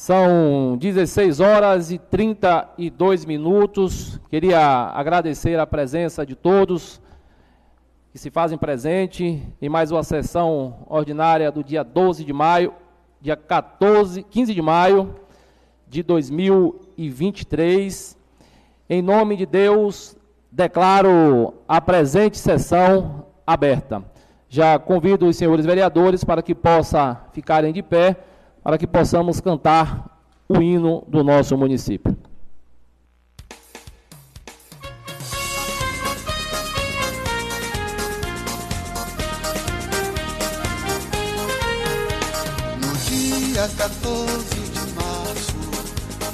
São 16 horas e 32 minutos. Queria agradecer a presença de todos que se fazem presente em mais uma sessão ordinária do dia 12 de maio, dia 14, 15 de maio de 2023. Em nome de Deus, declaro a presente sessão aberta. Já convido os senhores vereadores para que possam ficarem de pé para que possamos cantar o hino do nosso município. No dia 14 de março,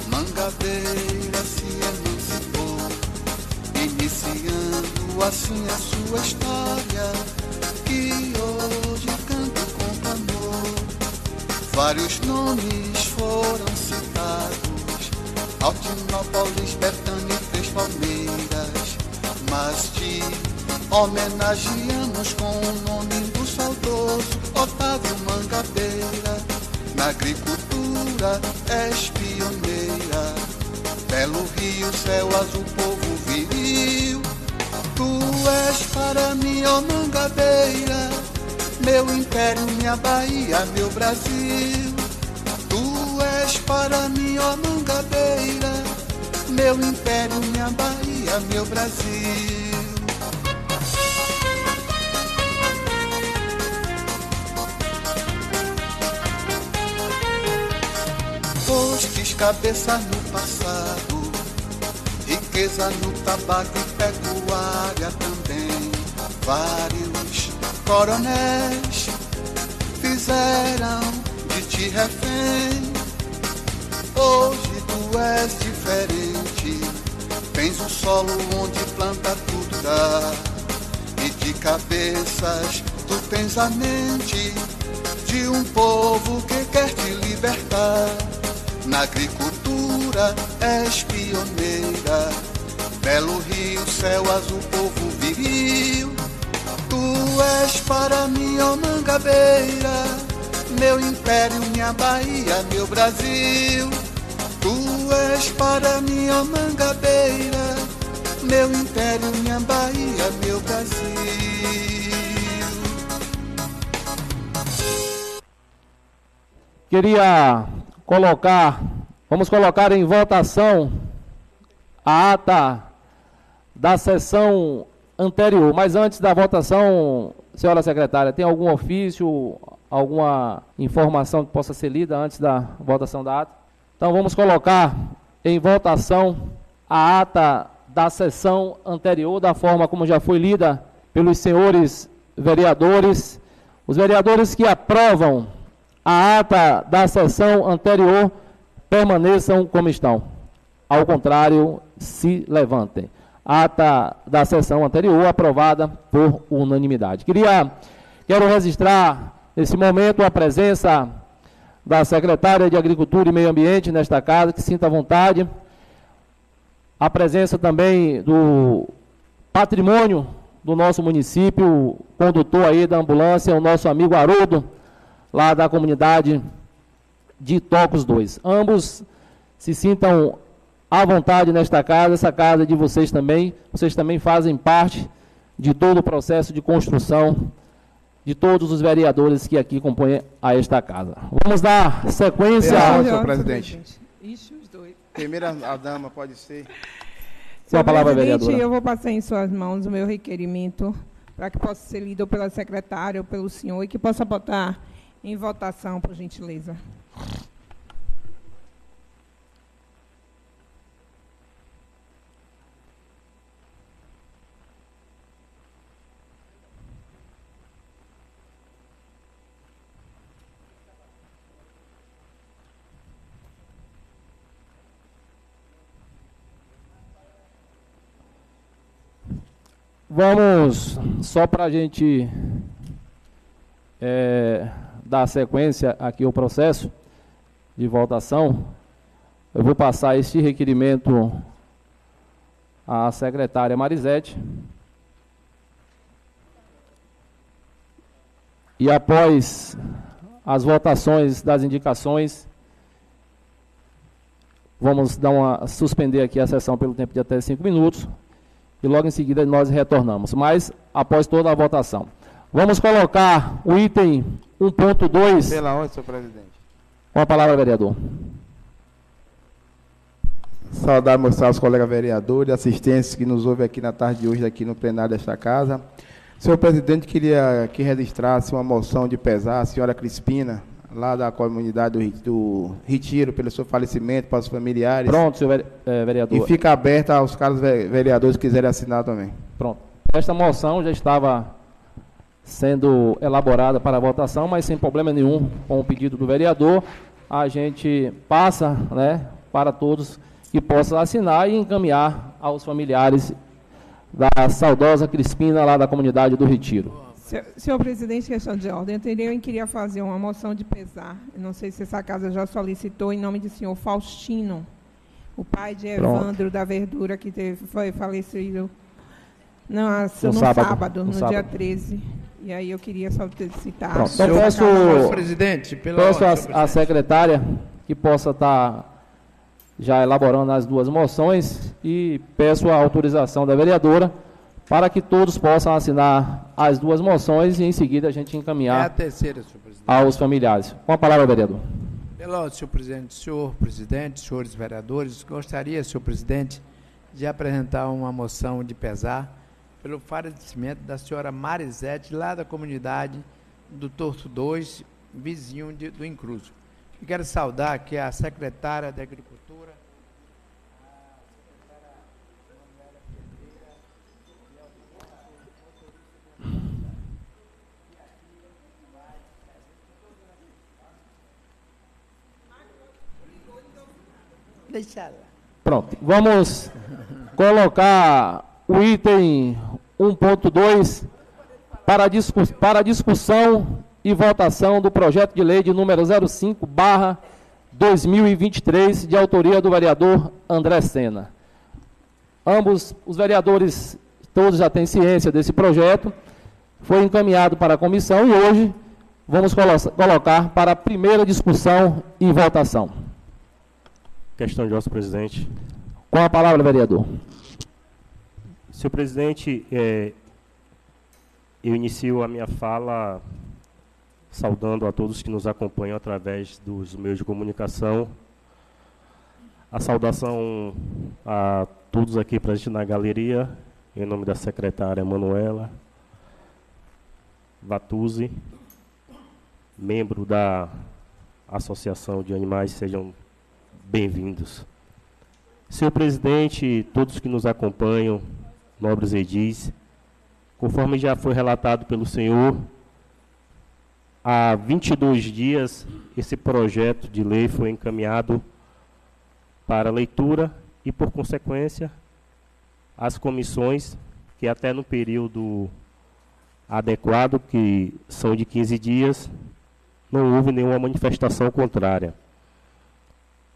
Mangabeira se emancipou, iniciando assim a sua história, Vários nomes foram citados, Altinópolis, Betânia e Três Palmeiras, mas te homenageamos com o nome do saudoso Otávio Mangabeira. Na agricultura és pioneira, belo rio, céu azul, povo viril. Tu és para mim, ó Mangabeira meu império, minha Bahia, meu Brasil. Tu és para mim, ó Mangabeira, meu império, minha Bahia, meu Brasil. Postes cabeça no passado, riqueza no tabaco e pecuária também, vários coronéis fizeram de ti refém. Hoje tu és diferente, tens um solo onde planta tudo dá. E de cabeças tu tens a mente de um povo que quer te libertar. Na agricultura és pioneira, belo rio, céu azul, povo viril és para mim, ó Mangabeira, meu império, minha Bahia, meu Brasil. Tu és para mim, ó Mangabeira, meu império, minha Bahia, meu Brasil. Queria colocar, vamos colocar em votação a ata da sessão anterior. Mas antes da votação, senhora secretária, tem algum ofício, alguma informação que possa ser lida antes da votação da ata? Então vamos colocar em votação a ata da sessão anterior, da forma como já foi lida pelos senhores vereadores. Os vereadores que aprovam a ata da sessão anterior permaneçam como estão. Ao contrário, se levantem ata da sessão anterior, aprovada por unanimidade. Queria, quero registrar nesse momento a presença da secretária de Agricultura e Meio Ambiente nesta casa, que sinta vontade. A presença também do patrimônio do nosso município, condutor aí da ambulância, o nosso amigo Haroldo, lá da comunidade de Tocos 2. Ambos se sintam à vontade nesta casa, essa casa de vocês também. Vocês também fazem parte de todo o processo de construção de todos os vereadores que aqui compõem a esta casa. Vamos dar sequência. Não, senhor presidente. Ixi, os dois. Primeira a dama, pode ser. Com a palavra, vereadora. Eu vou passar em suas mãos o meu requerimento para que possa ser lido pela secretária ou pelo senhor e que possa botar em votação, por gentileza. Vamos, só para a gente é, dar sequência aqui ao processo de votação, eu vou passar este requerimento à secretária Marisete. E após as votações das indicações, Vamos dar uma, suspender aqui a sessão pelo tempo de até cinco minutos e logo em seguida nós retornamos, mas após toda a votação. Vamos colocar o item 1.2. Pela ordem, senhor presidente. Com a palavra, vereador. Saudar, mostrar os colegas vereadores, assistentes que nos ouvem aqui na tarde de hoje, aqui no plenário desta casa. Senhor presidente, queria que registrasse uma moção de pesar a senhora Crispina, lá da comunidade do, do Retiro, pelo seu falecimento, para os familiares. Pronto, senhor eh, vereador. E fica aberta aos caros vereadores que quiserem assinar também. Pronto. Esta moção já estava sendo elaborada para votação, mas sem problema nenhum com o pedido do vereador, a gente passa né, para todos que possam assinar e encaminhar aos familiares da saudosa Crispina lá da comunidade do Retiro. Senhor presidente, questão de ordem. Eu queria fazer uma moção de pesar. Eu não sei se essa casa já solicitou em nome do senhor Faustino, o pai de Evandro Pronto. da Verdura, que teve, foi falecido no, no, no sábado, sábado, no, no sábado. dia 13. E aí eu queria só citar. Pronto. Então peço, presidente, peço a, a secretária que possa estar tá já elaborando as duas moções e peço a autorização da vereadora para que todos possam assinar as duas moções e em seguida a gente encaminhar é a terceira, senhor presidente. aos familiares. Com a palavra, vereador. Pelo senhor presidente, senhor presidente, senhores vereadores, gostaria, senhor presidente, de apresentar uma moção de pesar pelo falecimento da senhora Marisete, lá da comunidade do Torto 2, vizinho de, do Incruso. E quero saudar aqui a secretária da Agricultura, Pronto, vamos colocar o item 1.2 para, discuss para discussão e votação do projeto de lei de número 05 barra 2023, de autoria do vereador André Sena. Ambos os vereadores, todos já têm ciência desse projeto, foi encaminhado para a comissão e hoje vamos colo colocar para a primeira discussão e votação. Questão de ordem, presidente. Com a palavra, vereador. Senhor presidente, é, eu inicio a minha fala saudando a todos que nos acompanham através dos meios de comunicação. A saudação a todos aqui presentes na galeria, em nome da secretária Manuela Vatuzzi, membro da Associação de Animais, sejam bem-vindos. Senhor presidente, todos que nos acompanham, nobres edis, conforme já foi relatado pelo senhor, há 22 dias esse projeto de lei foi encaminhado para leitura e, por consequência, as comissões, que até no período adequado, que são de 15 dias, não houve nenhuma manifestação contrária.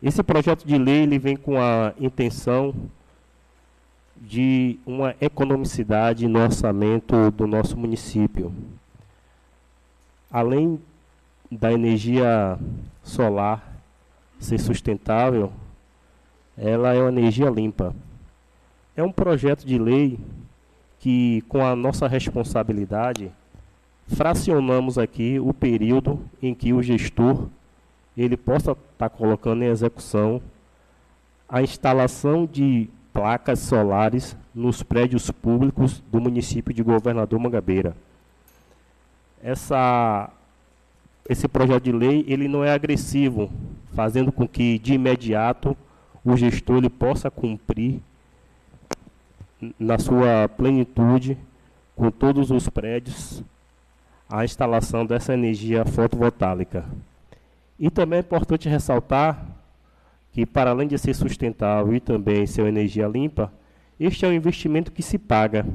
Esse projeto de lei ele vem com a intenção de uma economicidade no orçamento do nosso município. Além da energia solar ser sustentável, ela é uma energia limpa. É um projeto de lei que, com a nossa responsabilidade, fracionamos aqui o período em que o gestor ele possa estar tá colocando em execução a instalação de placas solares nos prédios públicos do município de Governador Mangabeira. Essa, esse projeto de lei ele não é agressivo, fazendo com que de imediato o gestor ele possa cumprir na sua plenitude com todos os prédios a instalação dessa energia fotovoltaica. E também é importante ressaltar que, para além de ser sustentável e também ser uma energia limpa, este é um investimento que se paga.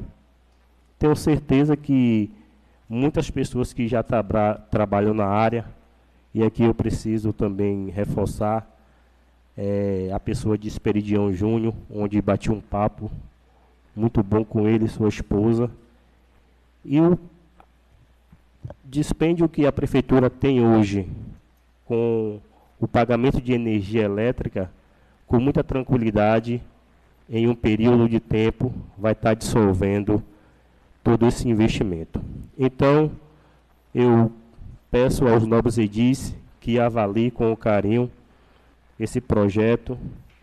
Tenho certeza que muitas pessoas que já tra trabalham na área, e aqui eu preciso também reforçar é, a pessoa de Esperidião Júnior, onde bati um papo muito bom com ele sua esposa. E o dispêndio que a prefeitura tem hoje com o pagamento de energia elétrica com muita tranquilidade, em um período de tempo, vai estar dissolvendo todo esse investimento. Então, eu peço aos nobres edis que avaliem com carinho esse projeto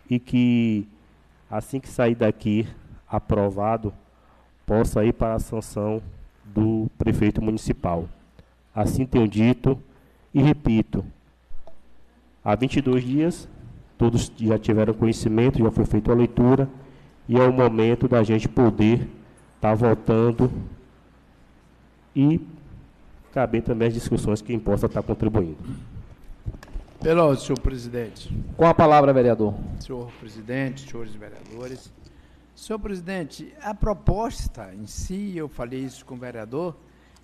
e que, assim que sair daqui aprovado, possa ir para a sanção do prefeito municipal. Assim tenho dito e repito, há 22 dias, todos já tiveram conhecimento, já foi feita a leitura, e é o momento da gente poder estar tá voltando e caber também as discussões que possa estar tá contribuindo. Pelo senhor presidente. Com a palavra, vereador. Senhor presidente, senhores vereadores. Senhor presidente, a proposta em si, eu falei isso com o vereador,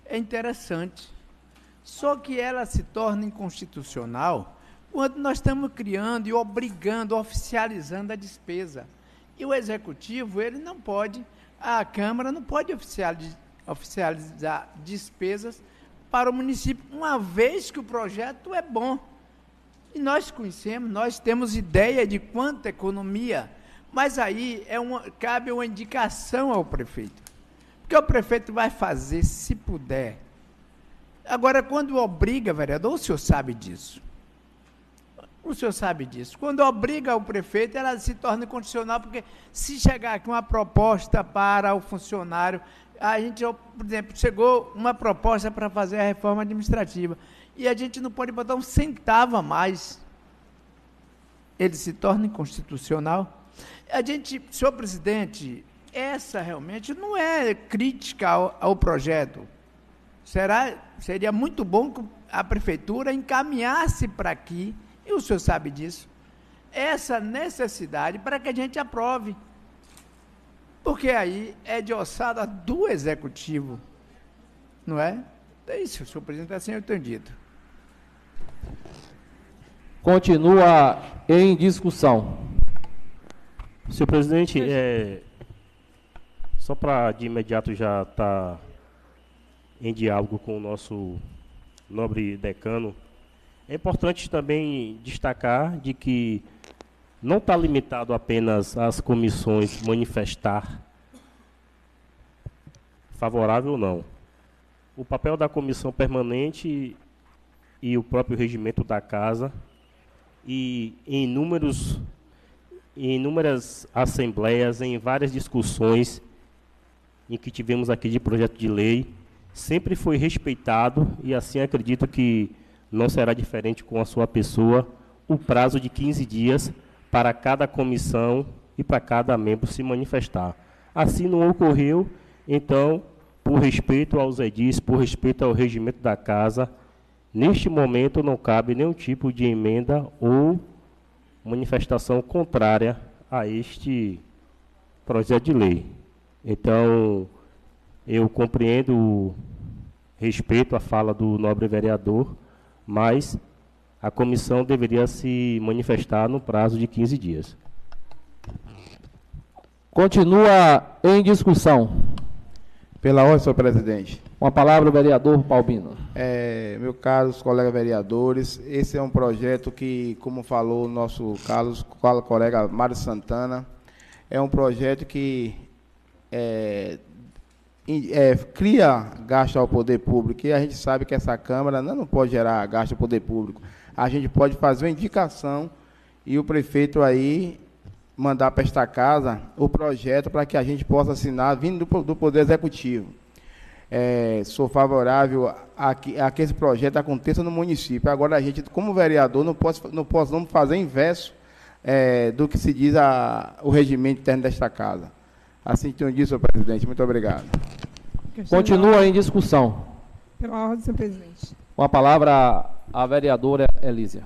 é interessante. Só que ela se torna inconstitucional quando nós estamos criando e obrigando, oficializando a despesa. E o executivo, ele não pode, a Câmara não pode oficializar despesas para o município, uma vez que o projeto é bom. E nós conhecemos, nós temos ideia de quanta economia mas aí é uma, cabe uma indicação ao prefeito. Porque o prefeito vai fazer, se puder. Agora, quando obriga, vereador, o senhor sabe disso. O senhor sabe disso. Quando obriga o prefeito, ela se torna incondicional, porque se chegar aqui uma proposta para o funcionário, a gente, por exemplo, chegou uma proposta para fazer a reforma administrativa, e a gente não pode botar um centavo a mais. Ele se torna inconstitucional a gente, senhor presidente, essa realmente não é crítica ao, ao projeto. Será, seria muito bom que a prefeitura encaminhasse para aqui, e o senhor sabe disso, essa necessidade para que a gente aprove. Porque aí é de ossada do executivo. Não é? É isso, senhor presidente, assim eu entendido. Continua em discussão. Senhor presidente, é, só para de imediato já estar tá em diálogo com o nosso nobre decano, é importante também destacar de que não está limitado apenas às comissões manifestar favorável ou não. O papel da comissão permanente e o próprio regimento da casa e em inúmeros em inúmeras assembleias, em várias discussões em que tivemos aqui de projeto de lei, sempre foi respeitado e assim acredito que não será diferente com a sua pessoa o prazo de 15 dias para cada comissão e para cada membro se manifestar. Assim não ocorreu, então, por respeito aos edis, por respeito ao regimento da casa, neste momento não cabe nenhum tipo de emenda ou manifestação contrária a este projeto de lei. Então, eu compreendo, respeito a fala do nobre vereador, mas a comissão deveria se manifestar no prazo de 15 dias. Continua em discussão. Pela ordem, senhor presidente. Com a palavra o vereador Palbino. É, meus caros colegas vereadores, esse é um projeto que, como falou o nosso Carlos, colega Mário Santana, é um projeto que é, é, cria gasto ao poder público, e a gente sabe que essa Câmara não, não pode gerar gasto ao poder público. A gente pode fazer uma indicação e o prefeito aí mandar para esta casa o projeto para que a gente possa assinar, vindo do, do Poder Executivo. É, sou favorável a que, a que, esse projeto aconteça no município. Agora, a gente, como vereador, não posso, não posso não fazer inverso é, do que se diz a, o regimento interno desta casa. Assim que eu disse, senhor presidente. Muito obrigado. Continua em discussão. Pela ordem, senhor presidente. Com a palavra a vereadora Elísia.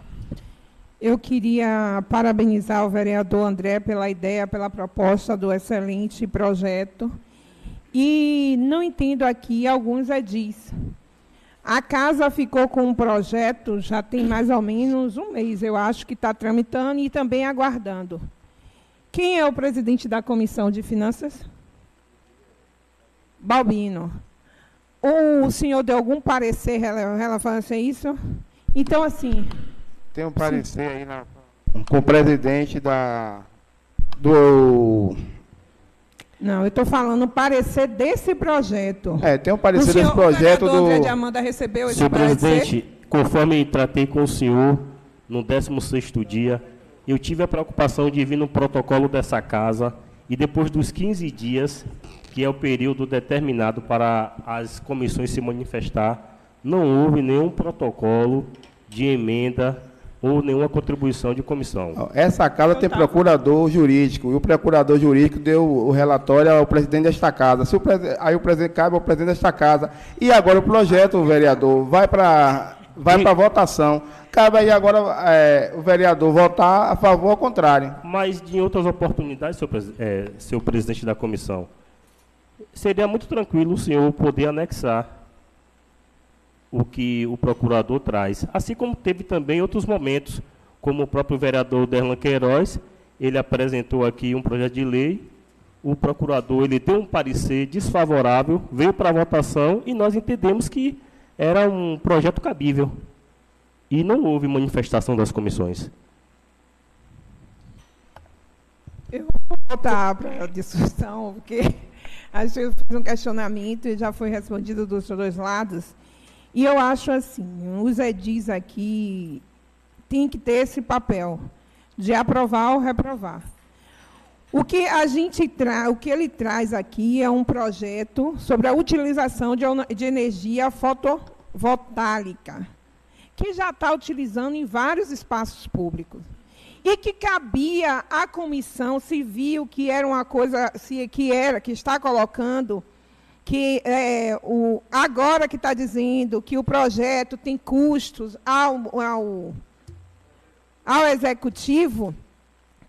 Eu queria parabenizar o vereador André pela ideia, pela proposta do excelente projeto. E não entendo aqui alguns edis. A casa ficou com um projeto, já tem mais ou menos um mês, eu acho que está tramitando e também aguardando. Quem é o presidente da Comissão de Finanças? Balbino. O senhor deu algum parecer relevante a isso? Então, assim, tem um parecer aí na. com o presidente da do Não, eu estou falando parecer desse projeto. é, tem um O parecer senhor, desse projeto o do André de Amanda recebeu esse Senhor parecer? presidente, conforme tratei com o senhor no 16º dia, eu tive a preocupação de vir no protocolo dessa casa e depois dos 15 dias, que é o período determinado para as comissões se manifestar, não houve nenhum protocolo de emenda ou nenhuma contribuição de comissão. Essa casa tem procurador jurídico, e o procurador jurídico deu o relatório ao presidente desta casa. Se o presi- aí o presidente cabe ao presidente desta casa. E agora o projeto, vereador, vai para vai para votação. Cabe aí agora é, o vereador votar a favor ou contrário. Mas em outras oportunidades, senhor, senhor presidente da comissão, seria muito tranquilo o senhor poder anexar o que o procurador traz. Assim como teve também outros momentos, como o próprio vereador Derlan Queiroz, ele apresentou aqui um projeto de lei, o procurador ele deu um parecer desfavorável, veio para a votação e nós entendemos que era um projeto cabível. E não houve manifestação das comissões. Eu vou voltar para a discussão, porque acho que eu fiz um questionamento e já foi respondido dos dois lados. E eu acho assim, os edis aqui têm que ter esse papel de aprovar ou reprovar. O que a gente tra o que ele traz aqui é um projeto sobre a utilização de, de energia fotovoltaica, que já está utilizando em vários espaços públicos. E que cabia à comissão civil, que era uma coisa que era que está colocando que é, o, agora que está dizendo que o projeto tem custos ao, ao, ao executivo,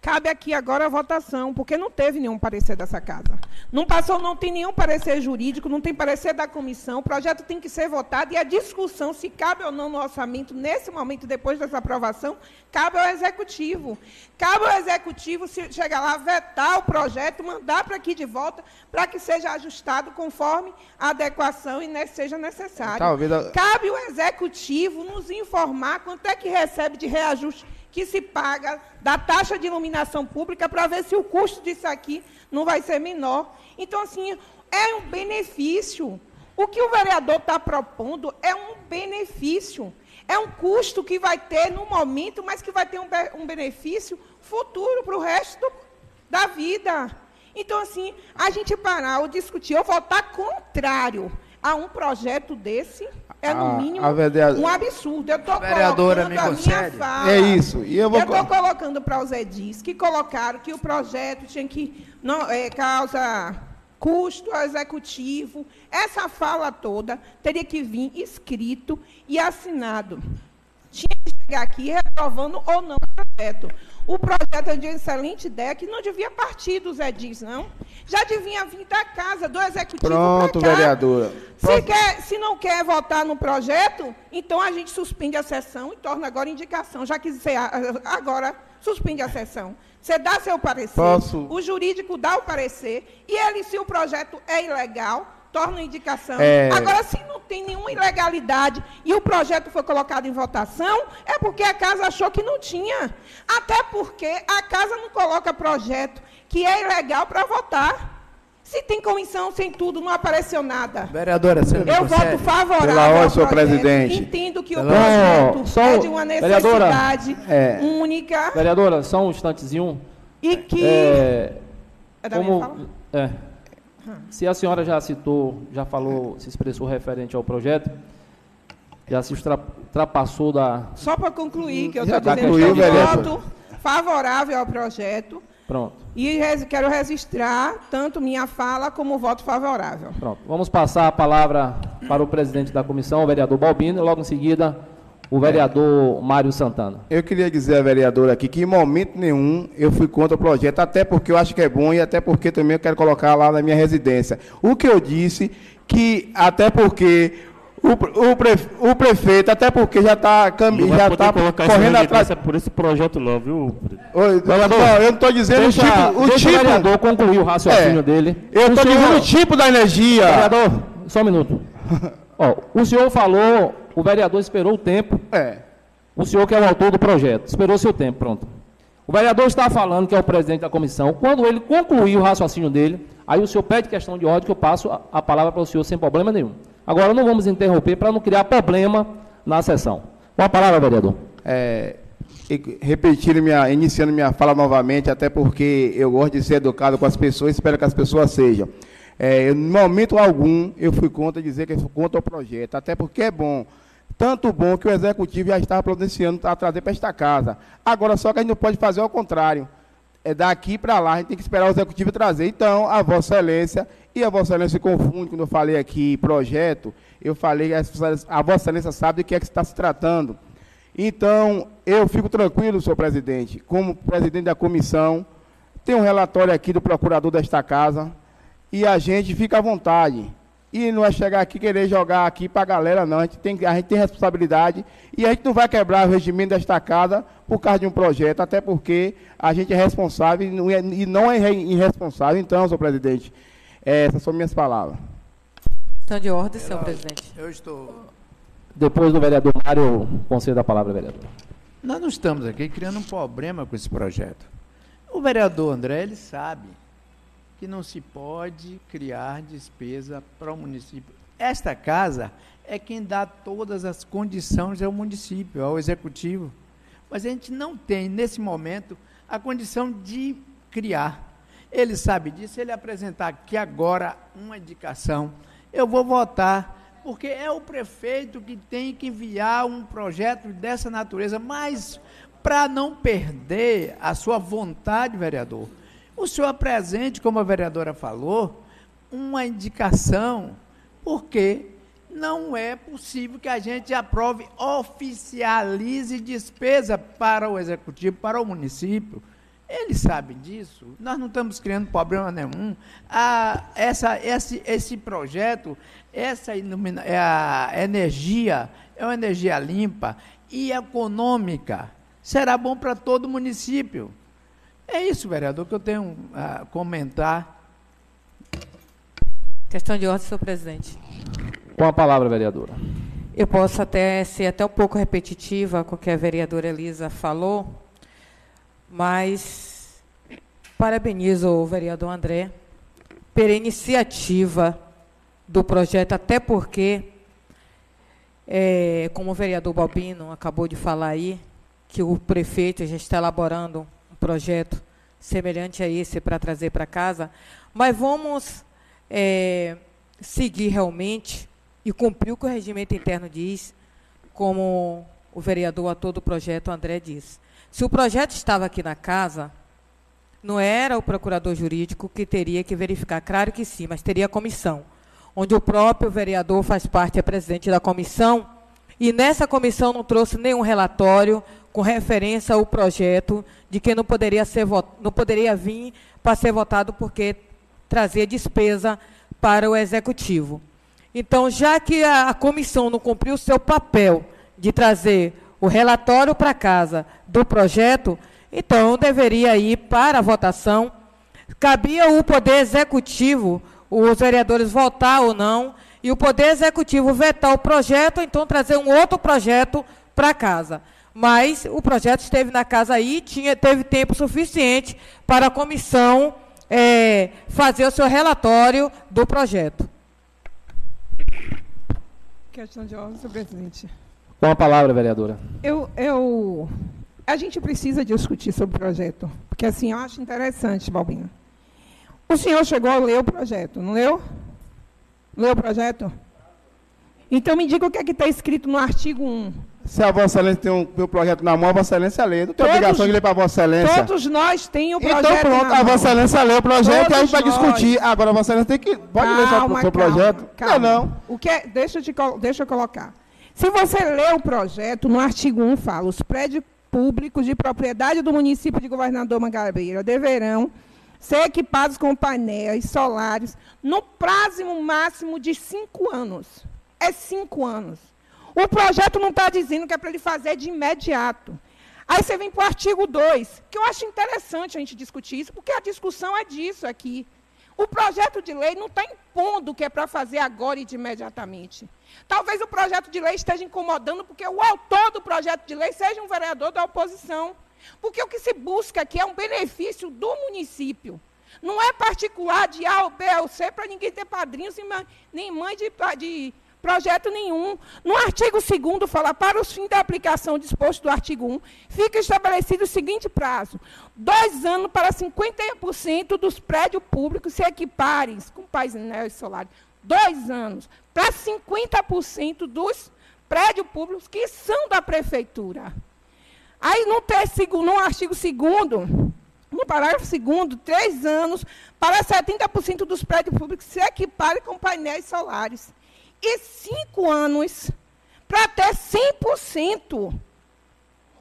cabe aqui agora a votação, porque não teve nenhum parecer dessa casa. Não passou, não tem nenhum parecer jurídico, não tem parecer da comissão, o projeto tem que ser votado e a discussão se cabe ou não no orçamento, nesse momento, depois dessa aprovação, cabe ao executivo. Cabe ao executivo, se chegar lá, vetar o projeto, mandar para aqui de volta, para que seja ajustado conforme a adequação e ne- seja necessário. Talvez Cabe o executivo nos informar quanto é que recebe de reajuste que se paga da taxa de iluminação pública para ver se o custo disso aqui não vai ser menor. Então, assim, é um benefício. O que o vereador está propondo é um benefício. É um custo que vai ter no momento, mas que vai ter um, um benefício futuro para o resto da vida. Então, assim, a gente parar ou discutir ou votar contrário a um projeto desse é, no A- mínimo, a vereadora- um absurdo. Eu estou Vereadora, colocando me a minha fala. É isso. E eu vou estou colocando para os edis que colocaram que o projeto tinha que não, é, causa custo ao executivo. Essa fala toda teria que vir escrito e assinado. Tinha que chegar aqui reprovando ou não o projeto. O projeto é de excelente ideia que não devia partir dos edis, não. Já devia vir da casa, do executivo Pronto, vereadora. Se, quer, se não quer votar no projeto, então a gente suspende a sessão e torna agora indicação. Já que você a- agora suspende a sessão. Você dá seu parecer, Posso? o jurídico dá o parecer, e ele, se o projeto é ilegal, torna indicação. É. Agora, se não tem nenhuma ilegalidade e o projeto foi colocado em votação, é porque a casa achou que não tinha. Até porque a casa não coloca projeto que é ilegal para votar. Se tem comissão, sem tudo, não apareceu nada. Vereadora, você Eu voto favorável Pela ao senhor projeto. presidente. Entendo que o Não, projeto só- é de uma vereadora, necessidade é. única Vereadora, só um instantezinho. e que... É, É da minha como, fala? é, se a senhora já citou, já falou, se expressou referente ao projeto, já se ultra- ultrapassou da. Só para concluir, que eu estou dizendo concluiu, que eu voto favorável ao projeto Pronto, e res- quero registrar tanto minha fala como voto favorável. pronto. Vamos passar a palavra para o presidente da comissão, o vereador Balbino, e logo em seguida o vereador Mário Santana. Eu queria dizer à vereadora aqui que em momento nenhum eu fui contra o projeto, até porque eu acho que é bom e até porque também eu quero colocar lá na minha residência. O que eu disse, que até porque o, pre- o, prefe- o prefeito, até porque já está já tá correndo atrás. por esse projeto não, viu? Oi, Vereador, não, eu não estou dizendo Deixa, o tipo. O deixa o tipo vereador concluir o raciocínio É. dele. eu estou dizendo o tipo da energia. Vereador, só um minuto. Ó, o senhor falou, o vereador esperou o tempo, É. o senhor que é o autor do projeto, esperou seu tempo, pronto. O vereador está falando que é o presidente da comissão. Quando ele concluir o raciocínio dele, aí o senhor pede questão de ordem que eu passo a, a palavra para o senhor sem problema nenhum. Agora não vamos interromper para não criar problema na sessão. Com a palavra, vereador. É, repetindo minha, iniciando minha fala novamente, até porque eu gosto de ser educado com as pessoas, espero que as pessoas sejam. É, em momento algum eu fui contra dizer que eu fui contra o projeto, até porque é bom. Tanto bom que o executivo já estava providenciando a trazer para esta casa. Agora só que a gente não pode fazer ao contrário. É daqui para lá, a gente tem que esperar o executivo trazer. Então, a Vossa Excelência, e a Vossa Excelência se confunde quando eu falei aqui projeto, eu falei, a Vossa Excelência sabe do que é que está se tratando. Então, eu fico tranquilo, senhor presidente, como presidente da comissão, tem um relatório aqui do procurador desta casa, e a gente fica à vontade. E não é chegar aqui querer jogar aqui para a galera, não. A gente, tem, a gente tem responsabilidade e a gente não vai quebrar o regimento desta casa por causa de um projeto, até porque a gente é responsável e não é, é irresponsável. Então, senhor presidente, essas são minhas palavras. Questão de ordem, senhor presidente. Eu estou. Depois do vereador Mário, concedo a palavra, vereador. Nós não estamos aqui criando um problema com esse projeto. O vereador André, ele sabe que não se pode criar despesa para o município. Esta casa é quem dá todas as condições ao município, ao executivo. Mas a gente não tem, nesse momento, a condição de criar. Ele sabe disso, ele apresentar aqui agora uma indicação, eu vou votar, porque é o prefeito que tem que enviar um projeto dessa natureza, mas para não perder a sua vontade, vereador, o senhor apresente, como a vereadora falou, uma indicação, porque não é possível que a gente aprove, oficialize despesa para o executivo, para o município. Eles sabem disso. Nós não estamos criando problema nenhum. Ah, essa, esse, esse projeto, essa ilumina, é a energia, é uma energia limpa e econômica. Será bom para todo o município. É isso, vereador, que eu tenho a comentar. Questão de ordem, senhor presidente. Com a palavra, vereadora. Eu posso até ser até um pouco repetitiva com o que a vereadora Elisa falou, mas parabenizo o vereador André pela iniciativa do projeto, até porque, é, como o vereador Balbino acabou de falar aí, que o prefeito já está elaborando projeto semelhante a esse para trazer para casa, mas vamos é, seguir realmente e cumprir o que o regimento interno diz, como o vereador a todo o projeto André disse. Se o projeto estava aqui na casa, não era o procurador jurídico que teria que verificar, claro que sim, mas teria a comissão, onde o próprio vereador faz parte, é presidente da comissão, e nessa comissão não trouxe nenhum relatório com referência ao projeto de que não poderia, ser, não poderia vir para ser votado porque trazia despesa para o executivo. Então, já que a, a comissão não cumpriu o seu papel de trazer o relatório para casa do projeto, então deveria ir para a votação. Cabia o Poder Executivo, os vereadores votar ou não, e o Poder Executivo vetar o projeto, então trazer um outro projeto para casa. Mas o projeto esteve na casa aí, tinha, teve tempo suficiente para a comissão é, fazer o seu relatório do projeto. Questão de ordem, senhor presidente. Com a palavra, vereadora. Eu, eu, a gente precisa discutir sobre o projeto, porque assim, eu acho interessante, Balbino. O senhor chegou a ler o projeto, não leu? Leu o projeto? Então me diga o que é que está escrito no artigo 1. Se a Vossa Excelência tem um, um projeto na mão, a Vossa Excelência lê. Não tem todos, obrigação de ler para a Vossa Excelência. Todos nós temos o então, projeto. Então pronto, a Vossa Excelência lê o projeto e a gente vai discutir. Agora a Vossa Excelência tem que. Pode calma, ler o seu projeto. Calma. Não, não. O que é, deixa, te, deixa eu colocar. Se você lê o projeto, no artigo 1 fala: os prédios públicos de propriedade do município de Governador Mangabeira deverão ser equipados com painéis solares no prazo máximo de cinco anos. É cinco anos. O projeto não está dizendo que é para ele fazer de imediato. Aí você vem para o artigo 2, que eu acho interessante a gente discutir isso, porque a discussão é disso aqui. O projeto de lei não está impondo que é para fazer agora e de imediatamente. Talvez o projeto de lei esteja incomodando porque o autor do projeto de lei seja um vereador da oposição. Porque o que se busca aqui é um benefício do município. Não é particular de A ou B ou C para ninguém ter padrinhos nem mãe de, de projeto nenhum. No artigo 2 fala, para os fins da aplicação disposto do artigo 1, fica estabelecido o seguinte prazo, dois anos para 50% dos prédios públicos se equiparem com painéis solares. Dois anos para 50% dos prédios públicos que são da prefeitura. Aí, no, terceiro, no artigo 2 no parágrafo 2 três anos para 70% dos prédios públicos se equiparem com painéis solares e cinco anos para ter 100%.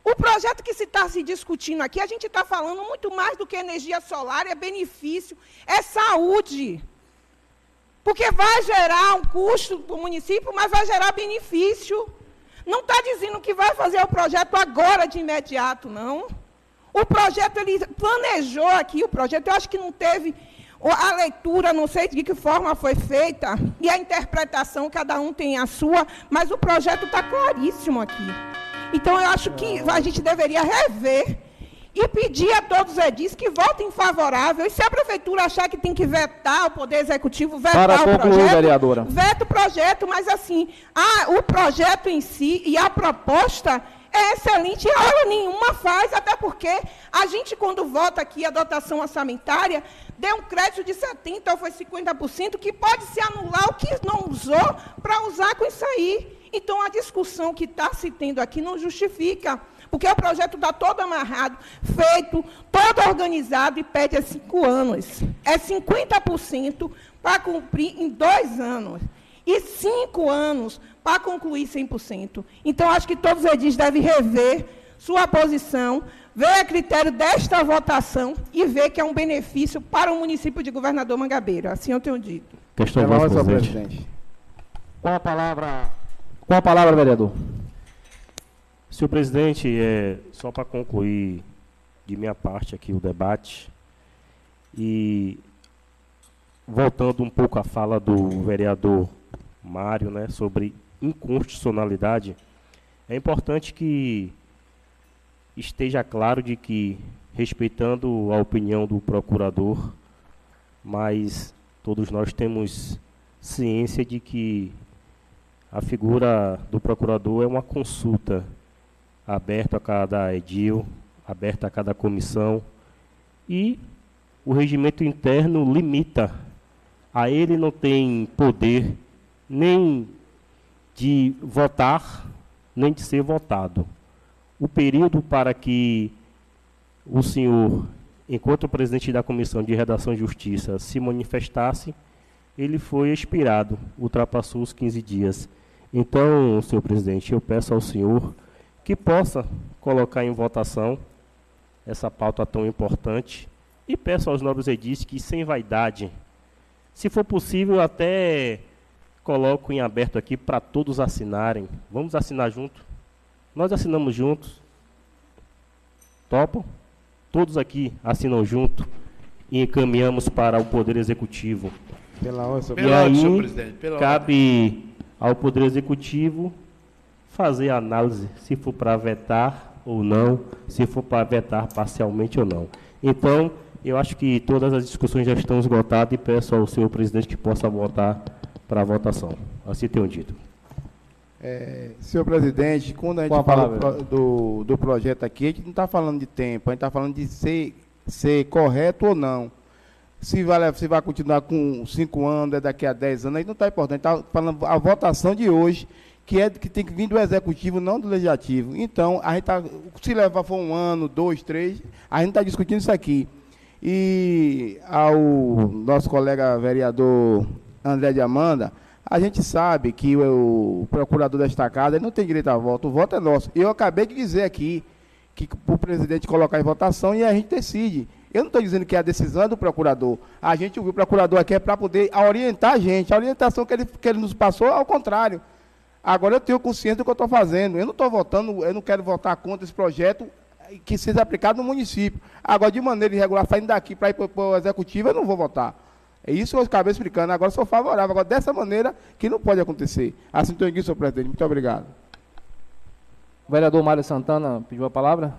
O projeto que se está se discutindo aqui, a gente está falando muito mais do que energia solar, é benefício, é saúde. Porque vai gerar um custo para o município, mas vai gerar benefício. Não está dizendo que vai fazer o projeto agora de imediato, não. O projeto, ele planejou aqui, o projeto, eu acho que não teve a leitura, não sei de que forma foi feita, e a interpretação, cada um tem a sua, mas o projeto está claríssimo aqui. Então, eu acho que a gente deveria rever e pedir a todos os edis que votem favorável. E se a prefeitura achar que tem que vetar o Poder Executivo, vetar Para o concluir, projeto, vereadora. veta o projeto, mas assim, a, o projeto em si e a proposta é excelente, hora nenhuma faz, até porque a gente, quando vota aqui a dotação orçamentária, deu um crédito de 70% ou foi 50%, que pode se anular o que não usou para usar com isso aí. Então, a discussão que está se tendo aqui não justifica, porque o projeto está todo amarrado, feito, todo organizado e pede a cinco anos. É 50% para cumprir em dois anos. E cinco anos para concluir 100%. Então, acho que todos os edis devem rever sua posição, ver a critério desta votação e ver que é um benefício para o município de Governador Mangabeira. Assim eu tenho dito. Questão voz, presidente. presidente. Qual a palavra? Qual a palavra, vereador? Senhor presidente, é, só para concluir de minha parte aqui o debate e voltando um pouco à fala do vereador Mário, né, sobre inconstitucionalidade, é importante que esteja claro de que, respeitando a opinião do procurador, mas todos nós temos ciência de que a figura do procurador é uma consulta aberta a cada edil, aberta a cada comissão, e o regimento interno limita. A ele não tem poder nem de votar, nem de ser votado. O período para que o senhor, enquanto presidente da Comissão de Redação e Justiça, se manifestasse, ele foi expirado, ultrapassou os 15 dias. Então, senhor presidente, eu peço ao senhor que possa colocar em votação essa pauta tão importante e peço aos nobres edis que, sem vaidade, se for possível, até coloco em aberto aqui para todos assinarem. Vamos assinar junto? Nós assinamos juntos. Topam? Todos aqui assinam junto e encaminhamos para o Poder Executivo. Pela hora, e aí, Pela cabe ao Poder Executivo fazer a análise se for para vetar ou não, se for para vetar parcialmente ou não. Então, eu acho que todas as discussões já estão esgotadas e peço ao senhor presidente que possa votar para a votação. Assim tenho dito. É, senhor presidente, quando a gente fala do, do projeto aqui, a gente não está falando de tempo, a gente está falando de ser, ser correto ou não. Se vai, se vai continuar com cinco anos, é daqui a dez anos, aí não está importante. Está falando a votação de hoje, que é que tem que vir do executivo, não do legislativo. Então, a gente tá, se levar for um ano, dois, três, a gente está discutindo isso aqui. E ao nosso colega vereador André de Amanda, a gente sabe que o, procurador desta casa não tem direito a voto, o voto é nosso. Eu acabei de dizer aqui que o presidente colocar em votação e a gente decide. Eu não estou dizendo que é a decisão do procurador. A gente ouviu o procurador aqui é para poder orientar a gente. A orientação que ele, que ele nos passou é ao contrário. Agora eu tenho consciência do que eu estou fazendo. Eu não estou votando, eu não quero votar contra esse projeto que seja aplicado no município. Agora, de maneira irregular, saindo daqui para ir para o executivo, eu não vou votar. É isso que eu acabei explicando. Agora sou favorável. Agora, dessa maneira, que não pode acontecer. Assim estou aqui, senhor presidente. Muito obrigado. O vereador Mário Santana pediu a palavra.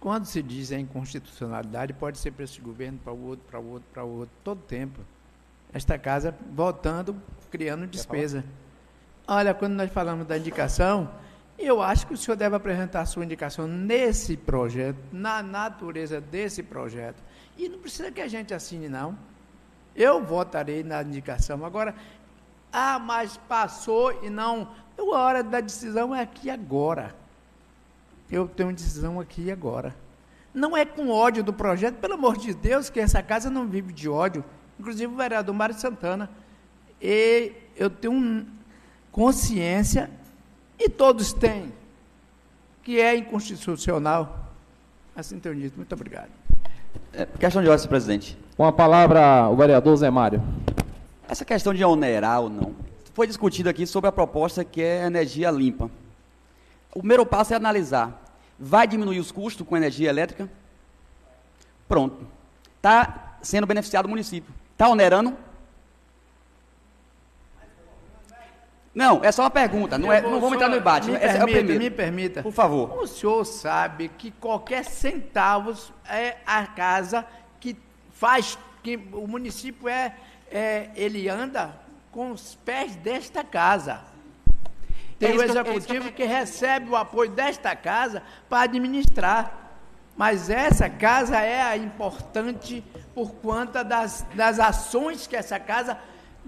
quando se diz em inconstitucionalidade, pode ser para esse governo, para o outro, para o outro, para o outro, todo tempo. Esta casa votando, criando despesa. Olha, quando nós falamos da indicação, eu acho que o senhor deve apresentar a sua indicação nesse projeto, na natureza desse projeto. E não precisa que a gente assine, não. Eu votarei na indicação. Agora, ah, mas passou e não. A hora da decisão é aqui agora. Eu tenho decisão aqui agora. Não é com ódio do projeto, pelo amor de Deus, que essa casa não vive de ódio. Inclusive o vereador Mário Santana. E eu tenho consciência, e todos têm, que é inconstitucional. Assim tenho dito. Muito obrigado. É, questão de ordem, senhor presidente. Com a palavra, o vereador Zé Mário. Essa questão de onerar ou não, foi discutido aqui sobre a proposta que é energia limpa. O primeiro passo é analisar. Vai diminuir os custos com energia elétrica? Pronto. Está sendo beneficiado o município. Está onerando? Não, é só uma pergunta, não, é, não vamos entrar no debate. Me, Esse permita, é o primeiro. me permita. Por favor. O senhor sabe que qualquer centavos é a casa que faz, que o município é, é ele anda com os pés desta casa. Tem É o é executivo que recebe o apoio desta casa para administrar. Mas essa casa é a importante por conta das, das ações que essa casa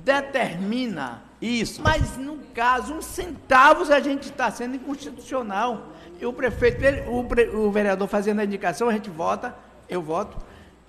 determina. Isso. Mas no caso, uns centavos a gente está sendo inconstitucional. E o prefeito, ele- o, pre- o vereador fazendo a indicação, a gente vota, eu voto.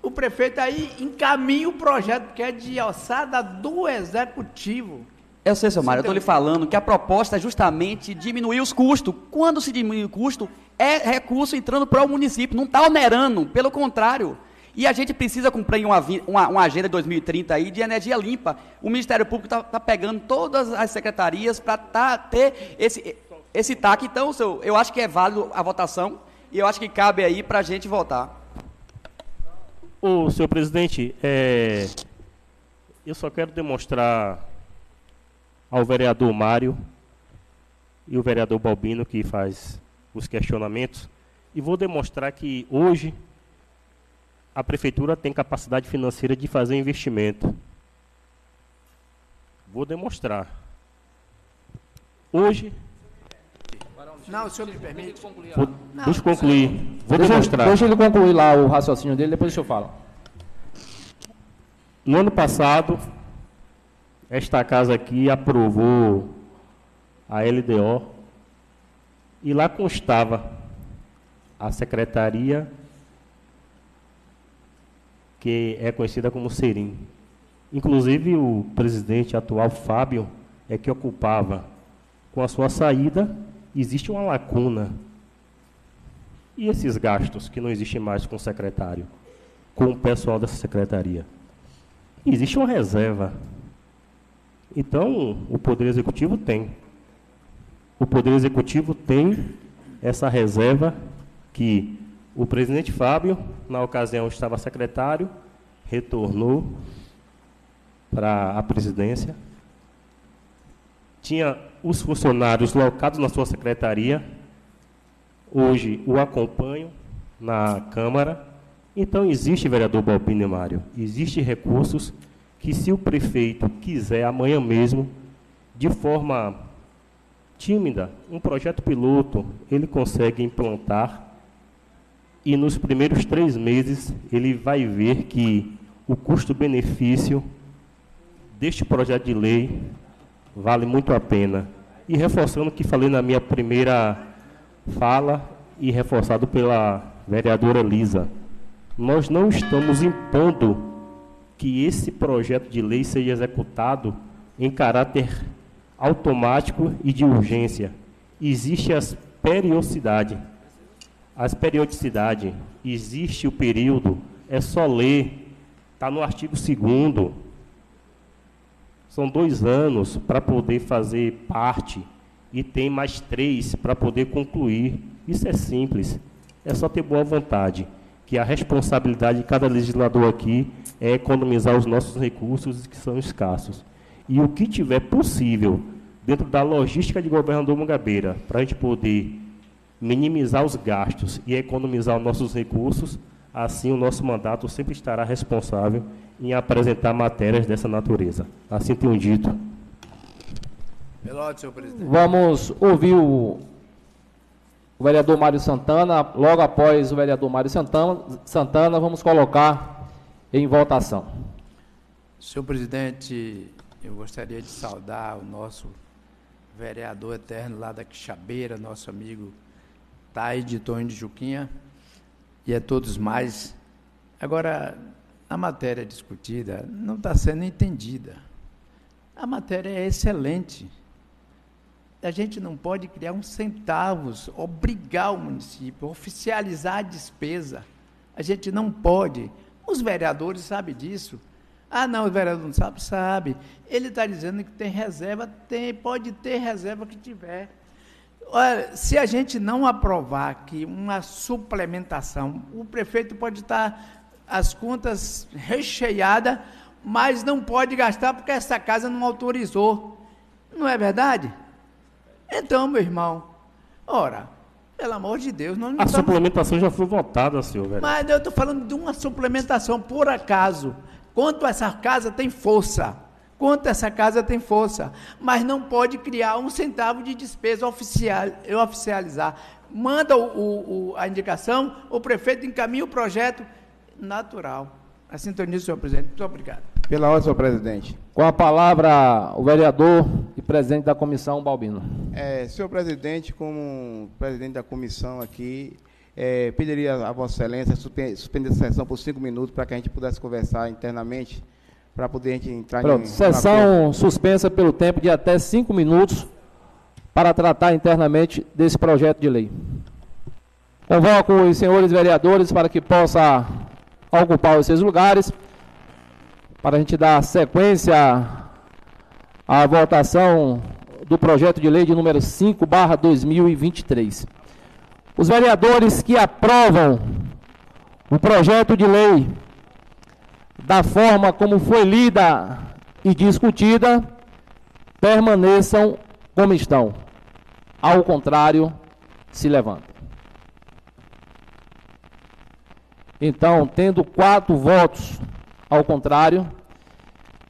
O prefeito aí encaminha o projeto que é de alçada do executivo. Eu sei, seu Mário, eu estou lhe falando que a proposta é justamente diminuir os custos. Quando se diminui o custo, é recurso entrando para o município, não está onerando, pelo contrário. E a gente precisa cumprir uma, uma, uma agenda 2030 aí de energia limpa. O Ministério Público está pegando todas as secretarias para tá, ter esse, esse TAC. Então, seu, eu acho que é válido a votação e eu acho que cabe aí para a gente votar. Ô, senhor presidente, é, eu só quero demonstrar ao vereador Mário e o vereador Balbino, que faz os questionamentos, e vou demonstrar que hoje a prefeitura tem capacidade financeira de fazer investimento. Vou demonstrar. Hoje, Não, o senhor me permite. vou, deixa eu concluir, vou Deixa, demonstrar. deixa ele concluir lá o raciocínio dele, depois eu falo. No ano passado, esta casa aqui aprovou a LDO e lá constava a secretaria que é conhecida como Serim. Inclusive o presidente atual Fábio é que ocupava. Com a sua saída, existe uma lacuna. E esses gastos que não existem mais com o secretário, com o pessoal dessa secretaria? Existe uma reserva. Então, o Poder Executivo tem. O Poder Executivo tem essa reserva que o presidente Fábio, na ocasião estava secretário, retornou para a presidência. Tinha os funcionários locados na sua secretaria. Hoje o acompanho na Câmara. Então existe, vereador Balbino Mário, existe recursos que se o prefeito quiser amanhã mesmo, de forma tímida, um projeto piloto, ele consegue implantar e nos primeiros três meses ele vai ver que o custo-benefício deste projeto de lei vale muito a pena. E reforçando o que falei na minha primeira fala e reforçado pela vereadora Lisa, nós não estamos impondo que esse projeto de lei seja executado em caráter automático e de urgência. Existe as periodicidade. As periodicidade, existe o período, é só ler, está no artigo 2 São dois anos para poder fazer parte e tem mais três para poder concluir. Isso é simples, é só ter boa vontade que a responsabilidade de cada legislador aqui é economizar os nossos recursos que são escassos. E o que tiver possível, dentro da logística de governador Mangabeira, para a gente poder minimizar os gastos e economizar os nossos recursos, assim o nosso mandato sempre estará responsável em apresentar matérias dessa natureza. Assim tenho dito. Pelote, senhor presidente. Vamos ouvir o, o vereador Mário Santana. Logo após o vereador Mário Santana, Santana, vamos colocar em votação. Senhor presidente, eu gostaria de saudar o nosso vereador eterno lá da Quixabeira, nosso amigo Tai de Tonho de Juquinha, e a todos mais. Agora, a matéria discutida não está sendo entendida. A matéria é excelente. A gente não pode criar uns centavos, obrigar o município, oficializar a despesa. A gente não pode. Os vereadores sabem disso. Ah, não, o vereador não sabe? Sabe. Ele está dizendo que tem reserva, tem, pode ter reserva que tiver. Olha, se a gente não aprovar aqui uma suplementação, o prefeito pode estar as contas recheadas, mas não pode gastar porque essa casa não autorizou. Não é verdade? Então, meu irmão, ora, pelo amor de Deus, nós não A estamos... suplementação já foi votada, senhor vereador. Mas eu estou falando de uma suplementação, por acaso. Quanto essa casa tem força. Quanto essa casa tem força. Mas não pode criar um centavo de despesa oficial, oficializar. Manda o, o, o, a indicação, o prefeito encaminha o projeto natural. A sintonia, senhor presidente. Muito obrigado. Pela ordem, senhor presidente. Com a palavra, o vereador e presidente da comissão, Balbino. É, senhor presidente, como presidente da comissão aqui, é, pediria a Vossa Excelência suspe- suspender a sessão por cinco minutos para que a gente pudesse conversar internamente, para poder a gente entrar Pronto, em. sessão suspensa pelo tempo de até cinco minutos para tratar internamente desse projeto de lei. Convoco os senhores vereadores para que possa ocupar os seus lugares, para a gente dar sequência à votação do projeto de lei de número 5, barra 2023. Os vereadores que aprovam o projeto de lei da forma como foi lida e discutida, permaneçam como estão. Ao contrário, se levantem. Então, tendo quatro votos ao contrário,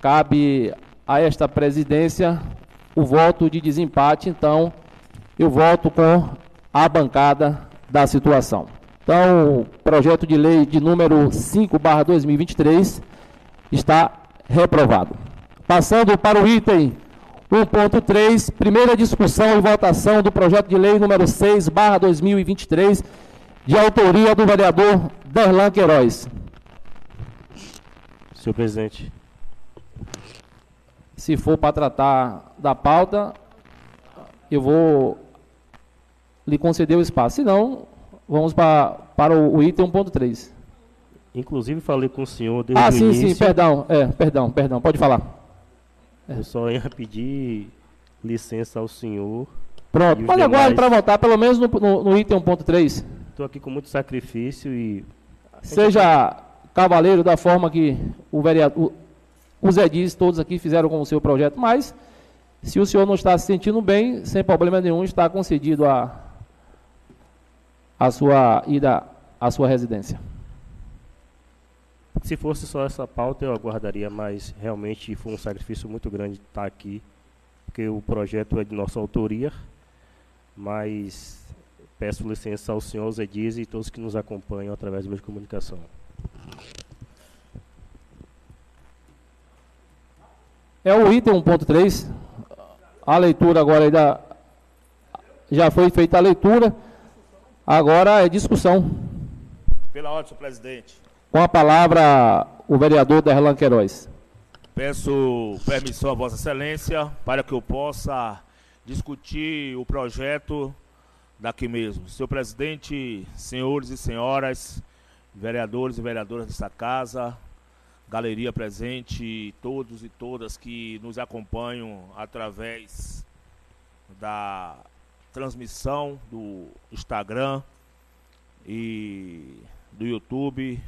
cabe a esta presidência o voto de desempate. Então, eu voto com a bancada da situação. Então, o projeto de lei de número 5, barra 2023, está reprovado. Passando para o item 1.3, primeira discussão e votação do projeto de lei número 6, barra 2023, de autoria do vereador Derlan Queiroz. Senhor presidente, Se for para tratar da pauta, eu vou lhe conceder o espaço. Se não, vamos para, para o, item 1.3. inclusive falei com o senhor desde Ah, o sim, início. sim, perdão. É, perdão, perdão, pode falar. Eu só ia pedir licença ao senhor. Pronto, E aguarde demais? para votar, pelo menos no, no, no item 1.3. Estou aqui com muito sacrifício e Seja cavaleiro da forma que o vereador, o- os edis todos aqui fizeram com o seu projeto, mas se o senhor não está se sentindo bem, sem problema nenhum, está concedido a, a sua ida à sua residência. se fosse só essa pauta eu aguardaria, mas realmente foi um sacrifício muito grande estar aqui, porque o projeto é de nossa autoria, mas peço licença ao senhor Zé Dias e todos que nos acompanham através do meio de comunicação. É o item 1.3. A leitura agora ainda já foi feita a leitura. Agora é discussão. Pela ordem, senhor presidente. Com a palavra o vereador Derlan Queiroz. Peço permissão a Vossa Excelência para que eu possa discutir o projeto daqui mesmo. Senhor presidente, senhores e senhoras, vereadores e vereadoras desta casa, galeria presente, todos e todas que nos acompanham através da transmissão do Instagram e do YouTube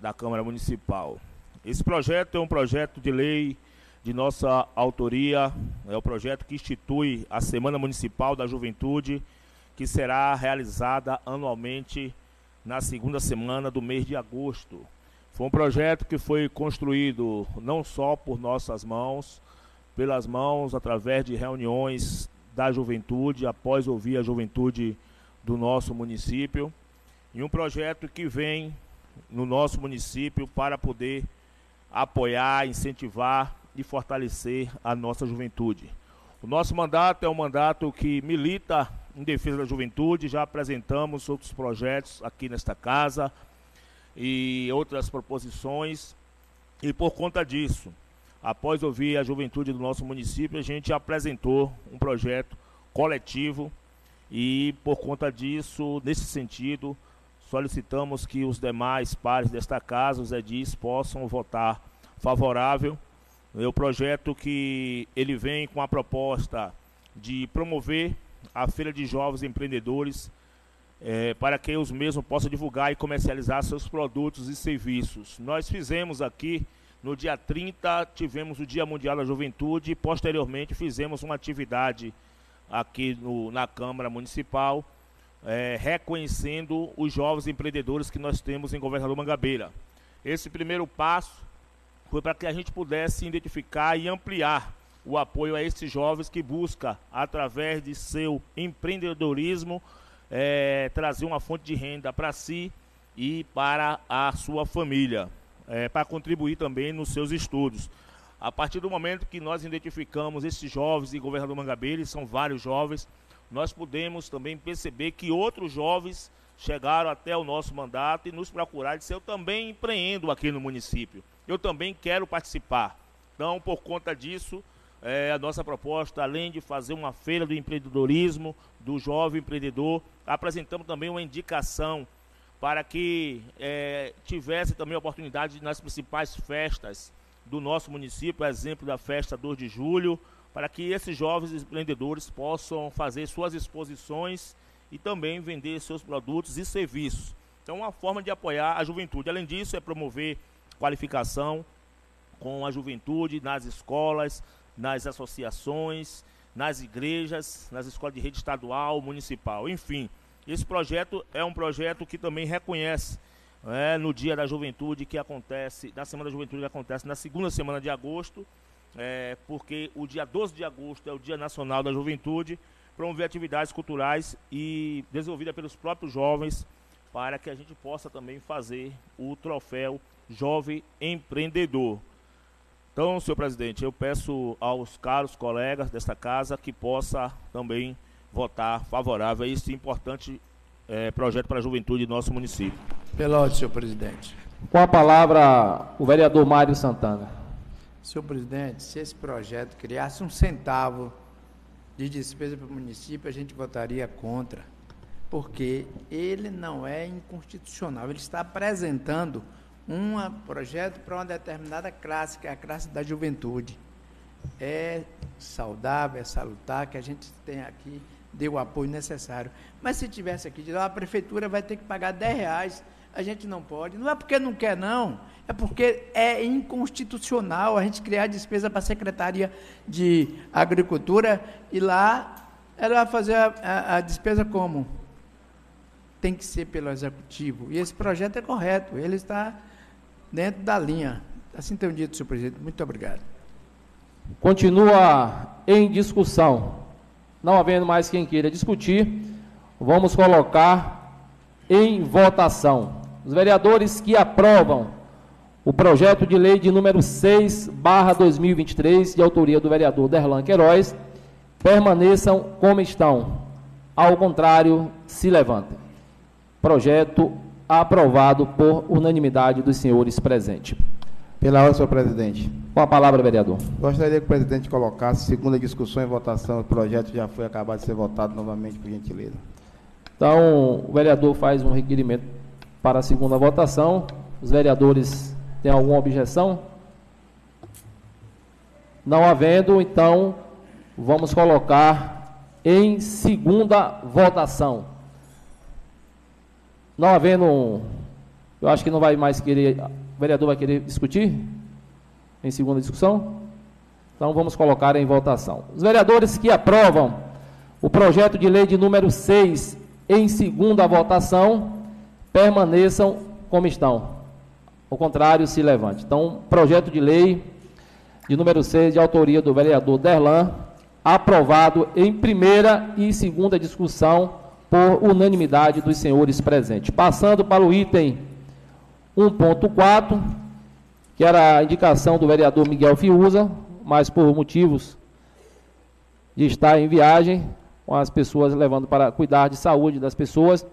da Câmara Municipal. Esse projeto é um projeto de lei de nossa autoria, é o projeto que institui a Semana Municipal da Juventude, que será realizada anualmente na segunda semana do mês de agosto. Foi um projeto que foi construído não só por nossas mãos, pelas mãos, através de reuniões da juventude, após ouvir a juventude do nosso município, e um projeto que vem no nosso município para poder apoiar, incentivar e fortalecer a nossa juventude. O nosso mandato é um mandato que milita em defesa da juventude, já apresentamos outros projetos aqui nesta casa e outras proposições, e por conta disso, após ouvir a juventude do nosso município, a gente apresentou um projeto coletivo e por conta disso, nesse sentido, solicitamos que os demais pares desta casa, os edis, possam votar favorável. É o projeto que ele vem com a proposta de promover a Feira de Jovens Empreendedores é, para que os mesmos possam divulgar e comercializar seus produtos e serviços. Nós fizemos aqui, no dia 30, tivemos o Dia Mundial da Juventude e posteriormente fizemos uma atividade aqui no, na Câmara Municipal é, reconhecendo os jovens empreendedores que nós temos em Governador Mangabeira. Esse primeiro passo foi para que a gente pudesse identificar e ampliar o apoio a esses jovens que busca, através de seu empreendedorismo, é, trazer uma fonte de renda para si e para a sua família, é, para contribuir também nos seus estudos. A partir do momento que nós identificamos esses jovens em Governador Mangabeira, são vários jovens, nós podemos também perceber que outros jovens chegaram até o nosso mandato e nos procuraram e disseram, eu também empreendo aqui no município, eu também quero participar. Então, por conta disso, é, a nossa proposta, além de fazer uma feira do empreendedorismo, do jovem empreendedor, apresentamos também uma indicação para que é, tivesse também a oportunidade nas principais festas do nosso município, exemplo da festa 2 de julho, para que esses jovens empreendedores possam fazer suas exposições e também vender seus produtos e serviços. Então, uma forma de apoiar a juventude. Além disso, é promover qualificação com a juventude nas escolas, nas associações, nas igrejas, nas escolas de rede estadual, municipal, enfim. Esse projeto é um projeto que também reconhece é, no Dia da Juventude que acontece, na Semana da Juventude que acontece na segunda semana de agosto, é, porque o dia 12 de agosto é o Dia Nacional da Juventude, promover atividades culturais e desenvolvida pelos próprios jovens para que a gente possa também fazer o troféu Jovem Empreendedor. Então, senhor presidente, eu peço aos caros colegas desta casa que possa também votar favorável a esse importante é, projeto para a juventude do nosso município. Pelote, senhor presidente. Com a palavra, o vereador Mário Santana. Senhor presidente, se esse projeto criasse um centavo de despesa para o município, a gente votaria contra, porque ele não é inconstitucional. Ele está apresentando um projeto para uma determinada classe, que é a classe da juventude. É saudável, é salutar que a gente tem aqui, dê o apoio necessário. Mas se tivesse aqui, a prefeitura vai ter que pagar 10 reais, a gente não pode. Não é porque não quer, não é porque é inconstitucional a gente criar despesa para a Secretaria de Agricultura e lá ela vai fazer a, a, a, despesa como? Tem que ser pelo Executivo. E esse projeto é correto, ele está dentro da linha. Assim entendido, senhor presidente. Muito obrigado. Continua em discussão. Não havendo mais quem queira discutir, vamos colocar em votação. Os vereadores que aprovam o projeto de lei de número 6, barra 2023, de autoria do vereador Derlan Queiroz, permaneçam como estão. Ao contrário, se levantem. Projeto aprovado por unanimidade dos senhores presentes. Pela ordem, senhor presidente. Com a palavra, vereador. Gostaria que o presidente colocasse segunda discussão e votação. O projeto já foi acabado de ser votado novamente, por gentileza. Então, o vereador faz um requerimento para a segunda votação. Os vereadores tem alguma objeção? Não havendo, então, vamos colocar em segunda votação. Não havendo, eu acho que não vai mais querer, o vereador vai querer discutir em segunda discussão? Então vamos colocar em votação. Os vereadores que aprovam o projeto de lei de número 6 em segunda votação permaneçam como estão. O contrário, se levante. Então, projeto de lei de número 6, de autoria do vereador Derlan, aprovado em primeira e segunda discussão por unanimidade dos senhores presentes. Passando para o item 1.4, que era a indicação do vereador Miguel Fiuza, mas por motivos de estar em viagem, com as pessoas levando para cuidar de saúde das pessoas,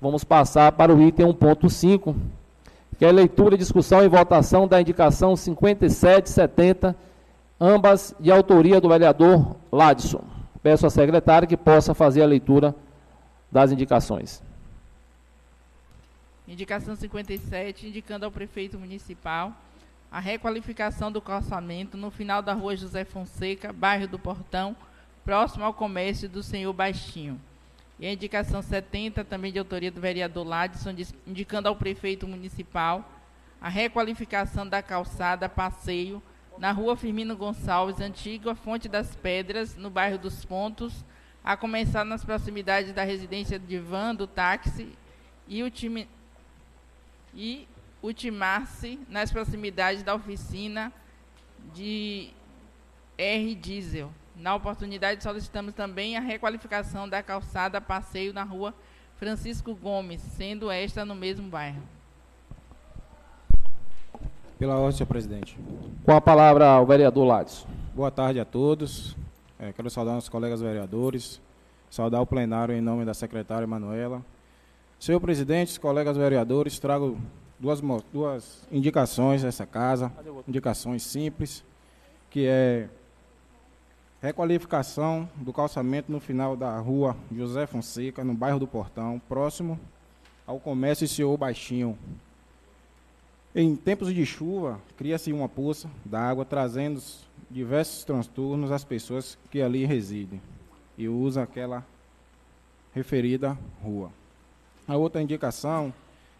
vamos passar para o item 1.5, que é leitura, discussão e votação da indicação 5770, ambas de autoria do vereador Ladson. Peço à secretária que possa fazer a leitura das indicações. Indicação 57, indicando ao prefeito municipal a requalificação do calçamento no final da rua José Fonseca, bairro do Portão, próximo ao comércio do senhor Baixinho. E a indicação 70, também de autoria do vereador Ladson, indicando ao prefeito municipal a requalificação da calçada Passeio na rua Firmino Gonçalves, antiga Fonte das Pedras, no bairro dos Pontos, a começar nas proximidades da residência de van do táxi e, ultimi, e ultimar-se nas proximidades da oficina de R. Diesel. Na oportunidade, solicitamos também a requalificação da calçada passeio na rua Francisco Gomes, sendo esta no mesmo bairro. Pela ordem, senhor presidente. Com a palavra, o vereador Lades. Boa tarde a todos. É, quero saudar os colegas vereadores, saudar o plenário em nome da secretária Manuela. Senhor presidente, colegas vereadores, trago duas, duas indicações dessa casa, indicações simples, que é Requalificação do calçamento no final da rua José Fonseca, no bairro do Portão, próximo ao comércio Senhor Baixinho. Em tempos de chuva, cria-se uma poça d'água, trazendo diversos transtornos às pessoas que ali residem e usam aquela referida rua. A outra indicação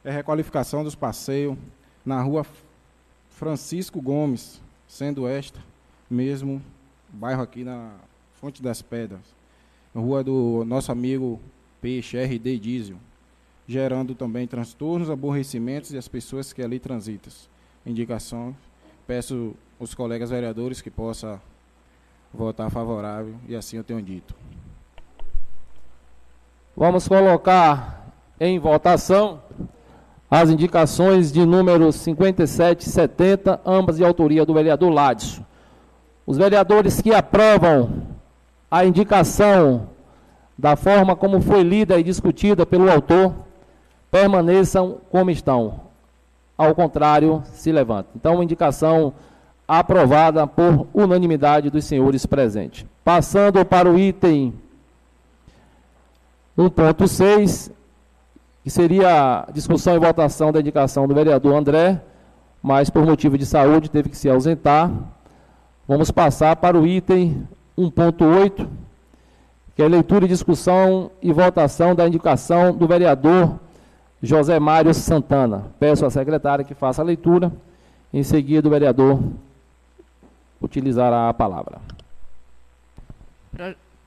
é a requalificação dos passeios na rua Francisco Gomes, sendo esta mesmo bairro aqui na Fonte das Pedras, rua do nosso amigo Peixe RD Diesel, gerando também transtornos, aborrecimentos e as pessoas que ali transitam. Indicação, peço os colegas vereadores que possa votar favorável e assim eu tenho dito. Vamos colocar em votação as indicações de número 57 e 70, ambas de autoria do vereador Ladson. Os vereadores que aprovam a indicação da forma como foi lida e discutida pelo autor, permaneçam como estão. Ao contrário, se levantem. Então, indicação aprovada por unanimidade dos senhores presentes. Passando para o item 1.6, que seria discussão e votação da indicação do vereador André, mas por motivo de saúde teve que se ausentar. Vamos passar para o item 1.8, que é leitura e discussão e votação da indicação do vereador José Mário Santana. Peço à secretária que faça a leitura. Em seguida, o vereador utilizará a palavra.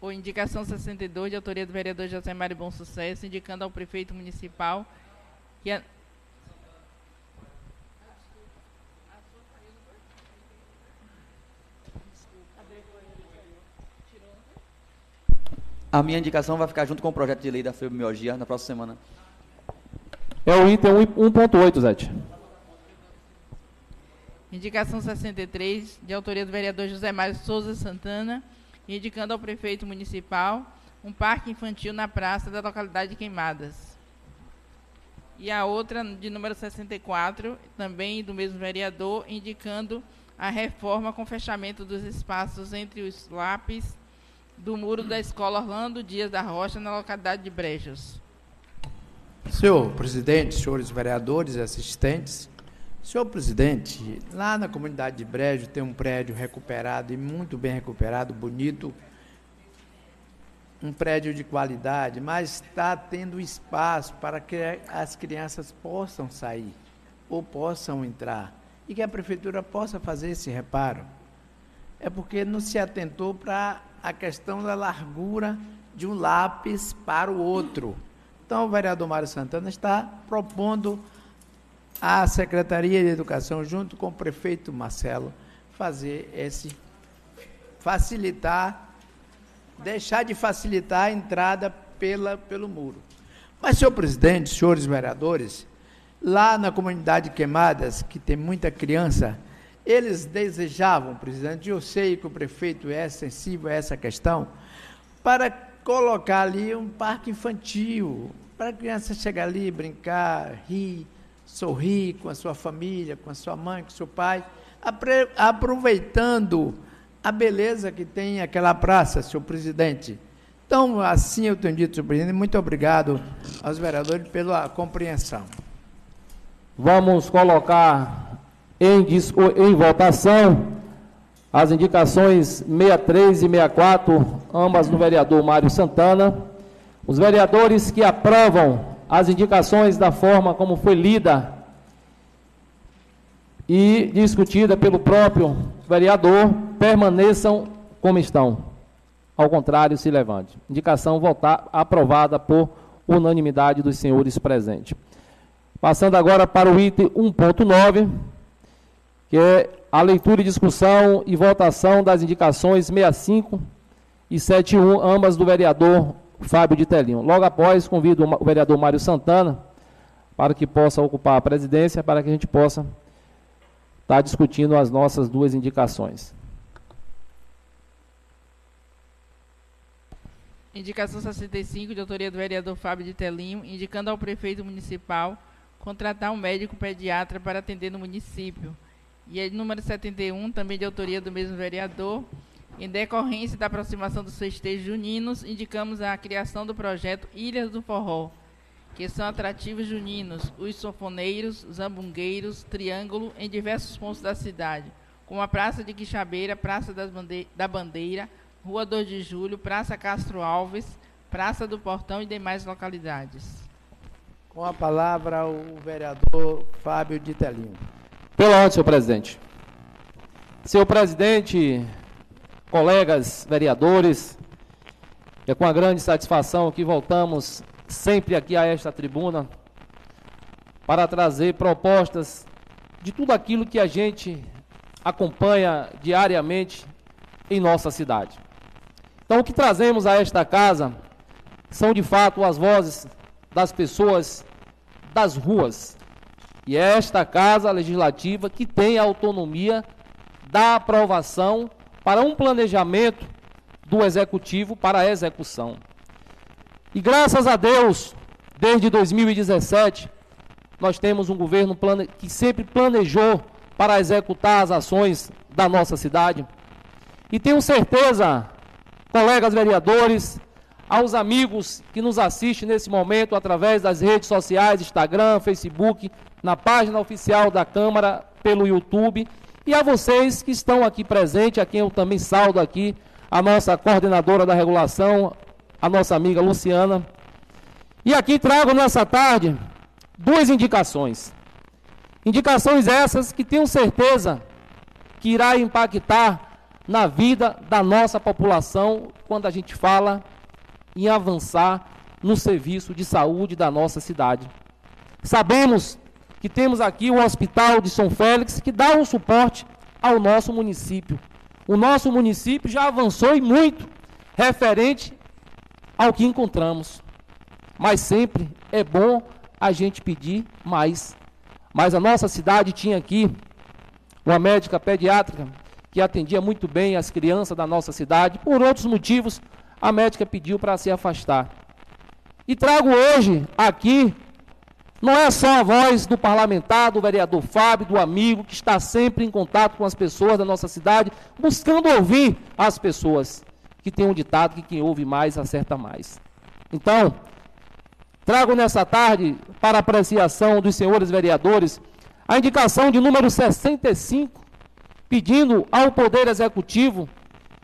O indicação 62, de autoria do vereador José Mário Bom Sucesso, indicando ao prefeito municipal que a A minha indicação vai ficar junto com o projeto de lei da fibromialgia na próxima semana. É o item 1.8, Zete. Indicação 63, de autoria do vereador José Mário Souza Santana, indicando ao prefeito municipal um parque infantil na praça da localidade de Queimadas. E a outra, de número 64, também do mesmo vereador, indicando a reforma com fechamento dos espaços entre os lápis do muro da escola Orlando Dias da Rocha, na localidade de Brejos. Senhor presidente, senhores vereadores e assistentes, senhor presidente, lá na comunidade de Brejo tem um prédio recuperado e muito bem recuperado, bonito, um prédio de qualidade, mas está tendo espaço para que as crianças possam sair ou possam entrar e que a prefeitura possa fazer esse reparo. É porque não se atentou para a questão da largura de um lápis para o outro. Então, o vereador Mário Santana está propondo à Secretaria de Educação, junto com o prefeito Marcelo, fazer esse facilitar, deixar de facilitar a entrada pela, pelo muro. Mas, senhor presidente, senhores vereadores, lá na comunidade Queimadas, que tem muita criança, eles desejavam, presidente, eu sei que o prefeito é sensível a essa questão, para colocar ali um parque infantil, para a criança chegar ali, brincar, rir, sorrir com a sua família, com a sua mãe, com o seu pai, aproveitando a beleza que tem aquela praça, senhor presidente. Então, assim eu tenho dito, senhor presidente, muito obrigado aos vereadores pela compreensão. Vamos colocar em, em votação as indicações 63 e 64, ambas do vereador Mário Santana. Os vereadores que aprovam as indicações da forma como foi lida e discutida pelo próprio vereador permaneçam como estão. Ao contrário, se levante. Indicação votar, aprovada por unanimidade dos senhores presentes. Passando agora para o item 1.9, que é a leitura e discussão e votação das indicações 65 e 71, ambas do vereador Fábio de Telinho. Logo após, convido o vereador Mário Santana para que possa ocupar a presidência, para que a gente possa estar discutindo as nossas duas indicações. Indicação 65, de autoria do vereador Fábio de Telinho, indicando ao prefeito municipal contratar um médico pediatra para atender no município. E a número 71, também de autoria do mesmo vereador, em decorrência da aproximação dos festejos juninos, indicamos a criação do projeto Ilhas do Forró, que são atrativos juninos, os sofoneiros, zambungueiros, triângulo, em diversos pontos da cidade, como a Praça de Quixabeira, Praça da Bandeira, Rua 2 de Julho, Praça Castro Alves, Praça do Portão e demais localidades. Com a palavra o vereador Fábio de Telinho. Pela ordem, senhor presidente. Senhor presidente, colegas vereadores, é com a grande satisfação que voltamos sempre aqui a esta tribuna para trazer propostas de tudo aquilo que a gente acompanha diariamente em nossa cidade. Então, o que trazemos a esta casa são de fato as vozes das pessoas das ruas. E é esta casa legislativa que tem a autonomia da aprovação para um planejamento do executivo para a execução. E graças a Deus, desde 2017, nós temos um governo que sempre planejou para executar as ações da nossa cidade. E tenho certeza colegas vereadores, aos amigos que nos assistem nesse momento através das redes sociais, Instagram, Facebook, na página oficial da Câmara, pelo YouTube, e a vocês que estão aqui presentes, a quem eu também saldo aqui, a nossa coordenadora da regulação, a nossa amiga Luciana. E aqui trago nessa tarde duas indicações. Indicações essas que tenho certeza que irá impactar na vida da nossa população quando a gente fala em avançar no serviço de saúde da nossa cidade. Sabemos que temos aqui o Hospital de São Félix que dá um suporte ao nosso município. O nosso município já avançou e muito referente ao que encontramos. Mas sempre é bom a gente pedir mais. Mas a nossa cidade tinha aqui uma médica pediátrica que atendia muito bem as crianças da nossa cidade. Por outros motivos, a médica pediu para se afastar. E trago hoje aqui, não é só a voz do parlamentar, do vereador Fábio, do amigo, que está sempre em contato com as pessoas da nossa cidade, buscando ouvir as pessoas, que tem um ditado que quem ouve mais acerta mais. Então, trago nessa tarde, para apreciação dos senhores vereadores, a indicação de número 65, pedindo ao Poder Executivo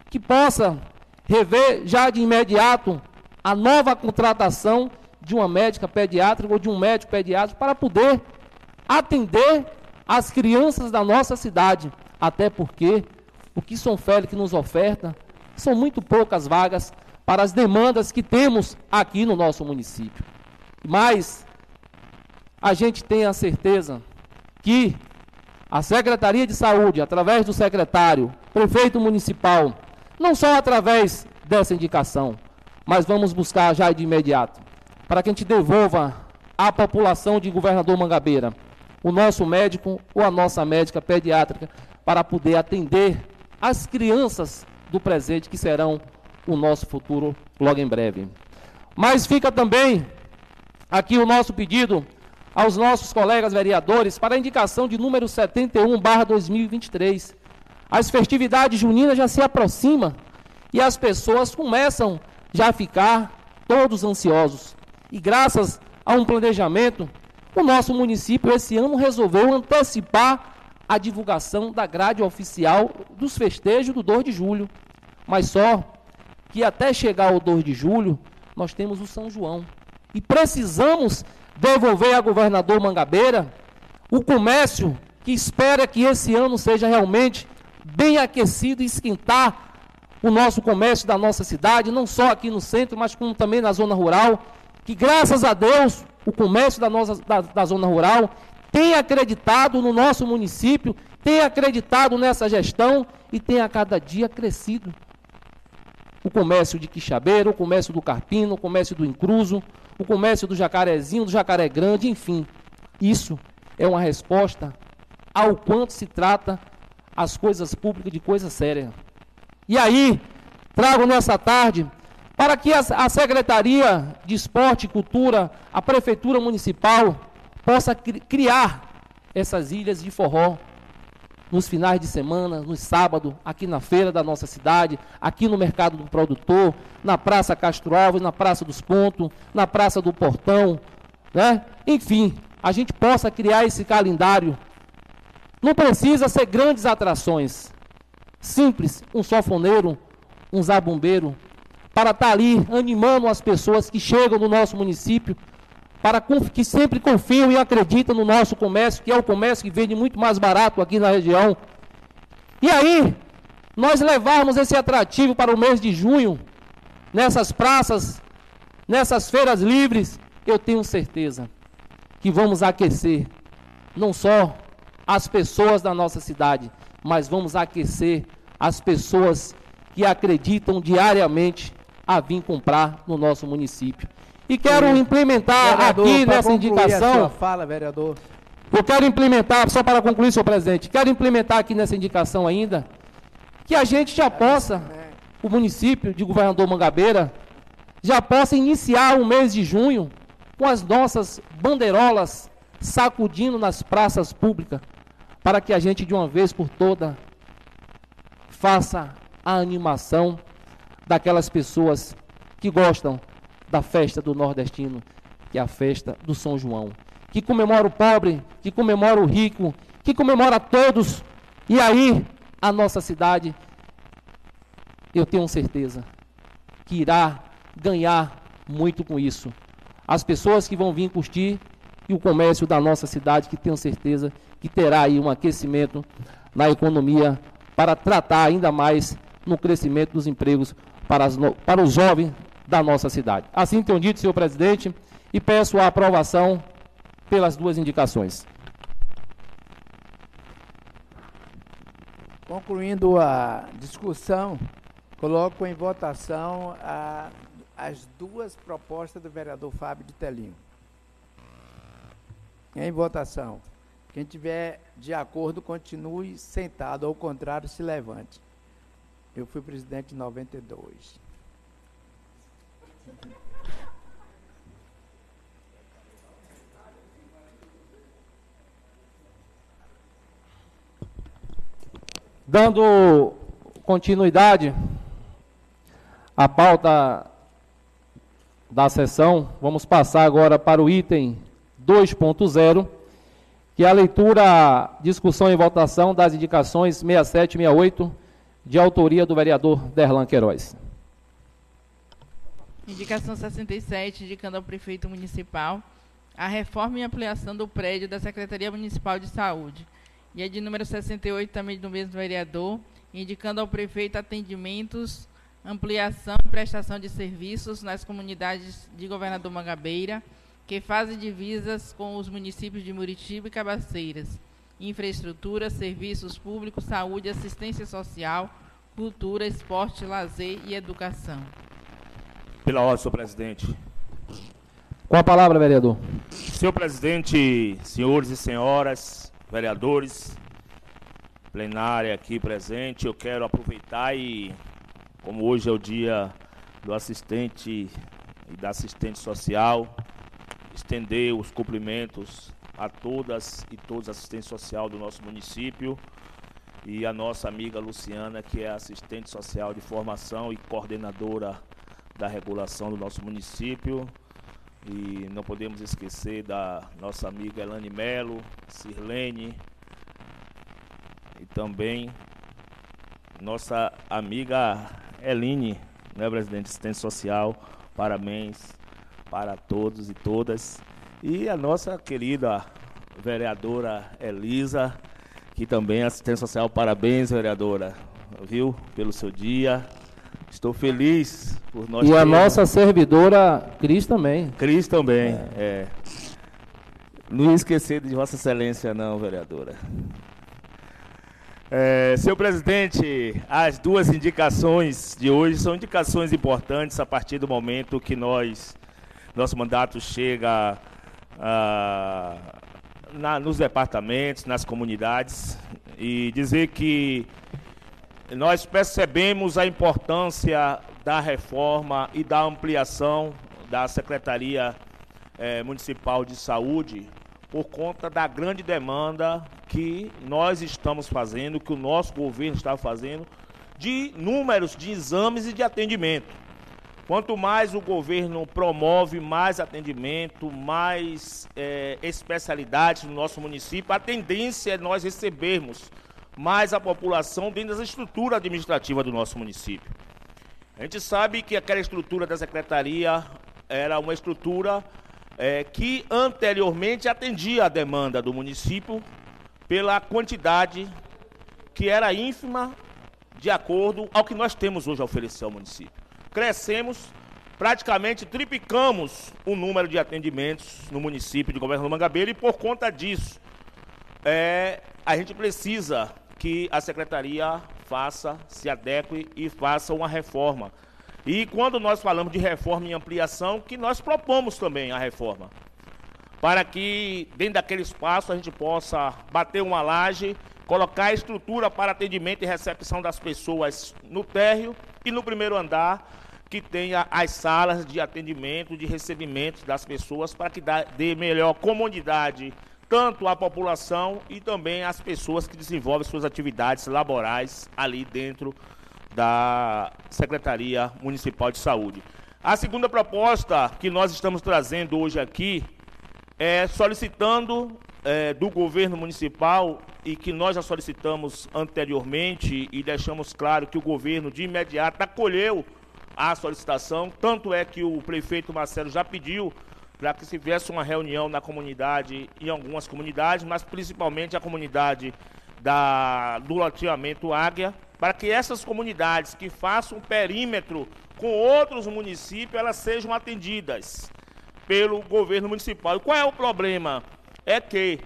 que possa rever já de imediato a nova contratação de uma médica pediátrica ou de um médico pediátrico para poder atender as crianças da nossa cidade. Até porque o que São Félix nos oferta são muito poucas vagas para as demandas que temos aqui no nosso município. Mas a gente tem a certeza que a Secretaria de Saúde, através do secretário, prefeito municipal, não só através dessa indicação, mas vamos buscar já de imediato, para que a gente devolva à população de governador Mangabeira o nosso médico ou a nossa médica pediátrica para poder atender as crianças do presente que serão o nosso futuro logo em breve. Mas fica também aqui o nosso pedido aos nossos colegas vereadores para a indicação de número 71/2023. As festividades juninas já se aproximam e as pessoas começam já a ficar todos ansiosos. E graças a um planejamento, o nosso município esse ano resolveu antecipar a divulgação da grade oficial dos festejos do 2 de julho. Mas só que até chegar ao 2 de julho, nós temos o São João. E precisamos devolver a governador Mangabeira o comércio que espera que esse ano seja realmente bem aquecido e esquentar o nosso comércio da nossa cidade, não só aqui no centro, mas como também na zona rural, que graças a Deus o comércio da, nossa, da, da zona rural tem acreditado no nosso município, tem acreditado nessa gestão e tem a cada dia crescido. O comércio de Quixabeira, o comércio do Carpino, o comércio do Incruso, o comércio do Jacarezinho, do Jacaré Grande, enfim. Isso é uma resposta ao quanto se trata as coisas públicas de coisa séria. E aí, trago nessa tarde para que a, Secretaria de Esporte e Cultura, a Prefeitura Municipal, possa cri criar essas ilhas de forró nos finais de semana, no sábado, aqui na feira da nossa cidade, aqui no mercado do produtor, na Praça Castro Alves, na Praça dos Pontos, na Praça do Portão, né? Enfim, a gente possa criar esse calendário. Não precisa ser grandes atrações. Simples, um sofoneiro, um zabumbeiro, para estar ali animando as pessoas que chegam no nosso município para que sempre confiam e acreditam no nosso comércio, que é o comércio que vende muito mais barato aqui na região. E aí, nós levarmos esse atrativo para o mês de junho, nessas praças, nessas feiras livres, eu tenho certeza que vamos aquecer não só as pessoas da nossa cidade, mas vamos aquecer as pessoas que acreditam diariamente a vir comprar no nosso município. E quero Sim. implementar vereador, aqui nessa indicação. Fala, vereador. Eu quero implementar, só para concluir, senhor presidente, quero implementar aqui nessa indicação ainda, que a gente já possa, o município de governador Mangabeira, já possa iniciar o mês de junho com as nossas bandeirolas sacudindo nas praças públicas, para que a gente de uma vez por toda faça a animação daquelas pessoas que gostam da festa do nordestino, que é a festa do São João, que comemora o pobre, que comemora o rico, que comemora todos. E aí, a nossa cidade, eu tenho certeza, que irá ganhar muito com isso. As pessoas que vão vir curtir e o comércio da nossa cidade, que tenho certeza que terá aí um aquecimento na economia para tratar ainda mais no crescimento dos empregos para, as, para os jovens da nossa cidade. Assim tenho dito, senhor presidente, e peço a aprovação pelas duas indicações. Concluindo a discussão, coloco em votação a, as duas propostas do vereador Fábio de Telinho. Em votação. Quem tiver de acordo, continue sentado, ao contrário, se levante. Eu fui presidente em 92. Dando continuidade à pauta da sessão, vamos passar agora para o item 2.0, que é a leitura, discussão e votação das indicações 67 e 68, de autoria do vereador Derlan Queiroz. Indicação 67, indicando ao prefeito municipal a reforma e ampliação do prédio da Secretaria Municipal de Saúde. E a de número 68, também do mesmo vereador, indicando ao prefeito atendimentos ampliação e prestação de serviços nas comunidades de Governador Mangabeira, que fazem divisas com os municípios de Muritiba e Cabaceiras. Infraestrutura, serviços públicos, saúde, assistência social, cultura, esporte, lazer e educação. Pela ordem, senhor presidente. Com a palavra, vereador. Senhor presidente, senhores e senhoras, vereadores, plenária aqui presente, eu quero aproveitar e, como hoje é o dia do assistente e da assistente social, estender os cumprimentos a todas e todos assistentes social do nosso município e a nossa amiga Luciana, que é assistente social de formação e coordenadora da regulação do nosso município. E não podemos esquecer da nossa amiga Elane Melo, Sirlene e também nossa amiga Eline, né, presidente de assistência social. Parabéns para todos e todas. E a nossa querida vereadora Elisa, que também é assistente social. Parabéns, vereadora, viu, pelo seu dia. Estou feliz por nós E a nossa servidora Cris também. Cris também, é. Não ia esquecer de Vossa Excelência, não, vereadora. É, senhor presidente, as duas indicações de hoje são indicações importantes a partir do momento que nós, nosso mandato chega ah, na, nos departamentos, nas comunidades, e dizer que nós percebemos a importância da reforma e da ampliação da Secretaria eh, Municipal de Saúde por conta da grande demanda que nós estamos fazendo, que o nosso governo está fazendo, de números de exames e de atendimento. Quanto mais o governo promove mais atendimento, mais eh, especialidades no nosso município, a tendência é nós recebermos mais a população dentro da estrutura administrativa do nosso município. A gente sabe que aquela estrutura da secretaria era uma estrutura é, que anteriormente atendia a demanda do município pela quantidade que era ínfima de acordo ao que nós temos hoje a oferecer ao município. Crescemos, praticamente triplicamos o número de atendimentos no município de Governador Mangabeira e por conta disso, é, a gente precisa que a secretaria faça, se adeque e faça uma reforma. E quando nós falamos de reforma e ampliação, que nós propomos também a reforma. Para que dentro daquele espaço a gente possa bater uma laje, colocar a estrutura para atendimento e recepção das pessoas no térreo e no primeiro andar, que tenha as salas de atendimento, de recebimento das pessoas, para que dê melhor comodidade tanto à população e também às pessoas que desenvolvem suas atividades laborais ali dentro da Secretaria Municipal de Saúde. A segunda proposta que nós estamos trazendo hoje aqui é solicitando é, do governo municipal e que nós já solicitamos anteriormente e deixamos claro que o governo de imediato acolheu a solicitação, tanto é que o prefeito Marcelo já pediu para que se fizesse uma reunião na comunidade, em algumas comunidades, mas principalmente a comunidade da, do loteamento Águia, para que essas comunidades que façam perímetro com outros municípios, elas sejam atendidas pelo governo municipal. E qual é o problema? É que,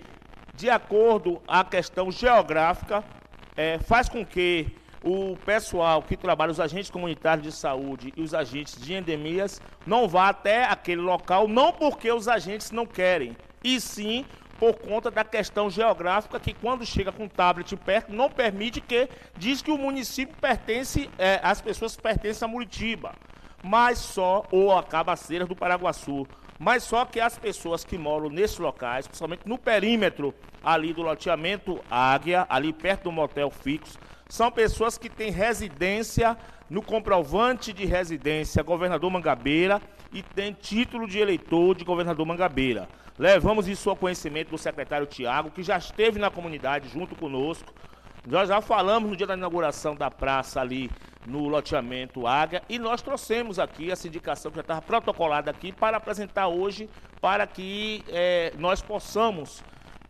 de acordo à questão geográfica, é, faz com que o pessoal que trabalha, os agentes comunitários de saúde e os agentes de endemias, não vá até aquele local, não porque os agentes não querem, e sim por conta da questão geográfica que quando chega com tablet perto, não permite que, diz que o município pertence, é, as pessoas pertencem a Muritiba, mas só, ou a Cabaceiras do Paraguaçu, mas só que as pessoas que moram nesses locais, principalmente no perímetro ali do loteamento Águia, ali perto do motel fixo, são pessoas que têm residência no comprovante de residência governador Mangabeira e têm título de eleitor de governador Mangabeira. Levamos isso ao conhecimento do secretário Tiago, que já esteve na comunidade junto conosco. Nós já falamos no dia da inauguração da praça ali no loteamento Águia e nós trouxemos aqui a sindicação que já estava protocolada aqui para apresentar hoje para que é, nós possamos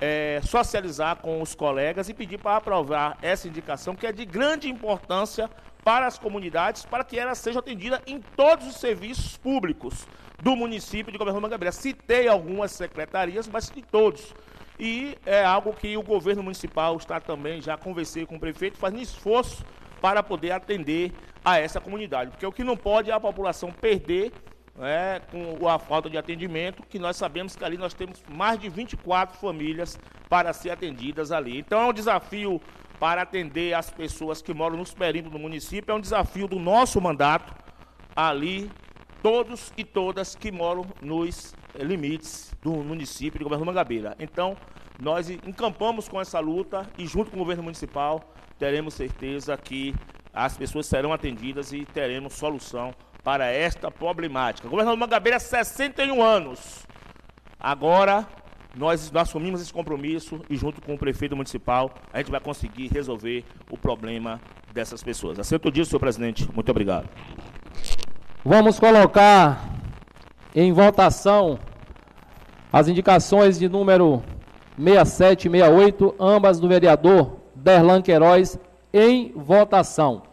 é, socializar com os colegas e pedir para aprovar essa indicação, que é de grande importância para as comunidades, para que ela seja atendida em todos os serviços públicos do município de Governador Mangabeira. Citei algumas secretarias, mas de todos. E é algo que o governo municipal está também, já conversei com o prefeito, fazendo esforço para poder atender a essa comunidade. Porque o que não pode é a população perder é, com a falta de atendimento, que nós sabemos que ali nós temos mais de 24 famílias para ser atendidas ali. Então é um desafio para atender as pessoas que moram nos perímetros do município, é um desafio do nosso mandato ali, todos e todas que moram nos limites do município de Governo Mangabeira. Então, nós encampamos com essa luta e junto com o governo municipal teremos certeza que as pessoas serão atendidas e teremos solução para esta problemática. Governador Mangabeira, 61 anos. Agora, nós, nós assumimos esse compromisso e, junto com o prefeito municipal, a gente vai conseguir resolver o problema dessas pessoas. Aceito disso, senhor presidente. Muito obrigado. Vamos colocar em votação as indicações de número 67 e 68, ambas do vereador Derlan Queiroz, em votação.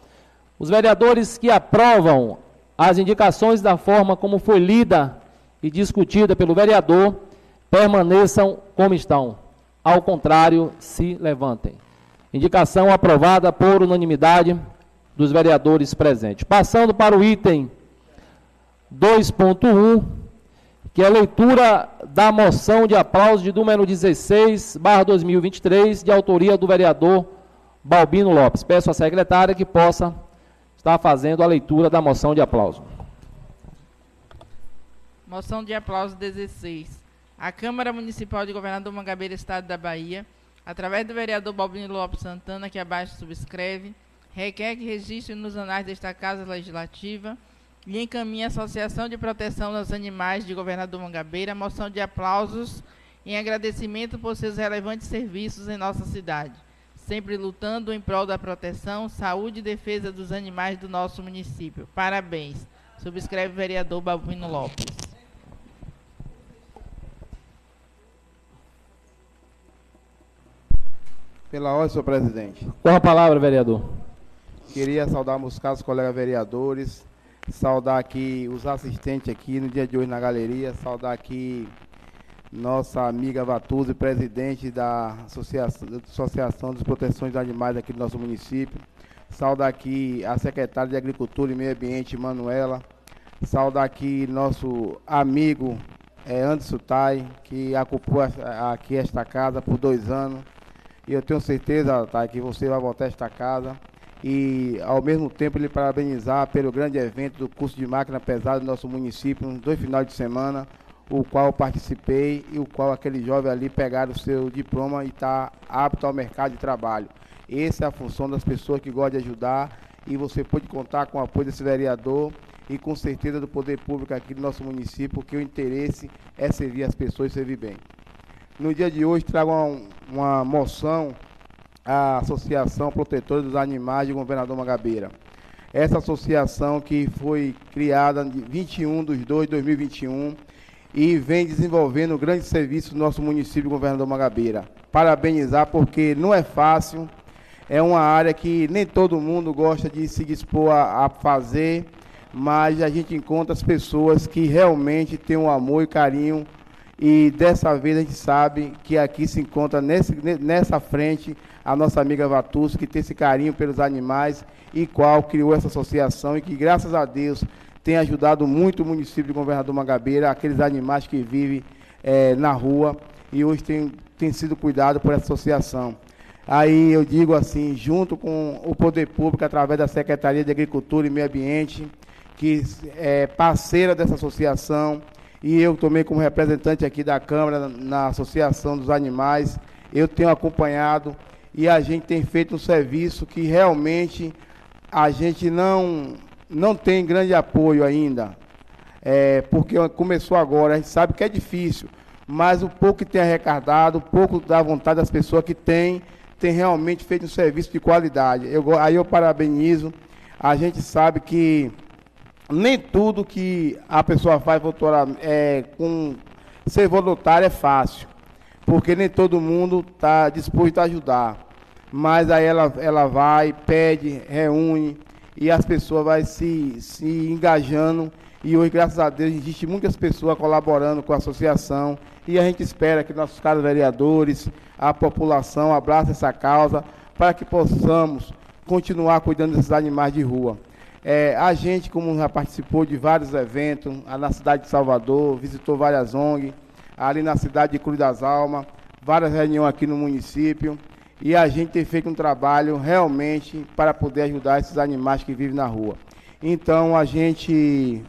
Os vereadores que aprovam as indicações da forma como foi lida e discutida pelo vereador permaneçam como estão. Ao contrário, se levantem. Indicação aprovada por unanimidade dos vereadores presentes. Passando para o item 2.1, que é a leitura da moção de aplauso de número 16, barra 2023, de autoria do vereador Balbino Lopes. Peço à secretária que possa estar fazendo a leitura da moção de aplauso. Moção de aplauso 16. A Câmara Municipal de Governador Mangabeira, Estado da Bahia, através do vereador Balbino Lopes Santana, que abaixo subscreve, requer que registre nos anais desta Casa Legislativa e encaminhe a Associação de Proteção dos Animais de Governador Mangabeira moção de aplausos em agradecimento por seus relevantes serviços em nossa cidade sempre lutando em prol da proteção, saúde e defesa dos animais do nosso município. Parabéns. Subscreve o vereador Balbino Lopes. Pela ordem, senhor presidente. Com a palavra, vereador. Queria saudar meus caros colegas vereadores, saudar aqui os assistentes aqui no dia de hoje na galeria, saudar aqui nossa amiga Vatuzi, presidente da Associação, Associação de Proteções de Animais aqui do nosso município. Saudar aqui a secretária de Agricultura e Meio Ambiente, Manuela. Saudar aqui nosso amigo é, Anderson Tai, que ocupou aqui esta casa por dois anos. E eu tenho certeza, Tai, que você vai voltar a esta casa. E, ao mesmo tempo, ele parabenizar pelo grande evento do curso de máquina pesada do nosso município, nos dois finais de semana, o qual participei e o qual aquele jovem ali pegaram o seu diploma e está apto ao mercado de trabalho. Essa é a função das pessoas que gostam de ajudar e você pode contar com o apoio desse vereador e com certeza do poder público aqui do nosso município, porque o interesse é servir as pessoas e servir bem. No dia de hoje trago uma, uma moção à Associação Protetora dos Animais de Governador Magabeira. Essa associação que foi criada em 21 de 2 de 2021 e vem desenvolvendo um grande serviço no nosso município, governador Magabeira. Parabenizar, porque não é fácil, é uma área que nem todo mundo gosta de se dispor a, a fazer, mas a gente encontra as pessoas que realmente têm um amor e carinho, e dessa vez a gente sabe que aqui se encontra nesse, nessa frente a nossa amiga Vatus, que tem esse carinho pelos animais e qual criou essa associação e que, graças a Deus, tem ajudado muito o município de Governador Mangabeira, aqueles animais que vivem é, na rua e hoje tem, tem sido cuidado por essa associação. Aí eu digo assim, junto com o poder público, através da Secretaria de Agricultura e Meio Ambiente, que é parceira dessa associação, e eu tomei como representante aqui da Câmara na Associação dos Animais, eu tenho acompanhado e a gente tem feito um serviço que realmente a gente não não tem grande apoio ainda, é, porque começou agora, a gente sabe que é difícil, mas o pouco que tem arrecadado, o pouco da vontade das pessoas que tem, tem realmente feito um serviço de qualidade. Eu, aí eu parabenizo, a gente sabe que nem tudo que a pessoa faz é, com ser voluntário é fácil, porque nem todo mundo está disposto a ajudar. Mas aí ela, ela vai, pede, reúne, e as pessoas vão se, se engajando. E hoje, graças a Deus, existe muitas pessoas colaborando com a associação. E a gente espera que nossos caros vereadores, a população abrace essa causa para que possamos continuar cuidando desses animais de rua. É, a gente, como já participou de vários eventos, na cidade de Salvador, visitou várias ONGs, ali na cidade de Cruz das Almas, várias reuniões aqui no município, e a gente tem feito um trabalho realmente para poder ajudar esses animais que vivem na rua. Então a gente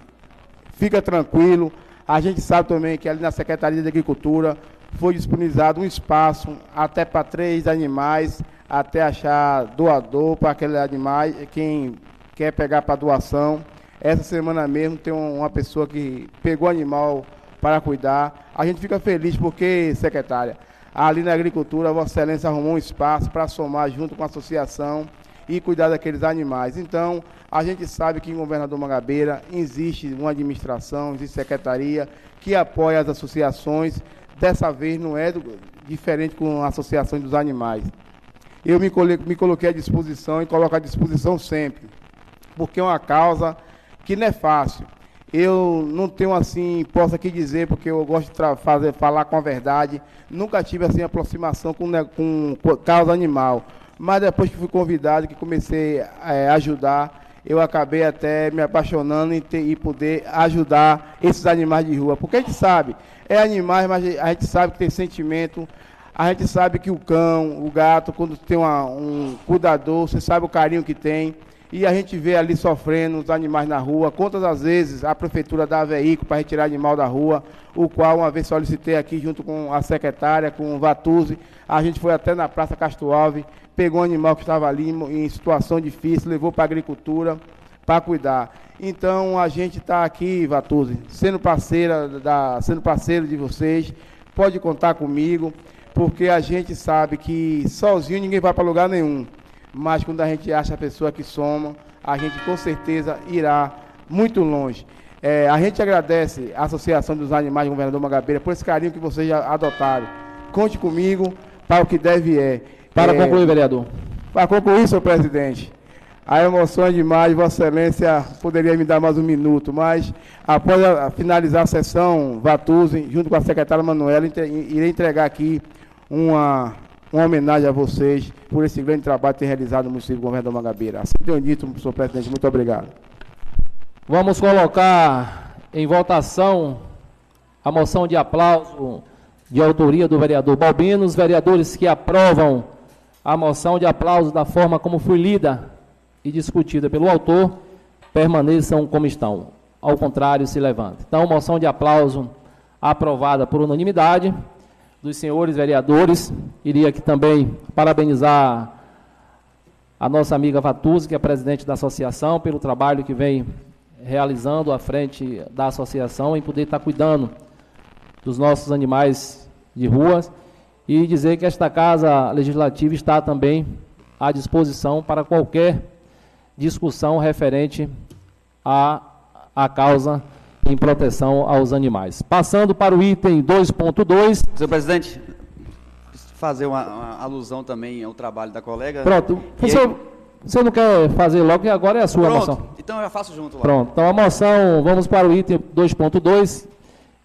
fica tranquilo, a gente sabe também que ali na Secretaria de Agricultura foi disponibilizado um espaço até para três animais, até achar doador para aquele animal, quem quer pegar para doação. Essa semana mesmo tem uma pessoa que pegou animal para cuidar. A gente fica feliz porque, secretária, ali na agricultura, a Vossa Excelência arrumou um espaço para somar junto com a associação e cuidar daqueles animais. Então, a gente sabe que em Governador Mangabeira existe uma administração, existe secretaria que apoia as associações. Dessa vez não é do, diferente com associações dos animais. Eu me, me coloquei à disposição e coloco à disposição sempre, porque é uma causa que não é fácil. Eu não tenho assim, posso aqui dizer, porque eu gosto de fazer, falar com a verdade, nunca tive assim aproximação com, com, com causa animal. Mas depois que fui convidado, que comecei é, a ajudar, eu acabei até me apaixonando em, ter, em poder ajudar esses animais de rua. Porque a gente sabe, é animais, mas a gente sabe que tem sentimento, a gente sabe que o cão, o gato, quando tem uma, um cuidador, você sabe o carinho que tem e a gente vê ali sofrendo os animais na rua. Quantas as vezes a prefeitura dá veículo para retirar animal da rua, o qual uma vez solicitei aqui junto com a secretária, com o Vatuzzi, a gente foi até na Praça Castro Alves, pegou um animal que estava ali em situação difícil, levou para a agricultura para cuidar. Então a gente está aqui, Vatuzzi, sendo parceira da, sendo parceiro de vocês, pode contar comigo, porque a gente sabe que sozinho ninguém vai para lugar nenhum mas quando a gente acha a pessoa que soma, a gente com certeza irá muito longe. É, a gente agradece a Associação dos Animais do Governador Magabeira por esse carinho que vocês já adotaram. Conte comigo para o que deve é. Para é, concluir, vereador. Para concluir, senhor presidente. A emoção é demais, Vossa Excelência poderia me dar mais um minuto, mas após a, finalizar a sessão, Vatuzzi, junto com a secretária Manuela, irei entregar aqui uma uma homenagem a vocês por esse grande trabalho que tem realizado no município de Governador Mangabeira. Assim tenho dito, senhor presidente, muito obrigado. Vamos colocar em votação a moção de aplauso de autoria do vereador Balbino. Os vereadores que aprovam a moção de aplauso da forma como foi lida e discutida pelo autor, permaneçam como estão. Ao contrário, se levante. Então, moção de aplauso aprovada por unanimidade dos senhores vereadores. Iria aqui também parabenizar a nossa amiga Vatuzzi, que é presidente da associação, pelo trabalho que vem realizando à frente da associação em poder estar cuidando dos nossos animais de ruas e dizer que esta casa legislativa está também à disposição para qualquer discussão referente à, à causa em proteção aos animais. Passando para o item 2.2. Senhor presidente, fazer uma, uma, alusão também ao trabalho da colega. Pronto. Você, aí... você não quer fazer logo, que agora é a sua Pronto. moção. Então eu já faço junto lá. Pronto. Então a moção, vamos para o item 2.2,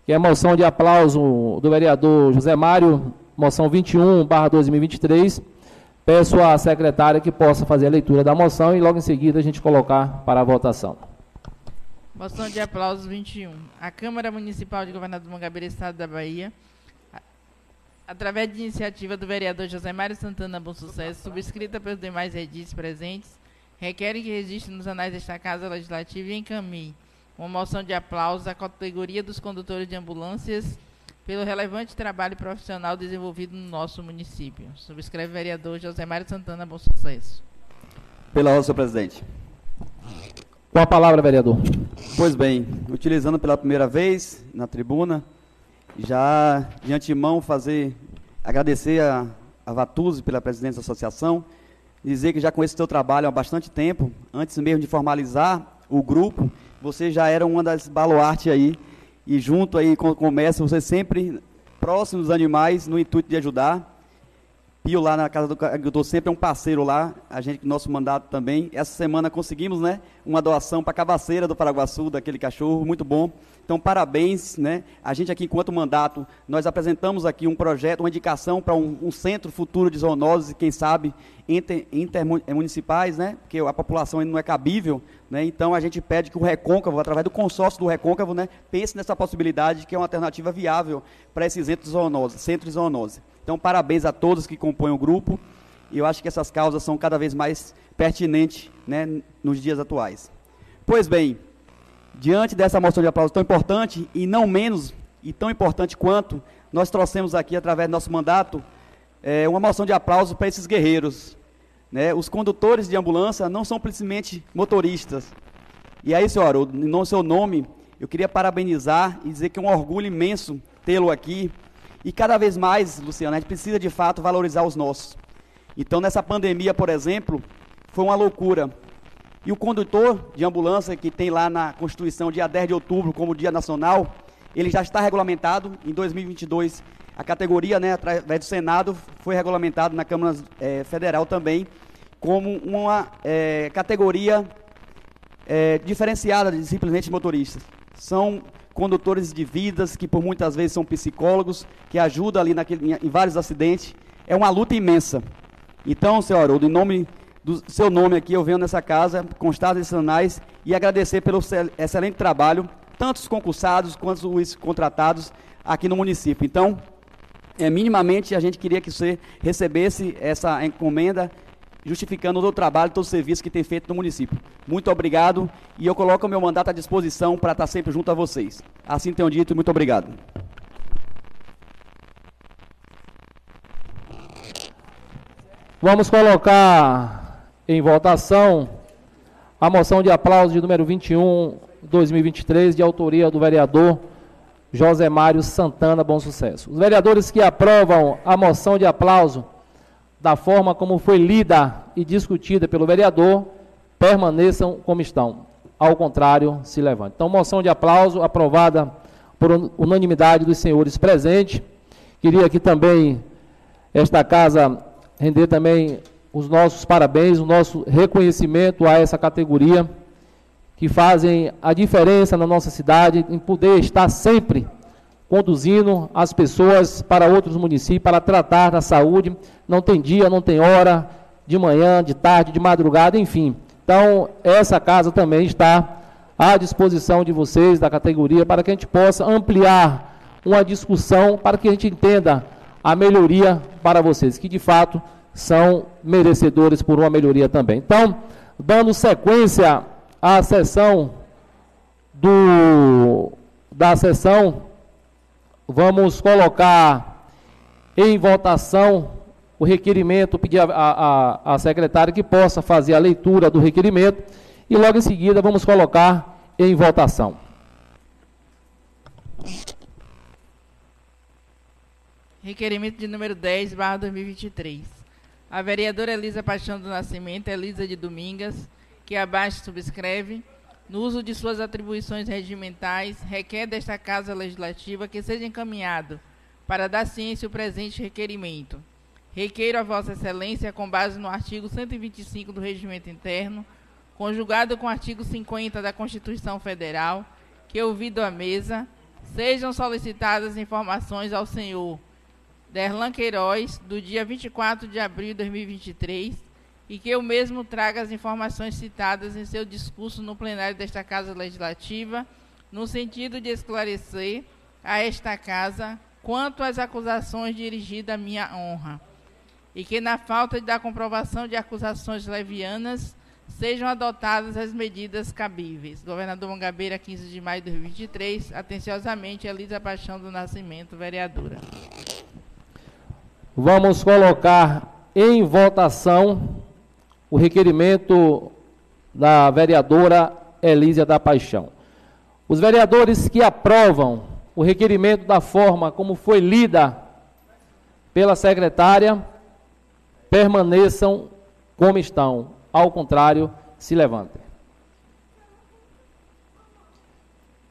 que é a moção de aplauso do vereador José Mário, moção 21, barra 2023. Peço à secretária que possa fazer a leitura da moção e logo em seguida a gente colocar para a votação. Moção de aplausos 21. A Câmara Municipal de Governador Mangabeira, Estado da Bahia, através de iniciativa do vereador José Mário Santana Bom Sucesso, subscrita pelos demais edis presentes, requerem que registre nos anais desta Casa Legislativa e encaminhe uma moção de aplausos à categoria dos condutores de ambulâncias pelo relevante trabalho profissional desenvolvido no nosso município. Subscreve o vereador José Mário Santana Bom Sucesso. Pela senhor presidente. Com a palavra, vereador. Pois bem, utilizando pela primeira vez na tribuna, já de antemão fazer, agradecer a, a Vatuzzi pela presidência da associação, dizer que já conheço o seu trabalho há bastante tempo, antes mesmo de formalizar o grupo, você já era uma das baluartes aí, e junto aí com o comércio, você sempre próximo dos animais, no intuito de ajudar. Pio lá na Casa do Agricultor sempre é um parceiro lá, a gente, nosso mandato também. Essa semana conseguimos, né, uma doação para a Cabaceira do Paraguaçu, daquele cachorro, muito bom. Então, parabéns, né? A gente aqui, enquanto mandato, nós apresentamos aqui um projeto, uma indicação para um, um, centro futuro de zoonoses, quem sabe, inter, intermunicipais, né? Porque a população ainda não é cabível, né? Então, a gente pede que o Recôncavo, através do consórcio do Recôncavo, né, pense nessa possibilidade, que é uma alternativa viável para esses centros de zoonose. Centros de zoonose. Então, parabéns a todos que compõem o grupo. E eu acho que essas causas são cada vez mais pertinentes né, nos dias atuais. Pois bem, diante dessa moção de aplauso tão importante, e não menos, e tão importante quanto, nós trouxemos aqui, através do nosso mandato, é, uma moção de aplauso para esses guerreiros. Né? Os condutores de ambulância não são simplesmente motoristas. E aí, senhora, no seu nome, eu queria parabenizar e dizer que é um orgulho imenso tê-lo aqui, e cada vez mais, Luciano, a gente precisa de fato valorizar os nossos. Então, nessa pandemia, por exemplo, foi uma loucura. E o condutor de ambulância, que tem lá na Constituição dia 10 de outubro como Dia Nacional, ele já está regulamentado. Em 2022, a categoria, né, através do Senado, foi regulamentado na Câmara é, Federal também como uma é, categoria é, diferenciada de simplesmente motoristas. São condutores de vidas, que por muitas vezes são psicólogos, que ajudam ali naquele, em vários acidentes. É uma luta imensa. Então, senhor Haroldo, em nome do seu nome aqui, eu venho nessa casa, constar esses anais e agradecer pelo excelente trabalho, tanto os concursados quanto os contratados aqui no município. Então, é, minimamente a gente queria que você recebesse essa encomenda justificando todo o trabalho, todo o serviço que tem feito no município. Muito obrigado e eu coloco o meu mandato à disposição para estar sempre junto a vocês. Assim tenho dito e muito obrigado. Vamos colocar em votação a moção de aplauso de número 21, 2023, de autoria do vereador José Mário Santana Bom Sucesso. Os vereadores que aprovam a moção de aplauso da forma como foi lida e discutida pelo vereador, permaneçam como estão. Ao contrário, se levante. Então, moção de aplauso aprovada por unanimidade dos senhores presentes. Queria aqui também, esta casa, render também os nossos parabéns, o nosso reconhecimento a essa categoria, que fazem a diferença na nossa cidade, em poder estar sempre conduzindo as pessoas para outros municípios para tratar da saúde. Não tem dia, não tem hora, de manhã, de tarde, de madrugada, enfim. Então, essa casa também está à disposição de vocês, da categoria, para que a gente possa ampliar uma discussão, para que a gente entenda a melhoria para vocês, que de fato são merecedores por uma melhoria também. Então, dando sequência à sessão do, da sessão Vamos colocar em votação o requerimento, pedir a secretária que possa fazer a leitura do requerimento e logo em seguida vamos colocar em votação. Requerimento de número 10, barra 2023. A vereadora Elisa Paixão do Nascimento, Elisa de Domingas, que abaixo subscreve, no uso de suas atribuições regimentais, requer desta Casa Legislativa que seja encaminhado para dar ciência o presente requerimento. Requeiro a Vossa Excelência, com base no artigo 125 do Regimento Interno, conjugado com o artigo 50 da Constituição Federal, que, ouvido a mesa, sejam solicitadas informações ao senhor Derlan Queiroz, do dia 24 de abril de 2023, e que eu mesmo traga as informações citadas em seu discurso no plenário desta Casa Legislativa, no sentido de esclarecer a esta Casa quanto às acusações dirigidas à minha honra, e que, na falta da comprovação de acusações levianas, sejam adotadas as medidas cabíveis. Governador Mangabeira, 15 de maio de 2023, atenciosamente, Elisa Paixão do Nascimento, vereadora. Vamos colocar em votação o requerimento da vereadora Elísia da Paixão. Os vereadores que aprovam o requerimento da forma como foi lida pela secretária permaneçam como estão. Ao contrário, se levantem.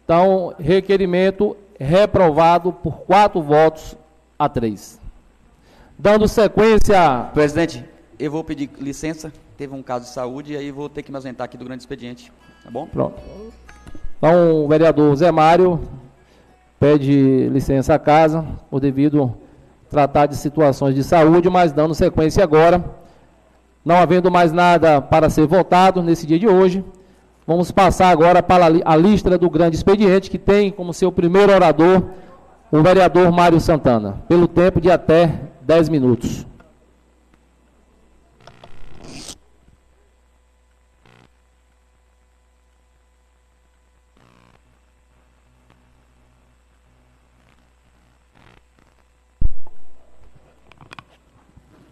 Então, requerimento reprovado por quatro votos a três. Dando sequência. Presidente, eu vou pedir licença. Teve um caso de saúde e aí vou ter que me ausentar aqui do grande expediente. Tá bom? Pronto. Então, o vereador Zé Mário pede licença à casa, por devido tratar de situações de saúde, mas dando sequência agora. Não havendo mais nada para ser votado nesse dia de hoje, vamos passar agora para a lista do grande expediente, que tem como seu primeiro orador o vereador Mário Santana, pelo tempo de até 10 minutos.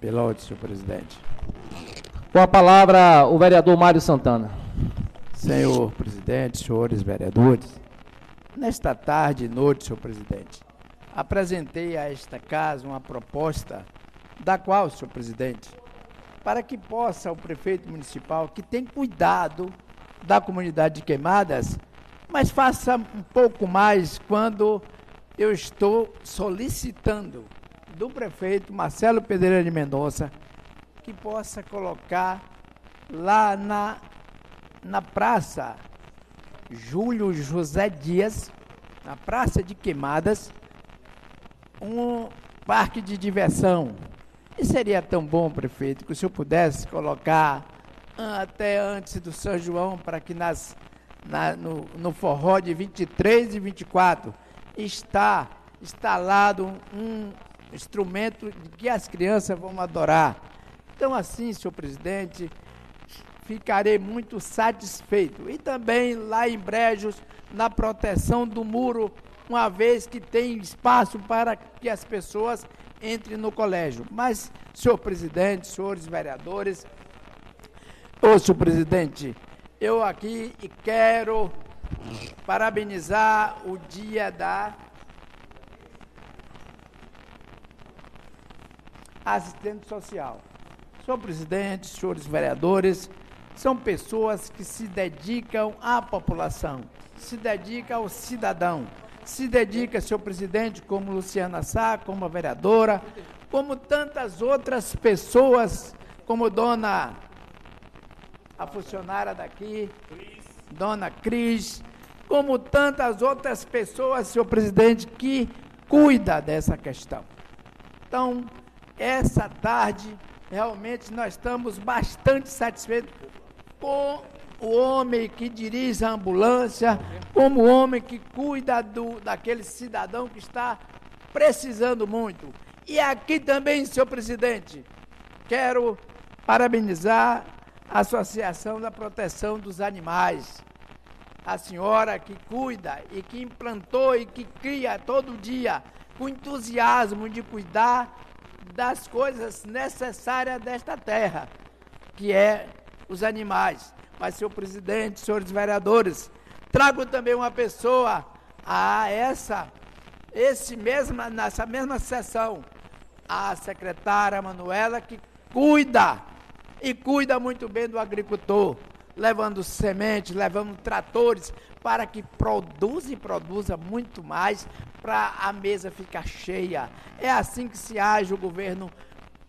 Pelote, senhor presidente. Com a palavra, o vereador Mário Santana. Senhor presidente, senhores vereadores, nesta tarde e noite, senhor presidente, apresentei a esta casa uma proposta, da qual, senhor presidente, para que possa o prefeito municipal, que tem cuidado da comunidade de Queimadas, mas faça um pouco mais quando eu estou solicitando do prefeito Marcelo Pedreira de Mendonça que possa colocar lá na, na praça Júlio José Dias, na Praça de Queimadas, um parque de diversão. E seria tão bom, prefeito, que o senhor pudesse colocar até antes do São João, para que nas, na, no, no forró de 23 e 24 está instalado um, instrumento que as crianças vão adorar. Então, assim, senhor presidente, ficarei muito satisfeito. E também lá em Brejos, na proteção do muro, uma vez que tem espaço para que as pessoas entrem no colégio. Mas, senhor presidente, senhores vereadores, ô senhor presidente, eu aqui quero parabenizar o dia da assistente social. Senhor presidente, senhores vereadores, são pessoas que se dedicam à população, se dedicam ao cidadão, se dedica, senhor presidente, como Luciana Sá, como a vereadora, como tantas outras pessoas, como dona, a funcionária daqui, dona Cris, como tantas outras pessoas, senhor presidente, que cuida dessa questão. Então, essa tarde, realmente nós estamos bastante satisfeitos com o homem que dirige a ambulância, como o homem que cuida do, daquele cidadão que está precisando muito. E aqui também, senhor presidente, quero parabenizar a Associação da Proteção dos Animais. A senhora que cuida e que implantou e que cria todo dia com entusiasmo de cuidar das coisas necessárias desta terra, que é os animais. Mas, senhor presidente, senhores vereadores, trago também uma pessoa a essa, esse mesma, nessa mesma sessão, a secretária Manuela, que cuida e cuida muito bem do agricultor, levando sementes, levando tratores, para que produza e produza muito mais para a mesa ficar cheia. É assim que se age o governo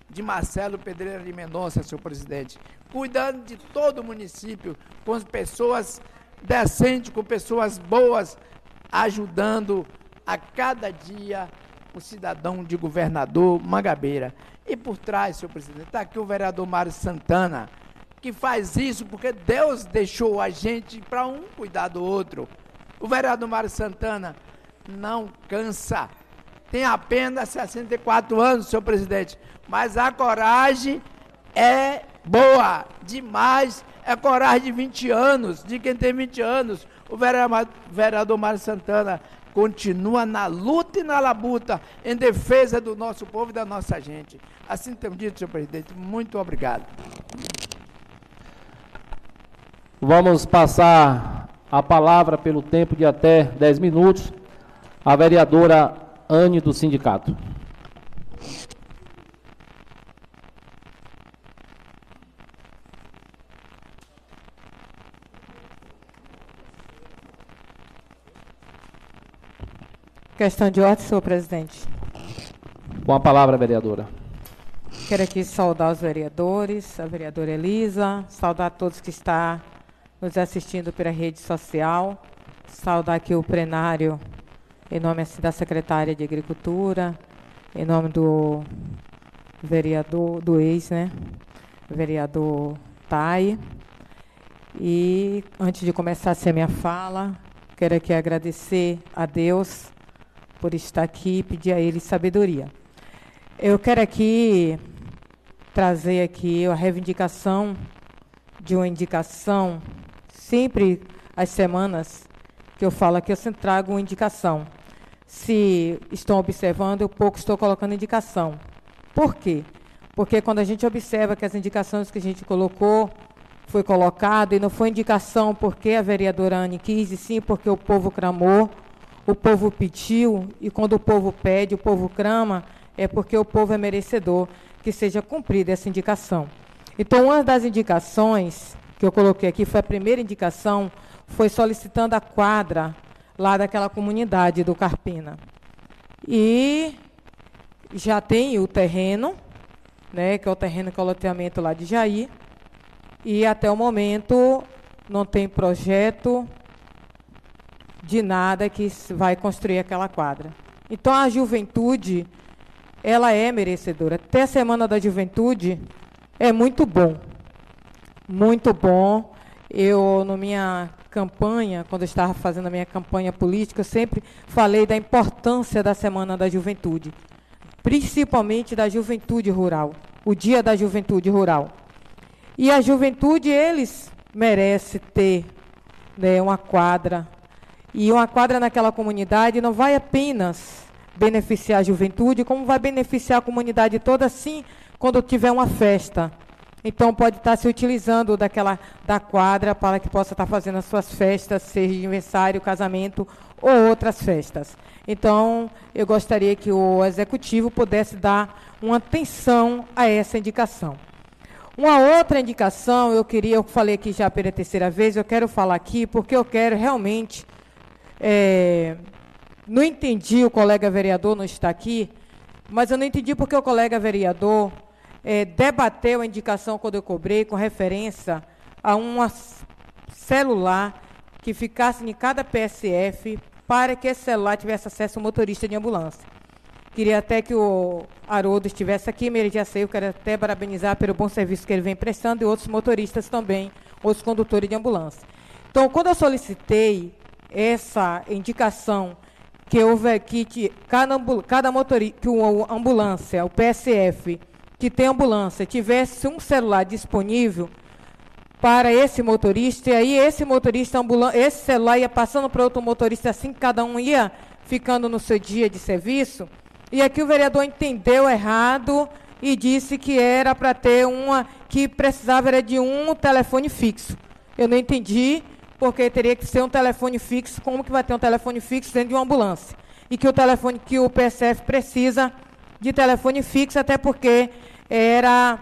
de Marcelo Pedreira de Mendonça, senhor presidente, cuidando de todo o município, com pessoas decentes, com pessoas boas, ajudando a cada dia o cidadão de governador Mangabeira. E por trás, senhor presidente, está aqui o vereador Mário Santana, que faz isso porque Deus deixou a gente para um cuidar do outro. O vereador Mário Santana não cansa. Tem apenas 64 anos, senhor presidente, mas a coragem é boa demais. É coragem de 20 anos, de quem tem 20 anos. O vereador Mário Santana continua na luta e na labuta em defesa do nosso povo e da nossa gente. Assim temos dito, senhor presidente. Muito obrigado. Vamos passar a palavra pelo tempo de até 10 minutos à vereadora Anne do sindicato. Questão de ordem, senhor presidente. Com a palavra, vereadora. Quero aqui saudar os vereadores, a vereadora Elisa, saudar todos que estão nos assistindo pela rede social, saudar aqui o plenário em nome assim, da secretária de Agricultura, em nome do vereador, do ex, né? Vereador Tai. E antes de começar a minha fala, quero aqui agradecer a Deus por estar aqui e pedir a Ele sabedoria. Eu quero aqui trazer aqui a reivindicação de uma indicação, sempre as semanas que eu falo aqui, eu sempre trago uma indicação. Se estão observando, eu pouco estou colocando indicação. Por quê? Porque quando a gente observa que as indicações que a gente colocou foi colocado e não foi indicação porque a vereadora Anne quis, e sim porque o povo clamou, o povo pediu, e quando o povo pede, o povo clama, é porque o povo é merecedor que seja cumprida essa indicação. Então, uma das indicações que eu coloquei aqui foi a primeira indicação, foi solicitando a quadra lá daquela comunidade do Carpina. E já tem o terreno, né, que é o terreno que é o loteamento lá de Jair, e até o momento não tem projeto de nada que vai construir aquela quadra. Então a juventude, ela é merecedora. Até a Semana da Juventude é muito bom. Muito bom. Eu, na minha campanha, quando eu estava fazendo a minha campanha política, eu sempre falei da importância da Semana da Juventude, principalmente da juventude rural, o Dia da Juventude Rural. E a juventude, eles merecem ter né, uma quadra. E uma quadra naquela comunidade não vai apenas beneficiar a juventude, como vai beneficiar a comunidade toda, sim, quando tiver uma festa. Então pode estar se utilizando daquela da quadra para que possa estar fazendo as suas festas, seja aniversário, casamento ou outras festas. Então, eu gostaria que o executivo pudesse dar uma atenção a essa indicação. Uma outra indicação, eu queria, eu falei aqui já pela terceira vez, eu quero falar aqui porque eu quero realmente. É, não entendi, o colega vereador não está aqui, mas eu não entendi porque o colega vereador é, debateu a indicação quando eu cobrei com referência a um celular que ficasse em cada PSF para que esse celular tivesse acesso ao motorista de ambulância. Queria até que o Haroldo estivesse aqui, ele já sei, eu quero até parabenizar pelo bom serviço que ele vem prestando e outros motoristas também, outros condutores de ambulância. Então, quando eu solicitei essa indicação que houve que cada, cada motorista, que o ambulância, o PSF, que tem ambulância, tivesse um celular disponível para esse motorista, e aí esse motorista ambulante, esse celular ia passando para outro motorista, assim cada um ia ficando no seu dia de serviço, e aqui o vereador entendeu errado e disse que era para ter uma, que precisava era de um telefone fixo. Eu não entendi, porque teria que ser um telefone fixo, como que vai ter um telefone fixo dentro de uma ambulância? E que o telefone, que o PSF precisa de telefone fixo, até porque era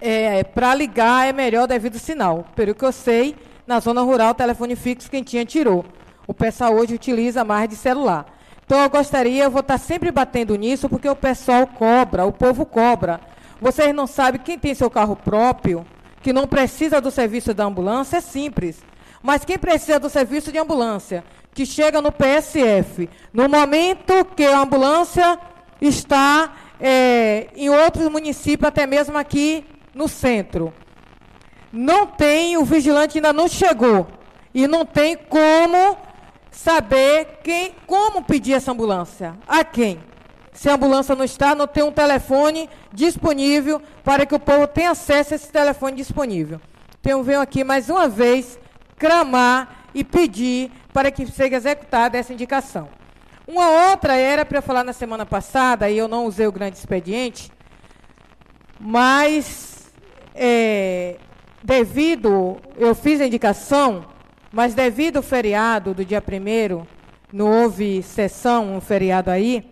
é, para ligar é melhor devido ao sinal. Pelo que eu sei, na zona rural, o telefone fixo quem tinha tirou. O pessoal hoje utiliza mais de celular. Então eu gostaria, eu vou estar sempre batendo nisso, porque o pessoal cobra, o povo cobra. Vocês não sabem, quem tem seu carro próprio, que não precisa do serviço da ambulância, é simples. Mas quem precisa do serviço de ambulância, que chega no PSF, no momento que a ambulância está é, em outros municípios, até mesmo aqui no centro, não tem, o vigilante ainda não chegou. E não tem como saber quem, como pedir essa ambulância. A quem? Se a ambulância não está, não tem um telefone disponível para que o povo tenha acesso a esse telefone disponível. Então, venho aqui mais uma vez clamar e pedir para que seja executada essa indicação. Uma outra era para eu falar na semana passada, e eu não usei o grande expediente, mas é, devido, eu fiz a indicação mas devido ao feriado do dia 1 não houve sessão, um feriado aí,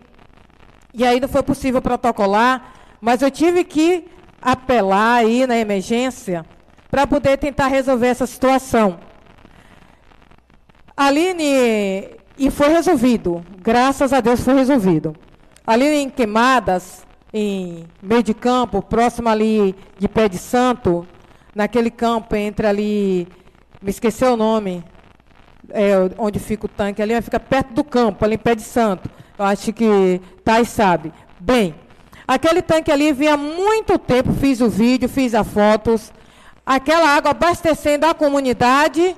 e aí não foi possível protocolar, mas eu tive que apelar aí na emergência para poder tentar resolver essa situação. Aline, e foi resolvido, graças a Deus foi resolvido. Ali em Queimadas, em meio de campo, próximo ali de Pé de Santo, naquele campo entre ali, me esqueceu o nome, é, onde fica o tanque ali, fica perto do campo, ali em Pé de Santo. Eu acho que Thais sabe. Bem, aquele tanque ali vinha muito tempo, fiz o vídeo, fiz as fotos, aquela água abastecendo a comunidade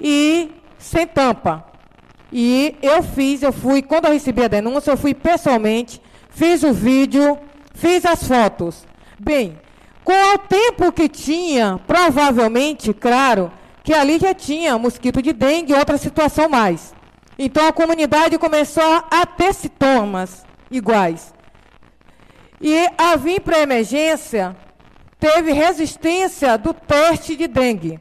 e sem tampa. E eu fiz, eu fui, quando eu recebi a denúncia, eu fui pessoalmente, fiz o vídeo, fiz as fotos. Bem, com o tempo que tinha, provavelmente, claro, que ali já tinha mosquito de dengue e outra situação mais. Então a comunidade começou a ter sintomas iguais. E a vir para a emergência, teve resistência do teste de dengue.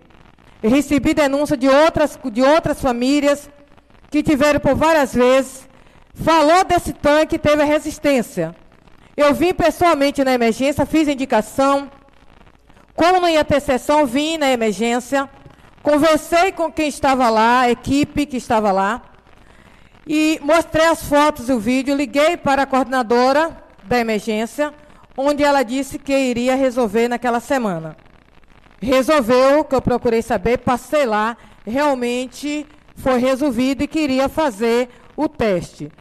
Recebi denúncia de outras, de outras famílias que tiveram por várias vezes. Falou desse tanque, teve a resistência. Eu vim pessoalmente na emergência, fiz indicação. Como não ia ter sessão, vim na emergência. Conversei com quem estava lá, a equipe que estava lá. E mostrei as fotos e o vídeo. Liguei para a coordenadora da emergência, onde ela disse que iria resolver naquela semana. Resolveu, que eu procurei saber, passei lá, realmente foi resolvido e queria fazer o teste.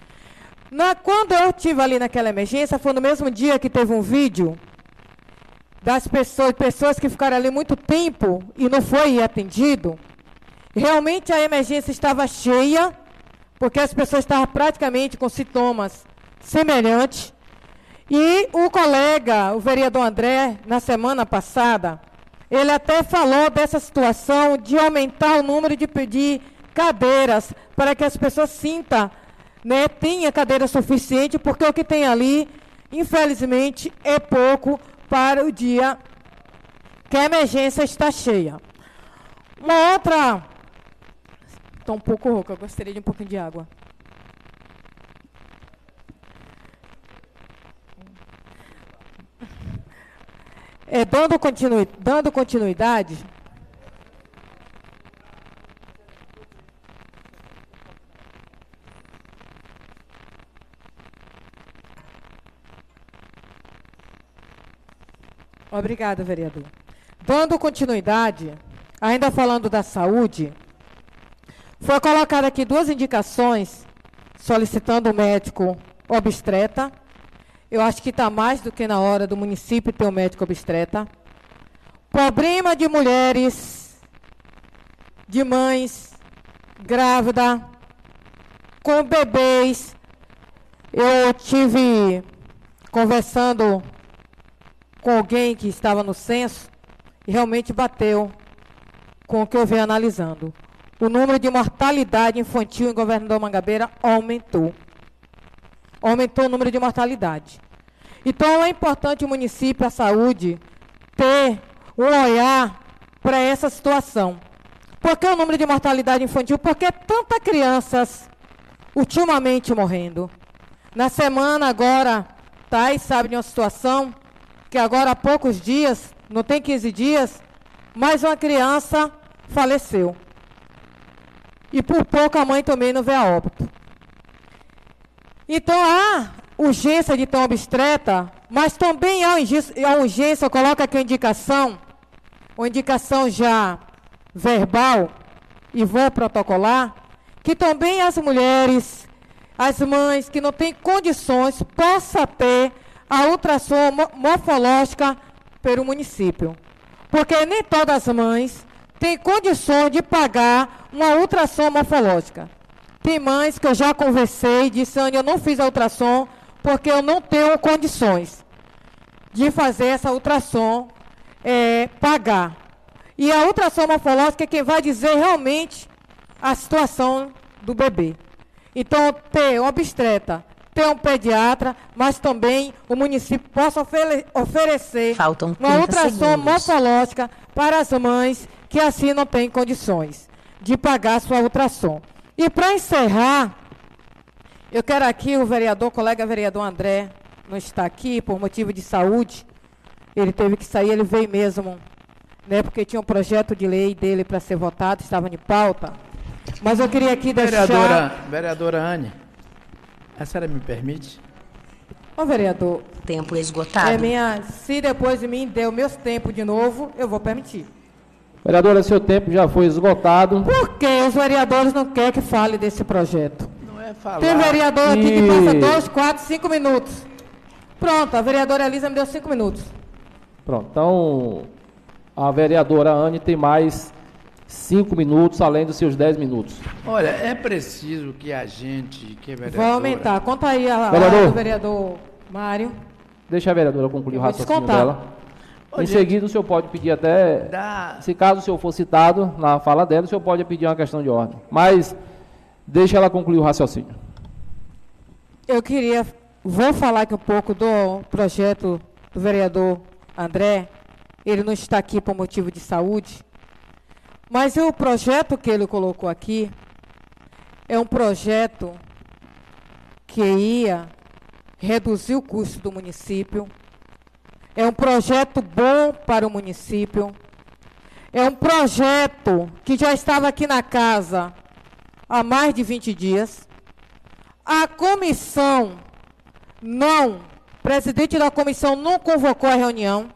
Na, quando eu estive ali naquela emergência, foi no mesmo dia que teve um vídeo das pessoas, pessoas que ficaram ali muito tempo e não foi atendido. Realmente a emergência estava cheia, porque as pessoas estavam praticamente com sintomas semelhantes. E o colega, o vereador André, na semana passada, ele até falou dessa situação de aumentar o número de pedir cadeiras para que as pessoas sintam, né, tenha cadeira suficiente, porque o que tem ali, infelizmente, é pouco para o dia que a emergência está cheia. Uma outra. Estou um pouco rouca, gostaria de um pouquinho de água. É, dando, continui, dando continuidade. Obrigada, vereador. Dando continuidade, ainda falando da saúde, foi colocada aqui duas indicações solicitando o médico obstreta eu acho que está mais do que na hora do município ter um médico obstreta. Problema de mulheres, de mães grávidas, com bebês. Eu tive conversando com alguém que estava no censo e realmente bateu com o que eu venho analisando. O número de mortalidade infantil em Governador Mangabeira aumentou aumentou o número de mortalidade. Então é importante o município, a saúde, ter um olhar para essa situação. Por que o número de mortalidade infantil? Porque tantas crianças ultimamente morrendo. Na semana agora, Thais sabe de uma situação que agora há poucos dias, não tem 15 dias, mais uma criança faleceu. E por pouco a mãe também não vê a óbito. Então há urgência de tão obstreta, mas também há urgência, eu coloco aqui a indicação, uma indicação já verbal e vou protocolar, que também as mulheres, as mães que não têm condições, possam ter a ultrassom morfológica pelo município. Porque nem todas as mães têm condições de pagar uma ultrassom morfológica. Tem mães que eu já conversei e disse, Anne, eu não fiz a ultrassom porque eu não tenho condições de fazer essa ultrassom é, pagar. E a ultrassom morfológica é quem vai dizer realmente a situação do bebê. Então, ter obstreta, ter um pediatra, mas também o município possa ofere oferecer uma ultrassom segundos. morfológica para as mães que assim não têm condições de pagar sua ultrassom. E para encerrar, eu quero aqui o vereador, colega vereador André, não está aqui por motivo de saúde. Ele teve que sair, ele veio mesmo, né, porque tinha um projeto de lei dele para ser votado, estava em pauta. Mas eu queria aqui deixar... Vereadora, vereadora Anne, a senhora me permite? Ô, vereador. Tempo esgotado. É minha, se depois de mim der o meu tempo de novo, eu vou permitir. Vereadora, seu tempo já foi esgotado. Por que os vereadores não querem que fale desse projeto? Não é falar. Tem vereador aqui que passa dois, quatro, cinco minutos. Pronto, a vereadora Elisa me deu cinco minutos. Pronto, então a vereadora Anne tem mais cinco minutos, além dos seus dez minutos. Olha, é preciso que a gente, que é vereadora... Vai aumentar. Conta aí a Vereador. do vereador Mário. Deixa a vereadora concluir Eu o raciocínio dela. Ô, em gente, seguida, o senhor pode pedir até, Dá... se caso o senhor for citado na fala dela, o senhor pode pedir uma questão de ordem. Mas deixa ela concluir o raciocínio. Eu queria, vou falar aqui um pouco do projeto do vereador André. Ele não está aqui por motivo de saúde. Mas o projeto que ele colocou aqui é um projeto que ia reduzir o custo do município. É um projeto bom para o município. É um projeto que já estava aqui na casa há mais de 20 dias. A comissão não, o presidente da comissão não convocou a reunião,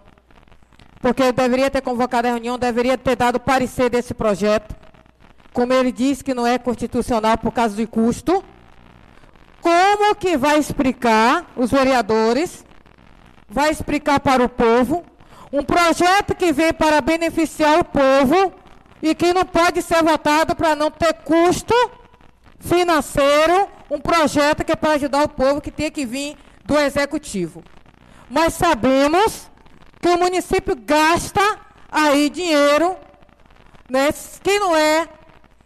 porque ele deveria ter convocado a reunião, deveria ter dado parecer desse projeto. Como ele disse que não é constitucional por causa de custo. Como que vai explicar os vereadores? Vai explicar para o povo um projeto que vem para beneficiar o povo e que não pode ser votado para não ter custo financeiro, um projeto que é para ajudar o povo que tem que vir do executivo. Mas sabemos que o município gasta aí dinheiro, né, que não é,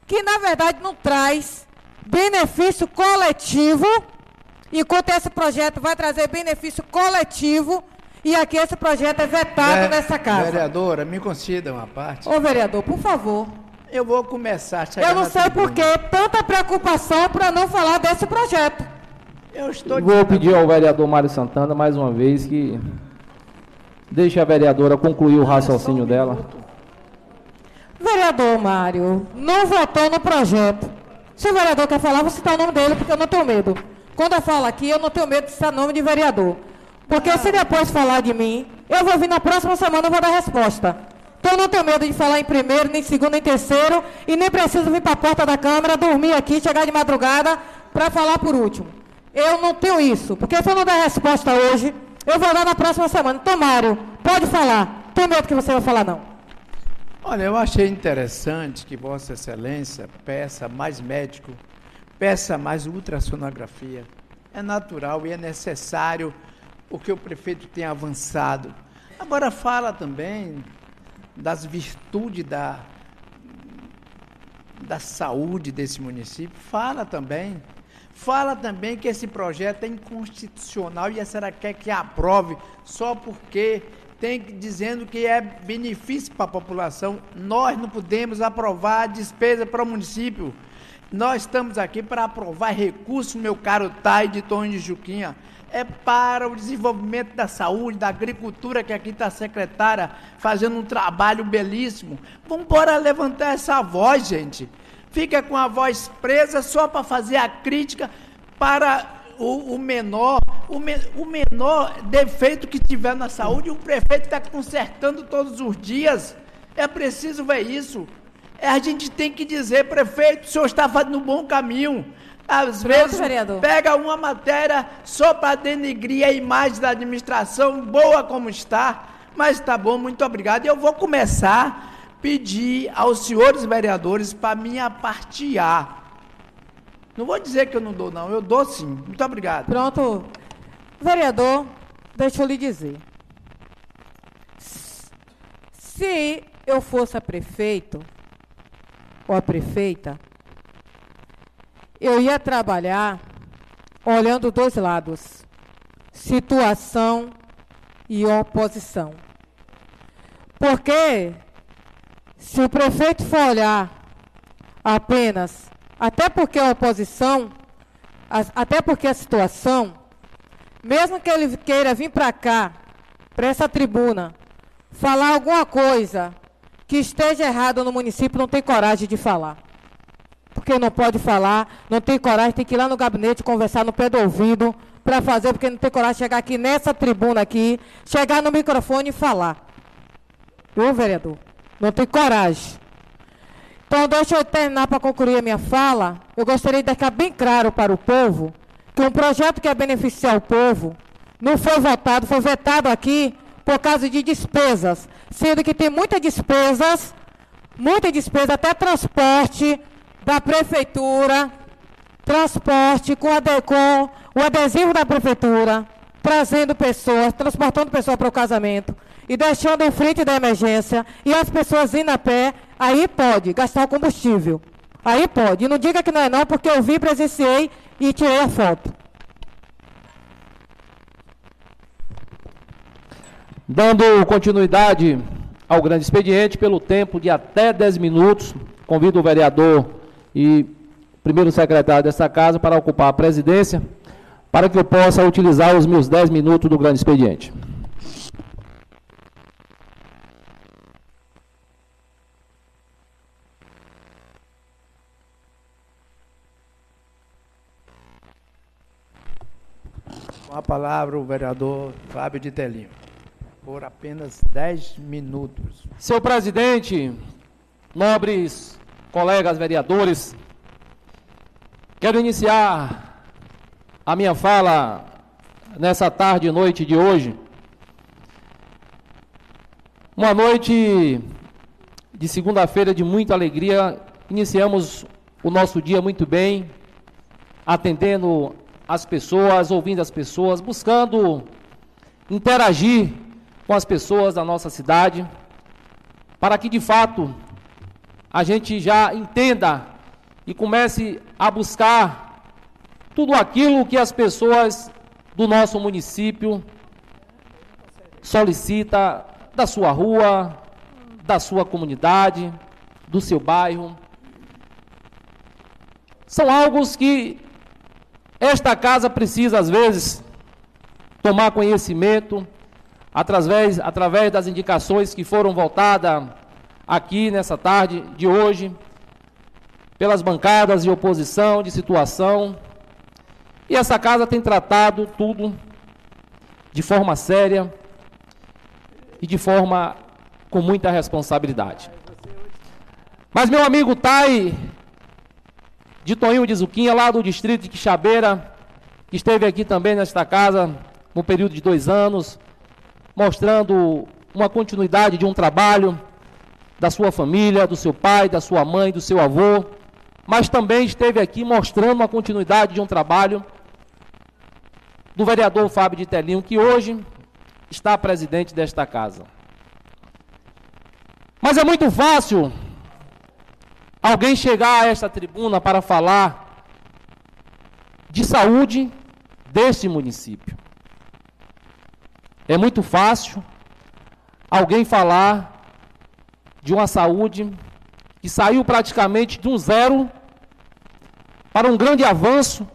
que na verdade não traz benefício coletivo, enquanto esse projeto vai trazer benefício coletivo, e aqui esse projeto é vetado Ve- nessa casa. Vereadora, me conceda uma parte. Ô vereador, por favor. Eu vou começar a Eu não sei por que tanta preocupação para não falar desse projeto. Eu estou Vou pedir ao vereador Mário Santana mais uma vez que deixe a vereadora concluir o raciocínio dela. Vereador Mário, não votou no projeto. Se o vereador quer falar, vou citar o nome dele, porque eu não tenho medo. Quando eu falo aqui, eu não tenho medo de citar nome de vereador. Porque se depois falar de mim, eu vou vir na próxima semana e vou dar resposta. Então eu não tenho medo de falar em primeiro, nem segundo, nem terceiro, e nem preciso vir para a porta da Câmara, dormir aqui, chegar de madrugada, para falar por último. Eu não tenho isso, porque se eu não der resposta hoje, eu vou dar na próxima semana. Então, Mário, pode falar. Tenho medo que você vai falar, não. Olha, eu achei interessante que Vossa Excelência peça mais médico, peça mais ultrassonografia. É natural e é necessário porque o prefeito tem avançado. Agora fala também das virtudes da, da saúde desse município. Fala também. Fala também que esse projeto é inconstitucional e a senhora quer que aprove só porque tem que- dizendo que é benefício para a população. Nós não podemos aprovar a despesa para o município. Nós estamos aqui para aprovar recursos, meu caro Tai de Tony de Juquinha. É para o desenvolvimento da saúde, da agricultura, que aqui está a secretária fazendo um trabalho belíssimo. Vamos embora levantar essa voz, gente. Fica com a voz presa só para fazer a crítica para o, o menor, o, me- o menor defeito que tiver na saúde, o prefeito está consertando todos os dias. É preciso ver isso. É, a gente tem que dizer, prefeito, o senhor está fazendo um bom caminho. Às Pronto, vezes vereador. pega uma matéria só para denegrir a imagem da administração, boa como está. Mas tá bom, muito obrigado. Eu vou começar pedir aos senhores vereadores para minha parte A. Não vou dizer que eu não dou, não. Eu dou sim. Muito obrigado. Pronto. Vereador, deixa eu lhe dizer. Se eu fosse a prefeito ou a prefeita, eu ia trabalhar olhando dois lados: situação e oposição. Porque se o prefeito for olhar apenas, até porque a oposição, até porque a situação, mesmo que ele queira vir para cá, para essa tribuna, falar alguma coisa que esteja errado no município, não tem coragem de falar. Porque não pode falar, não tem coragem, tem que ir lá no gabinete conversar no pé do ouvido para fazer, porque não tem coragem de chegar aqui nessa tribuna aqui, chegar no microfone e falar. Viu, vereador? Não tem coragem. Então, deixa eu terminar para concluir a minha fala. Eu gostaria de deixar bem claro para o povo que um projeto que é beneficiar o povo não foi votado, foi vetado aqui por causa de despesas, sendo que tem muitas despesas, muita despesa, até transporte da prefeitura, transporte com, com o adesivo da prefeitura, trazendo pessoas, transportando pessoas para o casamento e deixando em frente da emergência e as pessoas indo a pé, aí pode gastar o combustível. Aí pode. E não diga que não é não, porque eu vi, presenciei e tirei a foto. Dando continuidade ao grande expediente, pelo tempo de até 10 minutos, convido o vereador e primeiro secretário dessa casa para ocupar a presidência, para que eu possa utilizar os meus 10 minutos do grande expediente. Com a palavra o vereador Fábio de Telinho, por apenas 10 minutos. Senhor presidente, nobres colegas vereadores, quero iniciar a minha fala nessa tarde e noite de hoje. Uma noite de segunda-feira de muita alegria, iniciamos o nosso dia muito bem, atendendo as pessoas, ouvindo as pessoas, buscando interagir com as pessoas da nossa cidade, para que de fato a gente já entenda e comece a buscar tudo aquilo que as pessoas do nosso município solicita da sua rua, da sua comunidade, do seu bairro. São algo que esta casa precisa, às vezes, tomar conhecimento através, através das indicações que foram voltadas aqui nessa tarde de hoje, pelas bancadas de oposição, de situação. E essa casa tem tratado tudo de forma séria e de forma com muita responsabilidade. Mas meu amigo Tai de Toninho de Zuquinha, lá do distrito de Quixabeira, que esteve aqui também nesta casa no período de dois anos, mostrando uma continuidade de um trabalho da sua família, do seu pai, da sua mãe, do seu avô, mas também esteve aqui mostrando uma continuidade de um trabalho do vereador Fábio de Telinho, que hoje está presidente desta casa. Mas é muito fácil alguém chegar a esta tribuna para falar de saúde deste município. É muito fácil alguém falar de uma saúde que saiu praticamente de um zero para um grande avanço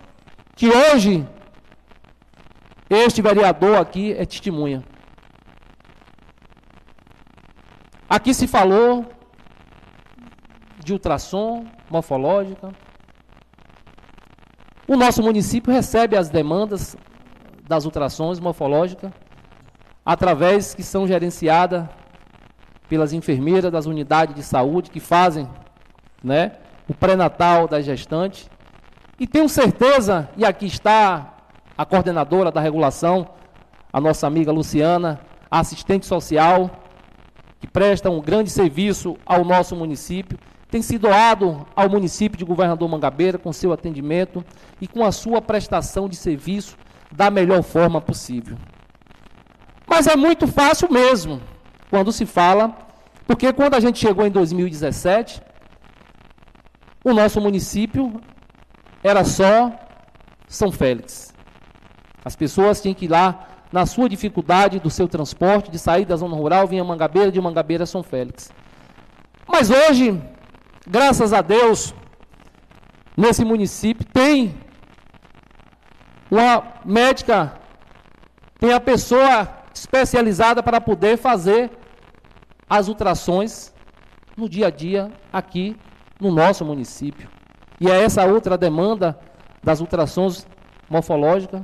que hoje este vereador aqui é testemunha. Aqui se falou de ultrassom morfológica. O nosso município recebe as demandas das ultrassons morfológicas através que são gerenciadas pelas enfermeiras das unidades de saúde que fazem, né, o pré-natal da gestante. E tenho certeza, e aqui está a coordenadora da regulação, a nossa amiga Luciana, a assistente social, que presta um grande serviço ao nosso município tem se doado ao município de Governador Mangabeira com seu atendimento e com a sua prestação de serviço da melhor forma possível. Mas é muito fácil mesmo quando se fala, porque quando a gente chegou em 2017, o nosso município era só São Félix. As pessoas tinham que ir lá na sua dificuldade do seu transporte, de sair da zona rural, vinha Mangabeira, de Mangabeira a São Félix. Mas hoje, graças a Deus, nesse município tem uma médica, tem a pessoa especializada para poder fazer as ultrações no dia a dia aqui no nosso município. E é essa outra demanda das ultrações morfológicas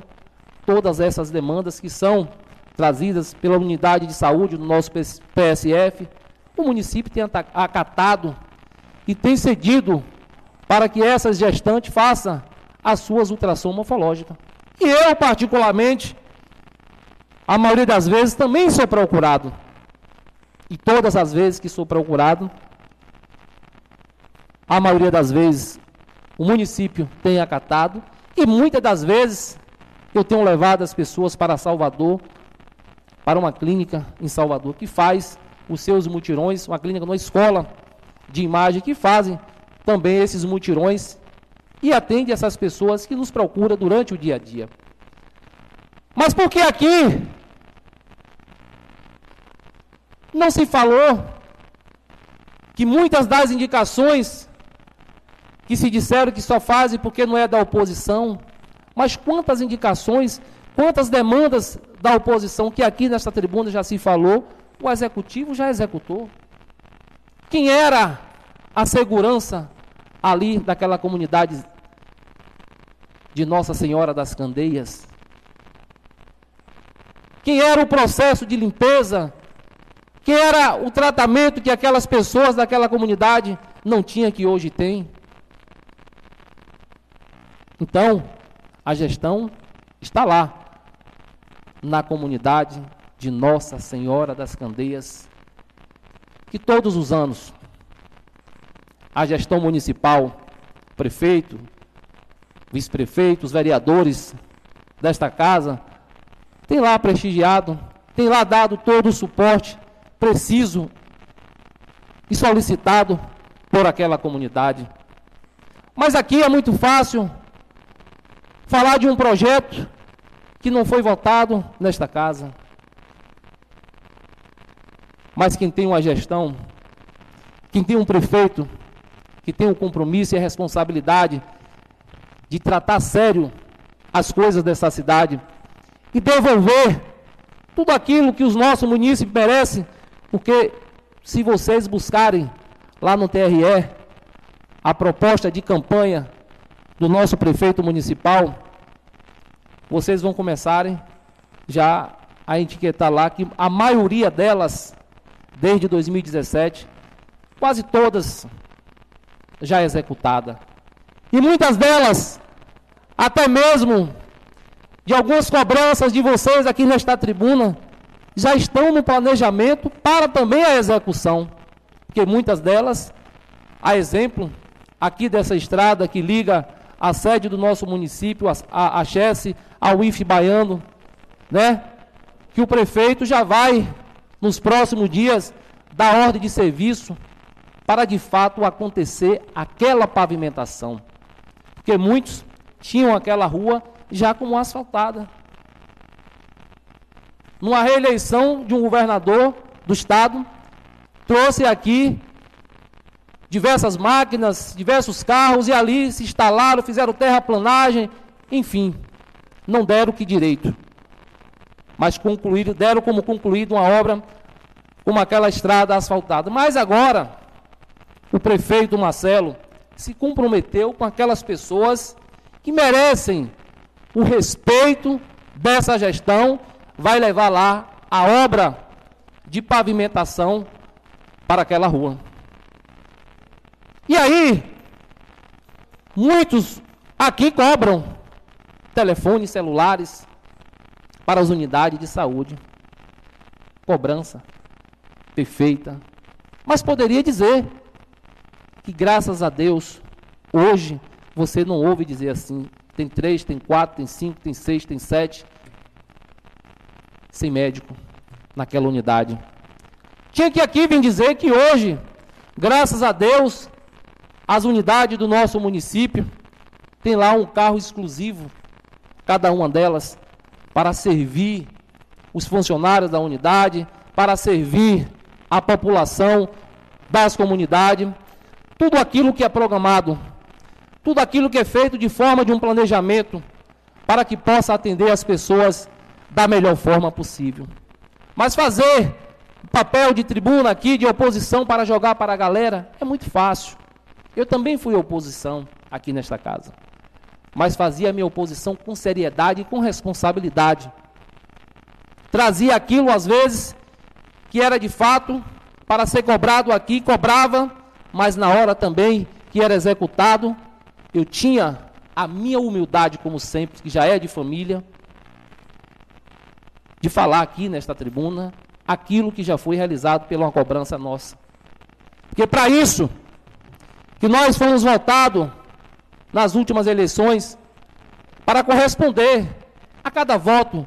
todas essas demandas que são trazidas pela unidade de saúde do nosso PSF, o município tem acatado e tem cedido para que essas gestantes façam as suas ultrassom morfológicas. E eu, particularmente, a maioria das vezes também sou procurado. E todas as vezes que sou procurado, a maioria das vezes o município tem acatado e muitas das vezes eu tenho levado as pessoas para Salvador, para uma clínica em Salvador que faz os seus mutirões, uma clínica, uma escola de imagem que fazem também esses mutirões e atende essas pessoas que nos procuram durante o dia a dia. Mas por que aqui não se falou que muitas das indicações que se disseram que só fazem porque não é da oposição, mas quantas indicações, quantas demandas da oposição que aqui nesta tribuna já se falou, o executivo já executou. Quem era a segurança ali daquela comunidade de Nossa Senhora das Candeias? Quem era o processo de limpeza? Quem era o tratamento que aquelas pessoas daquela comunidade não tinham que hoje tem? Então, a gestão está lá, na comunidade de Nossa Senhora das Candeias, que todos os anos a gestão municipal, prefeito, vice-prefeito, os vereadores desta casa, tem lá prestigiado, tem lá dado todo o suporte preciso e solicitado por aquela comunidade. Mas aqui é muito fácil falar de um projeto que não foi votado nesta casa. Mas quem tem uma gestão, quem tem um prefeito, que tem o um compromisso e a responsabilidade de tratar sério as coisas dessa cidade e devolver tudo aquilo que os nossos municípios merecem, porque se vocês buscarem lá no TRE a proposta de campanha do nosso prefeito municipal, vocês vão começarem já a etiquetar lá que a maioria delas, desde 2017, quase todas já executada. E muitas delas, até mesmo de algumas cobranças de vocês aqui nesta tribuna, já estão no planejamento para também a execução. Porque muitas delas, a exemplo aqui dessa estrada que liga a sede do nosso município, a, a, a Chesse, ao IF Baiano, né? Que o prefeito já vai, nos próximos dias, dar ordem de serviço para de fato acontecer aquela pavimentação. Porque muitos tinham aquela rua já como asfaltada. Numa reeleição de um governador do estado, trouxe aqui diversas máquinas, diversos carros, e ali se instalaram, fizeram terraplanagem, enfim, não deram que direito. Mas concluíram, deram como concluída uma obra como aquela estrada asfaltada. Mas agora, o prefeito Marcelo se comprometeu com aquelas pessoas que merecem o respeito dessa gestão, vai levar lá a obra de pavimentação para aquela rua. E aí, muitos aqui cobram telefones celulares para as unidades de saúde. Cobrança perfeita. Mas poderia dizer que, graças a Deus, hoje você não ouve dizer assim: tem três, tem quatro, tem cinco, tem seis, tem sete, sem médico naquela unidade. Tinha que aqui vir dizer que hoje, graças a Deus, as unidades do nosso município têm lá um carro exclusivo, cada uma delas, para servir os funcionários da unidade, para servir a população das comunidades. Tudo aquilo que é programado, tudo aquilo que é feito de forma de um planejamento, para que possa atender as pessoas da melhor forma possível. Mas fazer papel de tribuna aqui, de oposição para jogar para a galera, é muito fácil. Eu também fui oposição aqui nesta casa. Mas fazia a minha oposição com seriedade e com responsabilidade. Trazia aquilo, às vezes, que era de fato para ser cobrado aqui, cobrava, mas na hora também que era executado, eu tinha a minha humildade, como sempre, que já é de família, de falar aqui nesta tribuna aquilo que já foi realizado pela cobrança nossa. Porque para isso que nós fomos votados nas últimas eleições para corresponder a cada voto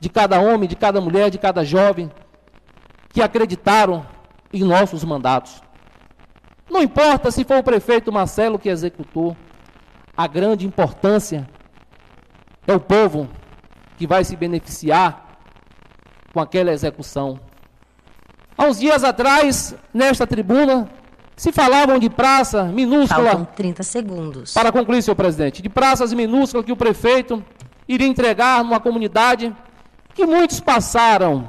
de cada homem, de cada mulher, de cada jovem que acreditaram em nossos mandatos. Não importa se foi o prefeito Marcelo que executou, a grande importância é o povo que vai se beneficiar com aquela execução. Há uns dias atrás, nesta tribuna, se falavam de praça minúscula. Faltam 30 segundos. Para concluir, senhor presidente, de praças minúsculas que o prefeito iria entregar numa comunidade que muitos passaram.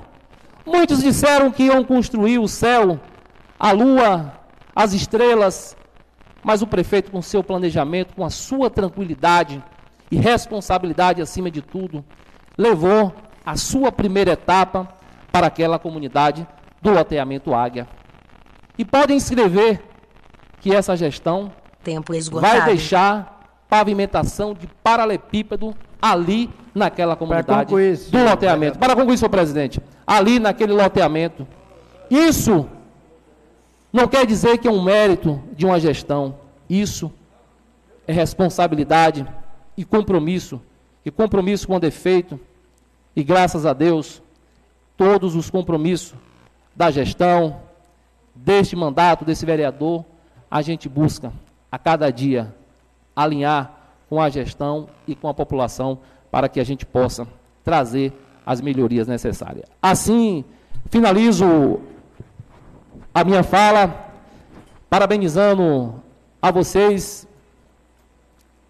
Muitos disseram que iam construir o céu, a lua, as estrelas, mas o prefeito, com seu planejamento, com a sua tranquilidade e responsabilidade acima de tudo, levou a sua primeira etapa para aquela comunidade do loteamento Águia. E podem escrever que essa gestão vai deixar pavimentação de paralepípedo ali naquela comunidade do loteamento. Para concluir, senhor presidente, ali naquele loteamento. Isso não quer dizer que é um mérito de uma gestão. Isso é responsabilidade e compromisso. E compromisso com defeito. E graças a Deus, todos os compromissos da gestão, deste mandato, desse vereador, a gente busca a cada dia alinhar com a gestão e com a população para que a gente possa trazer as melhorias necessárias. Assim, finalizo a minha fala parabenizando a vocês,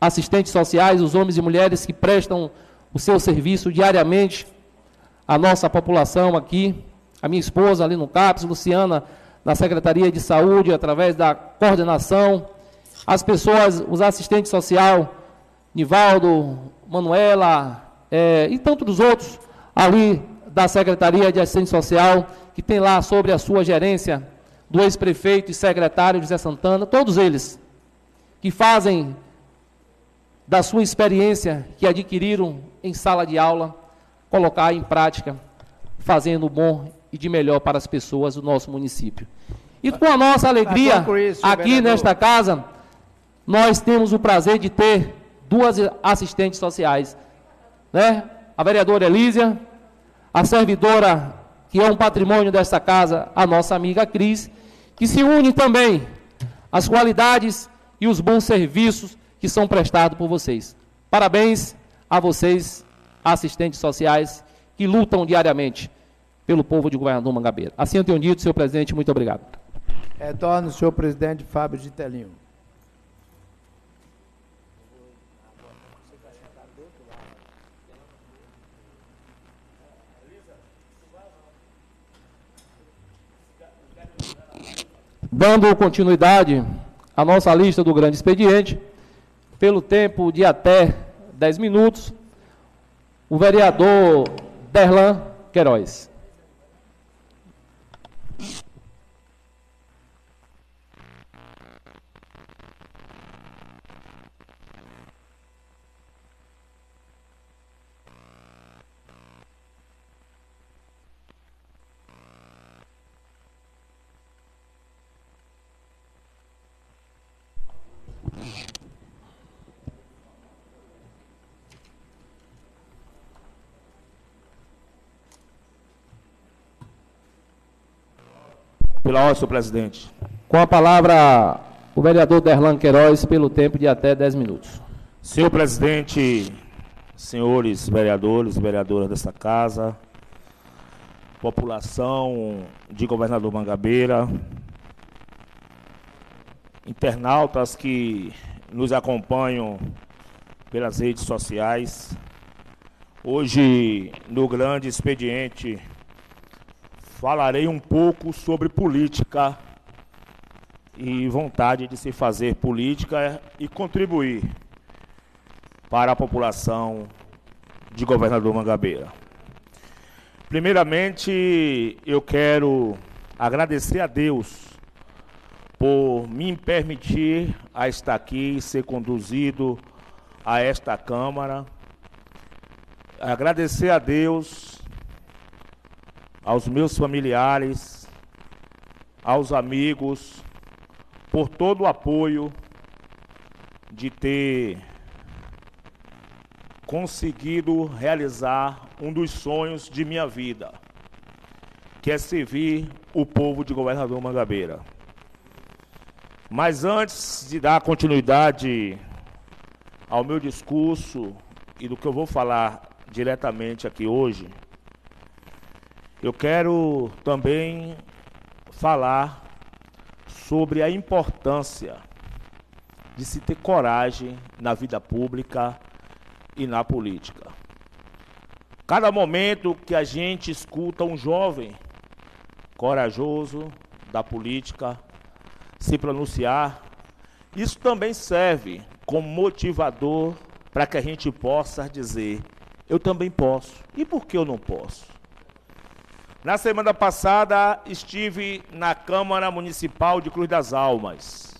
assistentes sociais, os homens e mulheres que prestam o seu serviço diariamente à nossa população aqui, a minha esposa ali no CAPS, Luciana na Secretaria de Saúde, através da coordenação, as pessoas, os assistentes sociais, Nivaldo, Manuela é, e tantos outros ali da Secretaria de Assistência Social, que tem lá sobre a sua gerência do ex-prefeito e secretário José Santana, todos eles que fazem da sua experiência que adquiriram em sala de aula, colocar em prática, fazendo o bom e de melhor para as pessoas do nosso município. E com a nossa alegria, aqui nesta casa, nós temos o prazer de ter duas assistentes sociais, né? A vereadora Elísia, a servidora que é um patrimônio desta casa, a nossa amiga Cris, que se une também às qualidades e os bons serviços que são prestados por vocês. Parabéns a vocês, assistentes sociais, que lutam diariamente pelo povo de Governador Mangabeira. Assim eu tenho dito, senhor presidente, muito obrigado. Retorno senhor presidente Fábio de Telinho. Dando continuidade à nossa lista do grande expediente, pelo tempo de até 10 minutos, o vereador Derlan Queiroz. Pela ordem, senhor presidente. Com a palavra, o vereador Derlan Queiroz, pelo tempo de até 10 minutos. Senhor presidente, senhores vereadores e vereadoras desta casa, população de Governador Mangabeira, internautas que nos acompanham pelas redes sociais. Hoje, no grande expediente falarei um pouco sobre política e vontade de se fazer política e contribuir para a população de Governador Mangabeira. Primeiramente, eu quero agradecer a Deus por me permitir a estar aqui e ser conduzido a esta Câmara. Agradecer a Deus, aos meus familiares, aos amigos, por todo o apoio de ter conseguido realizar um dos sonhos de minha vida, que é servir o povo de Governador Mangabeira. Mas antes de dar continuidade ao meu discurso e do que eu vou falar diretamente aqui hoje, eu quero também falar sobre a importância de se ter coragem na vida pública e na política. Cada momento que a gente escuta um jovem corajoso da política se pronunciar, isso também serve como motivador para que a gente possa dizer: eu também posso. E por que eu não posso? Na semana passada estive na Câmara Municipal de Cruz das Almas.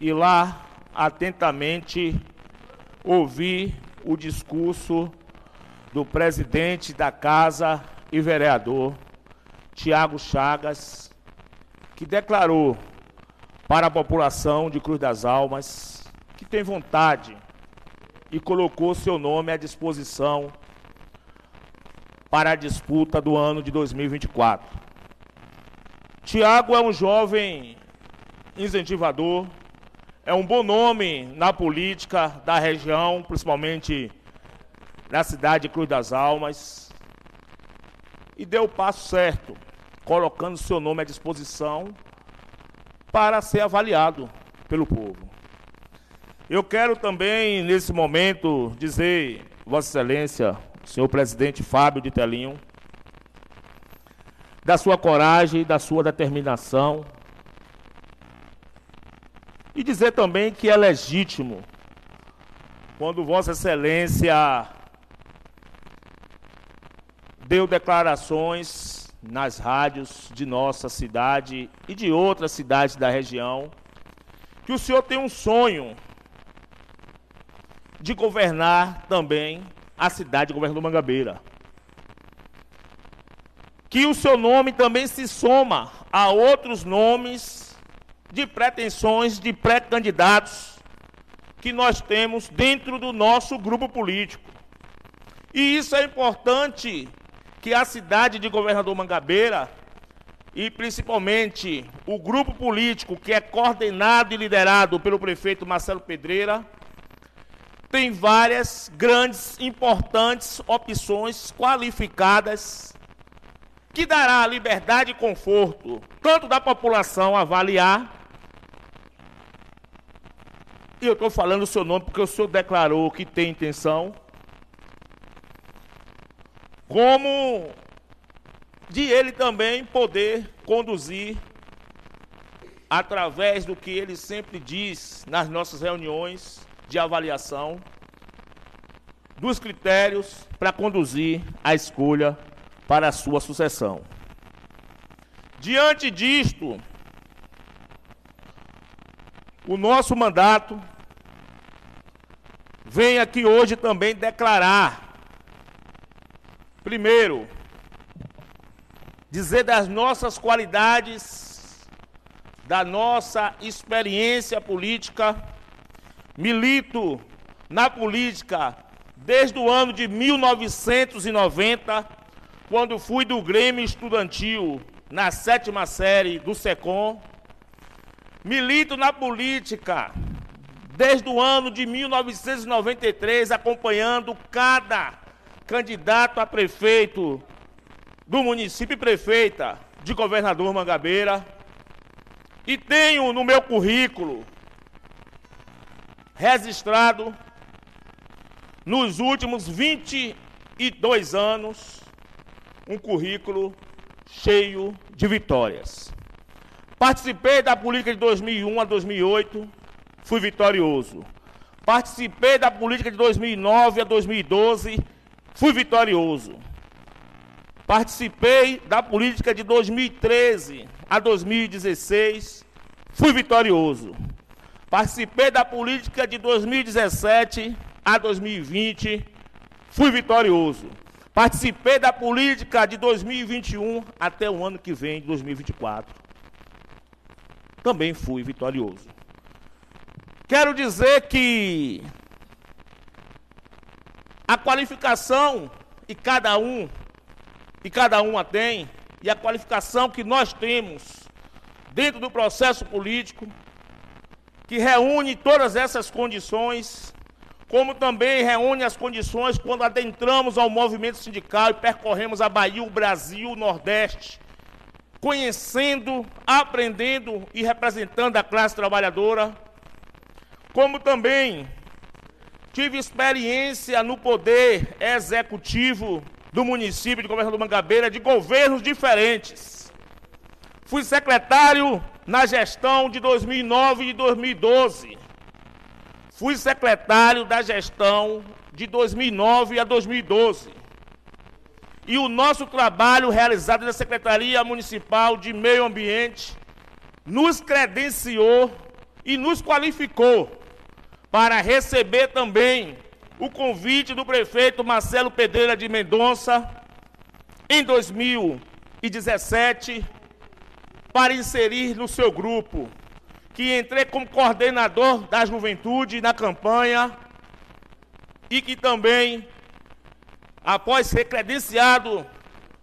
E lá atentamente ouvi o discurso do presidente da casa e vereador Tiago Chagas, que declarou para a população de Cruz das Almas que tem vontade e colocou seu nome à disposição para a disputa do ano de 2024. Tiago é um jovem incentivador, é um bom nome na política da região, principalmente na cidade de Cruz das Almas, e deu o passo certo, colocando seu nome à disposição para ser avaliado pelo povo. Eu quero também, nesse momento, dizer, Vossa Excelência, senhor presidente Fábio de Telinho, da sua coragem, da sua determinação, e dizer também que é legítimo quando Vossa Excelência deu declarações nas rádios de nossa cidade e de outras cidades da região, que o senhor tem um sonho de governar também a cidade de Governador Mangabeira. Que o seu nome também se soma a outros nomes de pretensões de pré-candidatos que nós temos dentro do nosso grupo político. E isso é importante que a cidade de Governador Mangabeira e principalmente o grupo político que é coordenado e liderado pelo prefeito Marcelo Pedreira tem várias grandes, importantes opções qualificadas que dará liberdade e conforto tanto da população avaliar. E eu estou falando o seu nome porque o senhor declarou que tem intenção. Como de ele também poder conduzir através do que ele sempre diz nas nossas reuniões de avaliação dos critérios para conduzir a escolha para a sua sucessão. Diante disto, o nosso mandato vem aqui hoje também declarar Primeiro, dizer das nossas qualidades, da nossa experiência política. Milito na política desde o ano de 1990, quando fui do Grêmio Estudantil na sétima série do SECOM. Milito na política desde o ano de 1993, acompanhando cada candidato a prefeito do município e prefeita de Governador Mangabeira. E tenho no meu currículo registrado nos últimos 22 anos um currículo cheio de vitórias. Participei da política de 2001 a 2008, fui vitorioso. Participei da política de 2009 a 2012, fui vitorioso. Participei da política de 2013 a 2016, fui vitorioso. Participei da política de 2017 a 2020, fui vitorioso. Participei da política de 2021 até o ano que vem, 2024. Também fui vitorioso. Quero dizer que a qualificação e cada um e cada uma tem e a qualificação que nós temos dentro do processo político que reúne todas essas condições, como também reúne as condições quando adentramos ao movimento sindical e percorremos a Bahia, o Brasil, o Nordeste, conhecendo, aprendendo e representando a classe trabalhadora como também tive experiência no poder executivo do município de Governador Mangabeira, de governos diferentes. Fui secretário na gestão de 2009 e de 2012. Fui secretário da gestão de 2009 a 2012. E o nosso trabalho realizado na Secretaria Municipal de Meio Ambiente nos credenciou e nos qualificou para receber também o convite do prefeito Marcelo Pedreira de Mendonça em 2017 para inserir no seu grupo, que entrei como coordenador da juventude na campanha e que também, após ser credenciado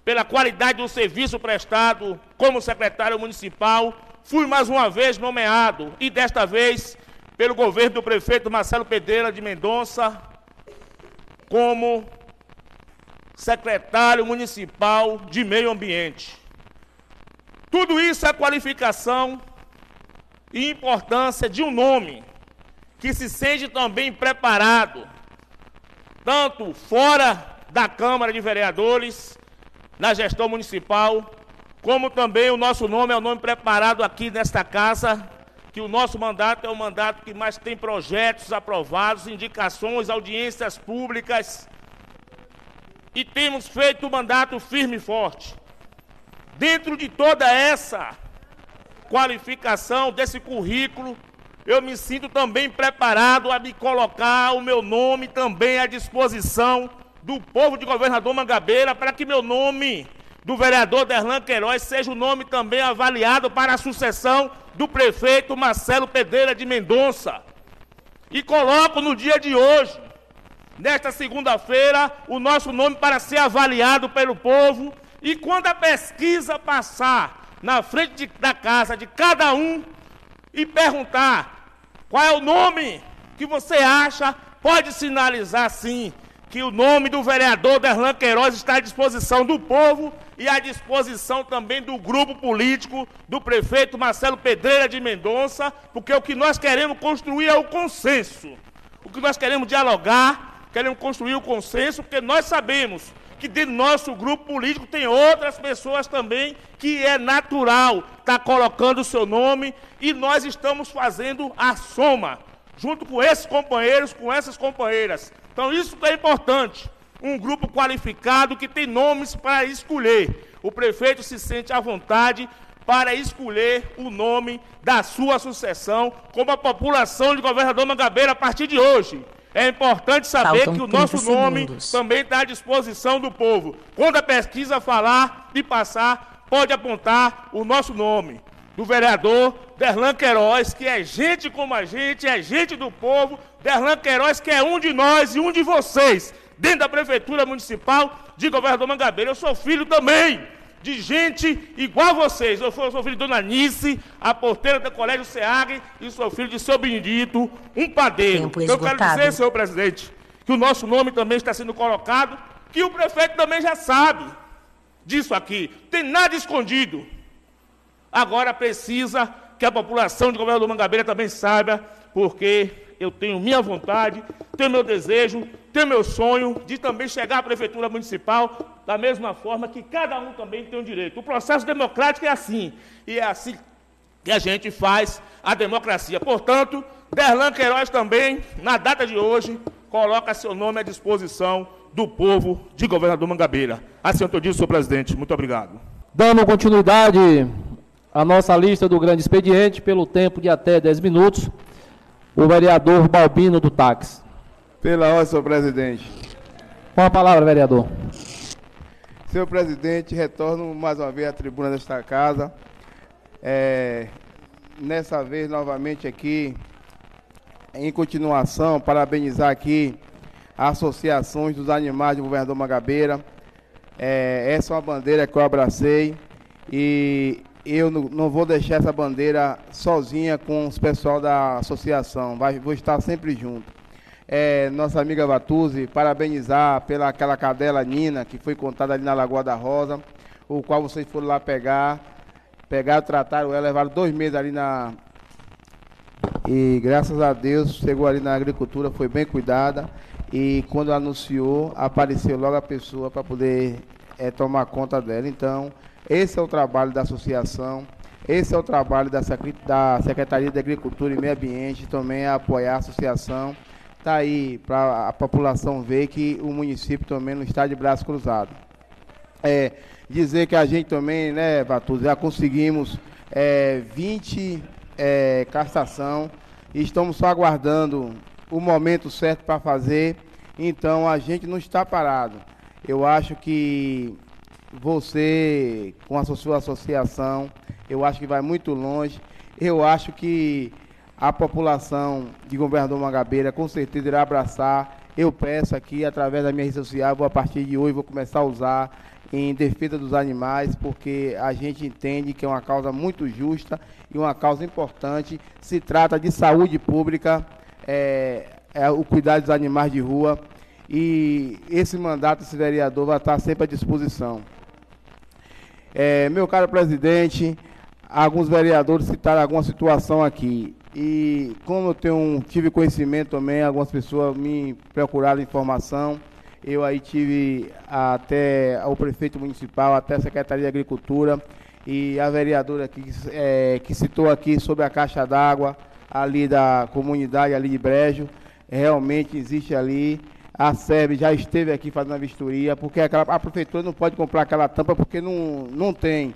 pela qualidade do serviço prestado como secretário municipal, fui mais uma vez nomeado e desta vez pelo governo do prefeito Marcelo Pedreira de Mendonça como secretário municipal de meio ambiente. Tudo isso é qualificação e importância de um nome que se sente também preparado, tanto fora da Câmara de Vereadores, na gestão municipal, como também o nosso nome é o nome preparado aqui nesta casa que o nosso mandato é o mandato que mais tem projetos aprovados, indicações, audiências públicas. E temos feito o mandato firme e forte. Dentro de toda essa qualificação, desse currículo, eu me sinto também preparado a me colocar o meu nome também à disposição do povo de governador Mangabeira para que meu nome do vereador Derlan Queiroz seja o nome também avaliado para a sucessão do prefeito Marcelo Pedreira de Mendonça. E coloco no dia de hoje, nesta segunda-feira, o nosso nome para ser avaliado pelo povo. E quando a pesquisa passar na frente de, da casa de cada um e perguntar qual é o nome que você acha, pode sinalizar sim que o nome do vereador Derlan Queiroz está à disposição do povo e à disposição também do grupo político do prefeito Marcelo Pedreira de Mendonça, porque o que nós queremos construir é o consenso. O que nós queremos dialogar, queremos construir o consenso, porque nós sabemos que dentro do nosso grupo político tem outras pessoas também que é natural estar tá colocando o seu nome e nós estamos fazendo a soma, junto com esses companheiros, com essas companheiras. Então isso é importante um grupo qualificado que tem nomes para escolher. O prefeito se sente à vontade para escolher o nome da sua sucessão, como a população de governador Mangabeira a partir de hoje. É importante saber Faltam que o nosso nome segundos. também está à disposição do povo. Quando a pesquisa falar e passar, pode apontar o nosso nome. Do vereador Derlan Queiroz, que é gente como a gente, é gente do povo. Derlan Queiroz, que é um de nós e um de vocês dentro da prefeitura municipal de governador Mangabeira. Eu sou filho também de gente igual a vocês. Eu sou, eu sou filho de Dona Nice, a porteira do Colégio SEAG, e sou filho de seu Benedito, um padeiro. Eu quero dizer, senhor presidente, que o nosso nome também está sendo colocado, que o prefeito também já sabe disso aqui. Tem nada escondido. Agora precisa que a população de governador Mangabeira também saiba, porque eu tenho minha vontade, tenho meu desejo, tenho meu sonho de também chegar à prefeitura municipal da mesma forma que cada um também tem o um direito. O processo democrático é assim, e é assim que a gente faz a democracia. Portanto, Derlan Queiroz também, na data de hoje, coloca seu nome à disposição do povo de governador Mangabeira. Assim eu disse, senhor presidente. Muito obrigado. Dando continuidade à nossa lista do grande expediente, pelo tempo de até 10 minutos, o vereador Balbino do Táxi. Pela ordem, senhor presidente. Com a palavra, vereador. Senhor presidente, retorno mais uma vez à tribuna desta casa. É, nessa vez, novamente aqui, em continuação, parabenizar aqui associações dos animais do governador Magabeira. É, essa é uma bandeira que eu abracei e eu não vou deixar essa bandeira sozinha com os pessoal da associação. Vai, vou estar sempre junto. É, nossa amiga Vatuzzi, parabenizar pela aquela cadela Nina que foi contada ali na Lagoa da Rosa, o qual vocês foram lá pegar, pegaram, trataram ela, levaram dois meses ali na. E graças a Deus chegou ali na agricultura, foi bem cuidada. E quando anunciou, apareceu logo a pessoa para poder é, tomar conta dela. Então, esse é o trabalho da associação, esse é o trabalho da, da Secretaria de Agricultura e Meio Ambiente, também é apoiar a associação. Está aí para a população ver que o município também não está de braço cruzado. É, dizer que a gente também, né, Batuz, já conseguimos é, 20 é, castração e estamos só aguardando o momento certo para fazer. Então a gente não está parado. Eu acho que você, com a sua associação, eu acho que vai muito longe. Eu acho que a população de Governador Mangabeira com certeza irá abraçar. Eu peço aqui, através da minha rede social, vou a partir de hoje vou começar a usar em defesa dos animais, porque a gente entende que é uma causa muito justa e uma causa importante. Se trata de saúde pública é, é o cuidado dos animais de rua. E esse mandato, esse vereador, vai estar sempre à disposição. É, meu caro presidente, alguns vereadores citaram alguma situação aqui. E como eu tenho, tive conhecimento também, algumas pessoas me procuraram informação. Eu aí tive até o prefeito municipal, até a Secretaria de Agricultura e a vereadora aqui, é, que citou aqui sobre a caixa d'água ali da comunidade ali de Brejo realmente existe ali. A SEB já esteve aqui fazendo a vistoria, porque aquela, a prefeitura não pode comprar aquela tampa porque não, não tem.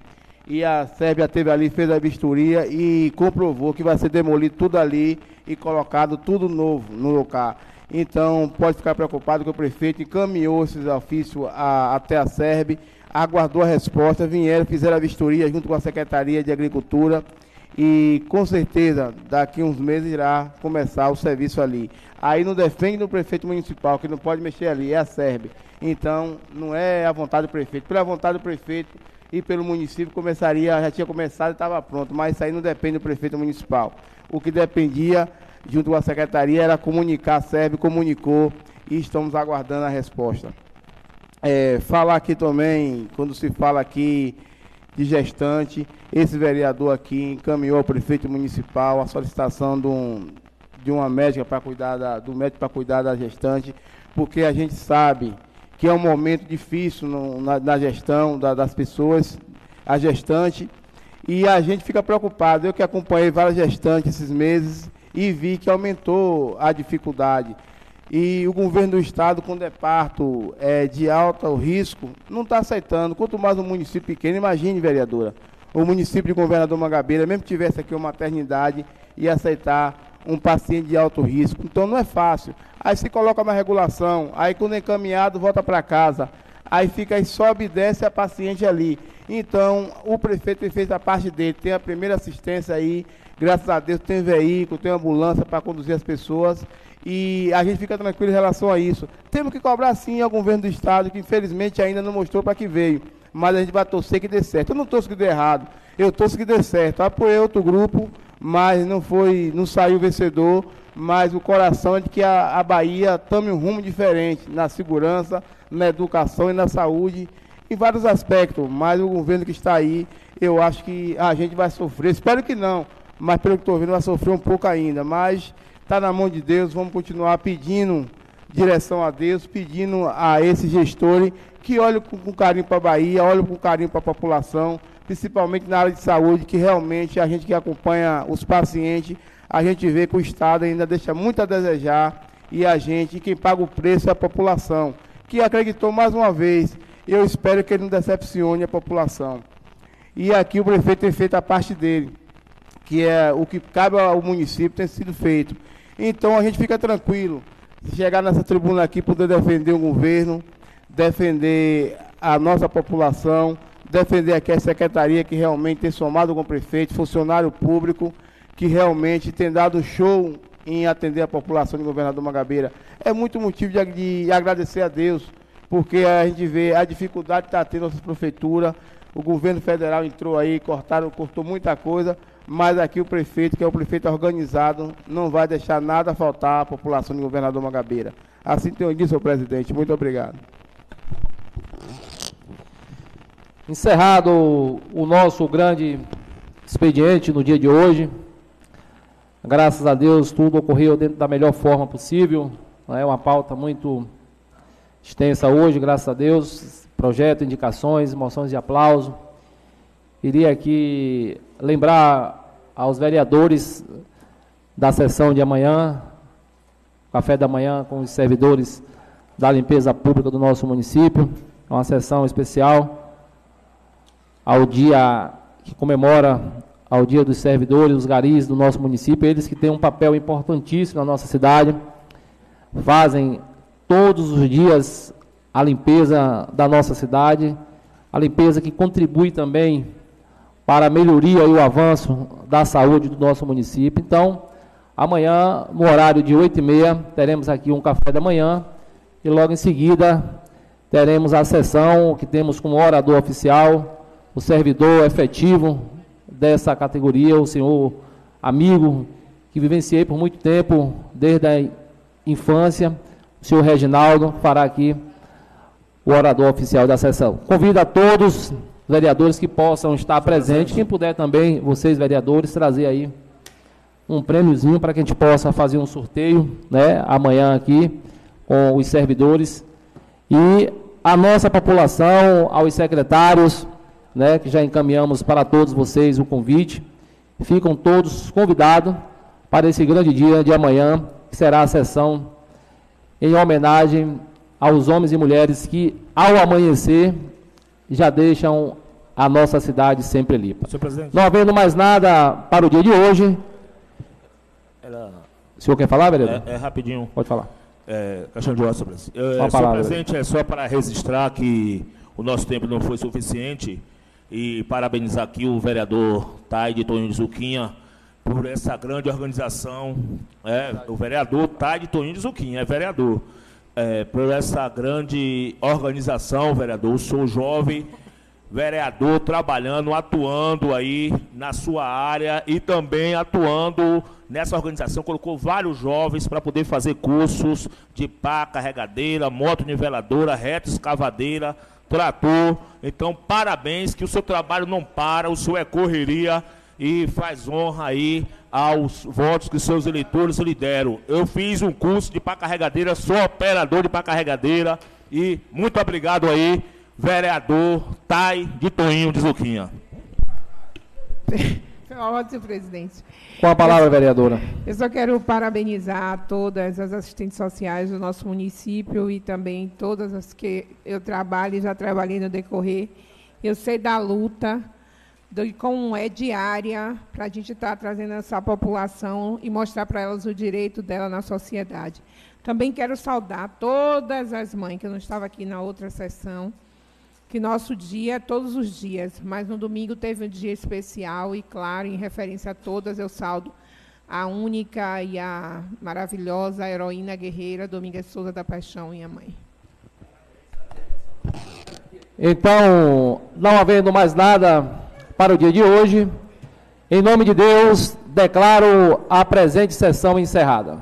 E a já esteve ali, fez a vistoria e comprovou que vai ser demolido tudo ali e colocado tudo novo no local. Então, pode ficar preocupado que o prefeito encaminhou esses ofícios a, até a SERB, aguardou a resposta, vieram, fizeram a vistoria junto com a Secretaria de Agricultura e com certeza daqui uns meses irá começar o serviço ali. Aí não defende do prefeito municipal, que não pode mexer ali, é a SERB. Então, não é a vontade do prefeito. Pela vontade do prefeito e pelo município, começaria, já tinha começado e estava pronto, mas isso aí não depende do prefeito municipal. O que dependia, junto com a secretaria, era comunicar, SERB comunicou e estamos aguardando a resposta. É, falar aqui também, quando se fala aqui de gestante. Esse vereador aqui encaminhou ao prefeito municipal a solicitação de, um, de uma médica para cuidar da, do médico para cuidar da gestante, porque a gente sabe que é um momento difícil no, na, na, gestão da, das pessoas, a gestante, e a gente fica preocupado. Eu que acompanhei várias gestantes esses meses e vi que aumentou a dificuldade. E o governo do estado, com departo é, de alto risco, não está aceitando. Quanto mais um município pequeno, imagine, vereadora, o município de Governador Mangabeira, mesmo que tivesse aqui uma maternidade, ia aceitar um paciente de alto risco. Então não é fácil. Aí se coloca uma regulação, aí quando é encaminhado, volta para casa. Aí fica aí só obedece a paciente ali. Então, o prefeito fez a parte dele, tem a primeira assistência aí, graças a Deus tem veículo, tem ambulância para conduzir as pessoas e a gente fica tranquilo em relação a isso. Temos que cobrar sim ao governo do estado, que infelizmente ainda não mostrou para que veio. Mas a gente vai torcer que dê certo. Eu não torço que dê errado, eu torço que dê certo. apoiei outro grupo, mas não foi, não saiu vencedor. Mas o coração é de que a, a Bahia tome um rumo diferente na segurança, na educação e na saúde, em vários aspectos. Mas o governo que está aí, eu acho que a gente vai sofrer. Espero que não, mas pelo que estou vendo, vai sofrer um pouco ainda. Mas está na mão de Deus, vamos continuar pedindo direção a Deus, pedindo a esse gestor que olhe com, com carinho para a Bahia, olhe com carinho para a população, principalmente na área de saúde, que realmente a gente que acompanha os pacientes, a gente vê que o Estado ainda deixa muito a desejar e a gente, quem paga o preço é a população, que acreditou mais uma vez. Eu espero que ele não decepcione a população. E aqui o prefeito tem feito a parte dele, que é o que cabe ao município, tem sido feito. Então a gente fica tranquilo chegar nessa tribuna aqui, poder defender o governo, defender a nossa população, defender aqui a secretaria que realmente tem somado com o prefeito, funcionário público, que realmente tem dado show em atender a população de Governador Magabeira. É muito motivo de, de agradecer a Deus, porque a gente vê a dificuldade que está tendo nossa prefeitura, o governo federal entrou aí, cortaram, cortou muita coisa, mas aqui o prefeito, que é o prefeito organizado, não vai deixar nada faltar à população de Governador Magabeira. Assim tenho dito, senhor presidente. Muito obrigado. Encerrado o nosso grande expediente no dia de hoje. Graças a Deus, tudo ocorreu dentro da melhor forma possível. É uma pauta muito extensa hoje, graças a Deus. Projeto, indicações, moções de aplauso. Iria aqui lembrar aos vereadores da sessão de amanhã, café da manhã com os servidores da limpeza pública do nosso município. Uma sessão especial ao dia que comemora ao dia dos servidores, os garis do nosso município, eles que têm um papel importantíssimo na nossa cidade, fazem todos os dias a limpeza da nossa cidade, a limpeza que contribui também para a melhoria e o avanço da saúde do nosso município. Então, amanhã, no horário de 8h30, teremos aqui um café da manhã e logo em seguida teremos a sessão que temos como orador oficial o servidor efetivo dessa categoria, o senhor amigo, que vivenciei por muito tempo, desde a infância, o senhor Reginaldo, fará aqui o orador oficial da sessão. Convido a todos, vereadores, que possam estar presentes, quem puder também, vocês, vereadores, trazer aí um prêmiozinho para que a gente possa fazer um sorteio, né, amanhã aqui, com os servidores, e a nossa população, aos secretários, né, que já encaminhamos para todos vocês o convite. Ficam todos convidados para esse grande dia de amanhã, que será a sessão em homenagem aos homens e mulheres que, ao amanhecer, já deixam a nossa cidade sempre limpa. Não havendo mais nada para o dia de hoje. Ela... O senhor quer falar, vereador? É, é rapidinho. Pode falar. É, Caixão de Ossos. É, senhor presidente, é só para registrar que o nosso tempo não foi suficiente e parabenizar aqui o vereador Taide Toninho de Zuquinha por essa grande organização. É, o vereador Taide Toninho de Zuquinha, é vereador. É, por essa grande organização, vereador. Eu sou jovem vereador trabalhando, atuando aí na sua área e também atuando nessa organização. Colocou vários jovens para poder fazer cursos de pá, carregadeira, moto niveladora, reta escavadeira trator. Então, parabéns, que o seu trabalho não para, o senhor é correria e faz honra aí aos votos que seus eleitores lhe deram. Eu fiz um curso de pá carregadeira, sou operador de pá carregadeira e muito obrigado aí, vereador Tai de Toinho de Zuquinha. Ótimo, presidente. Com a palavra, vereadora. Eu só quero parabenizar todas as assistentes sociais do nosso município e também todas as que eu trabalho e já trabalhei no decorrer. Eu sei da luta, de como é diária, para a gente estar tá trazendo essa população e mostrar para elas o direito dela na sociedade. Também quero saudar todas as mães, que eu não estava aqui na outra sessão, que nosso dia é todos os dias, mas no domingo teve um dia especial e, claro, em referência a todas, eu saldo a única e a maravilhosa heroína guerreira Domingues Souza da Paixão, minha mãe. Então, não havendo mais nada para o dia de hoje, em nome de Deus, declaro a presente sessão encerrada.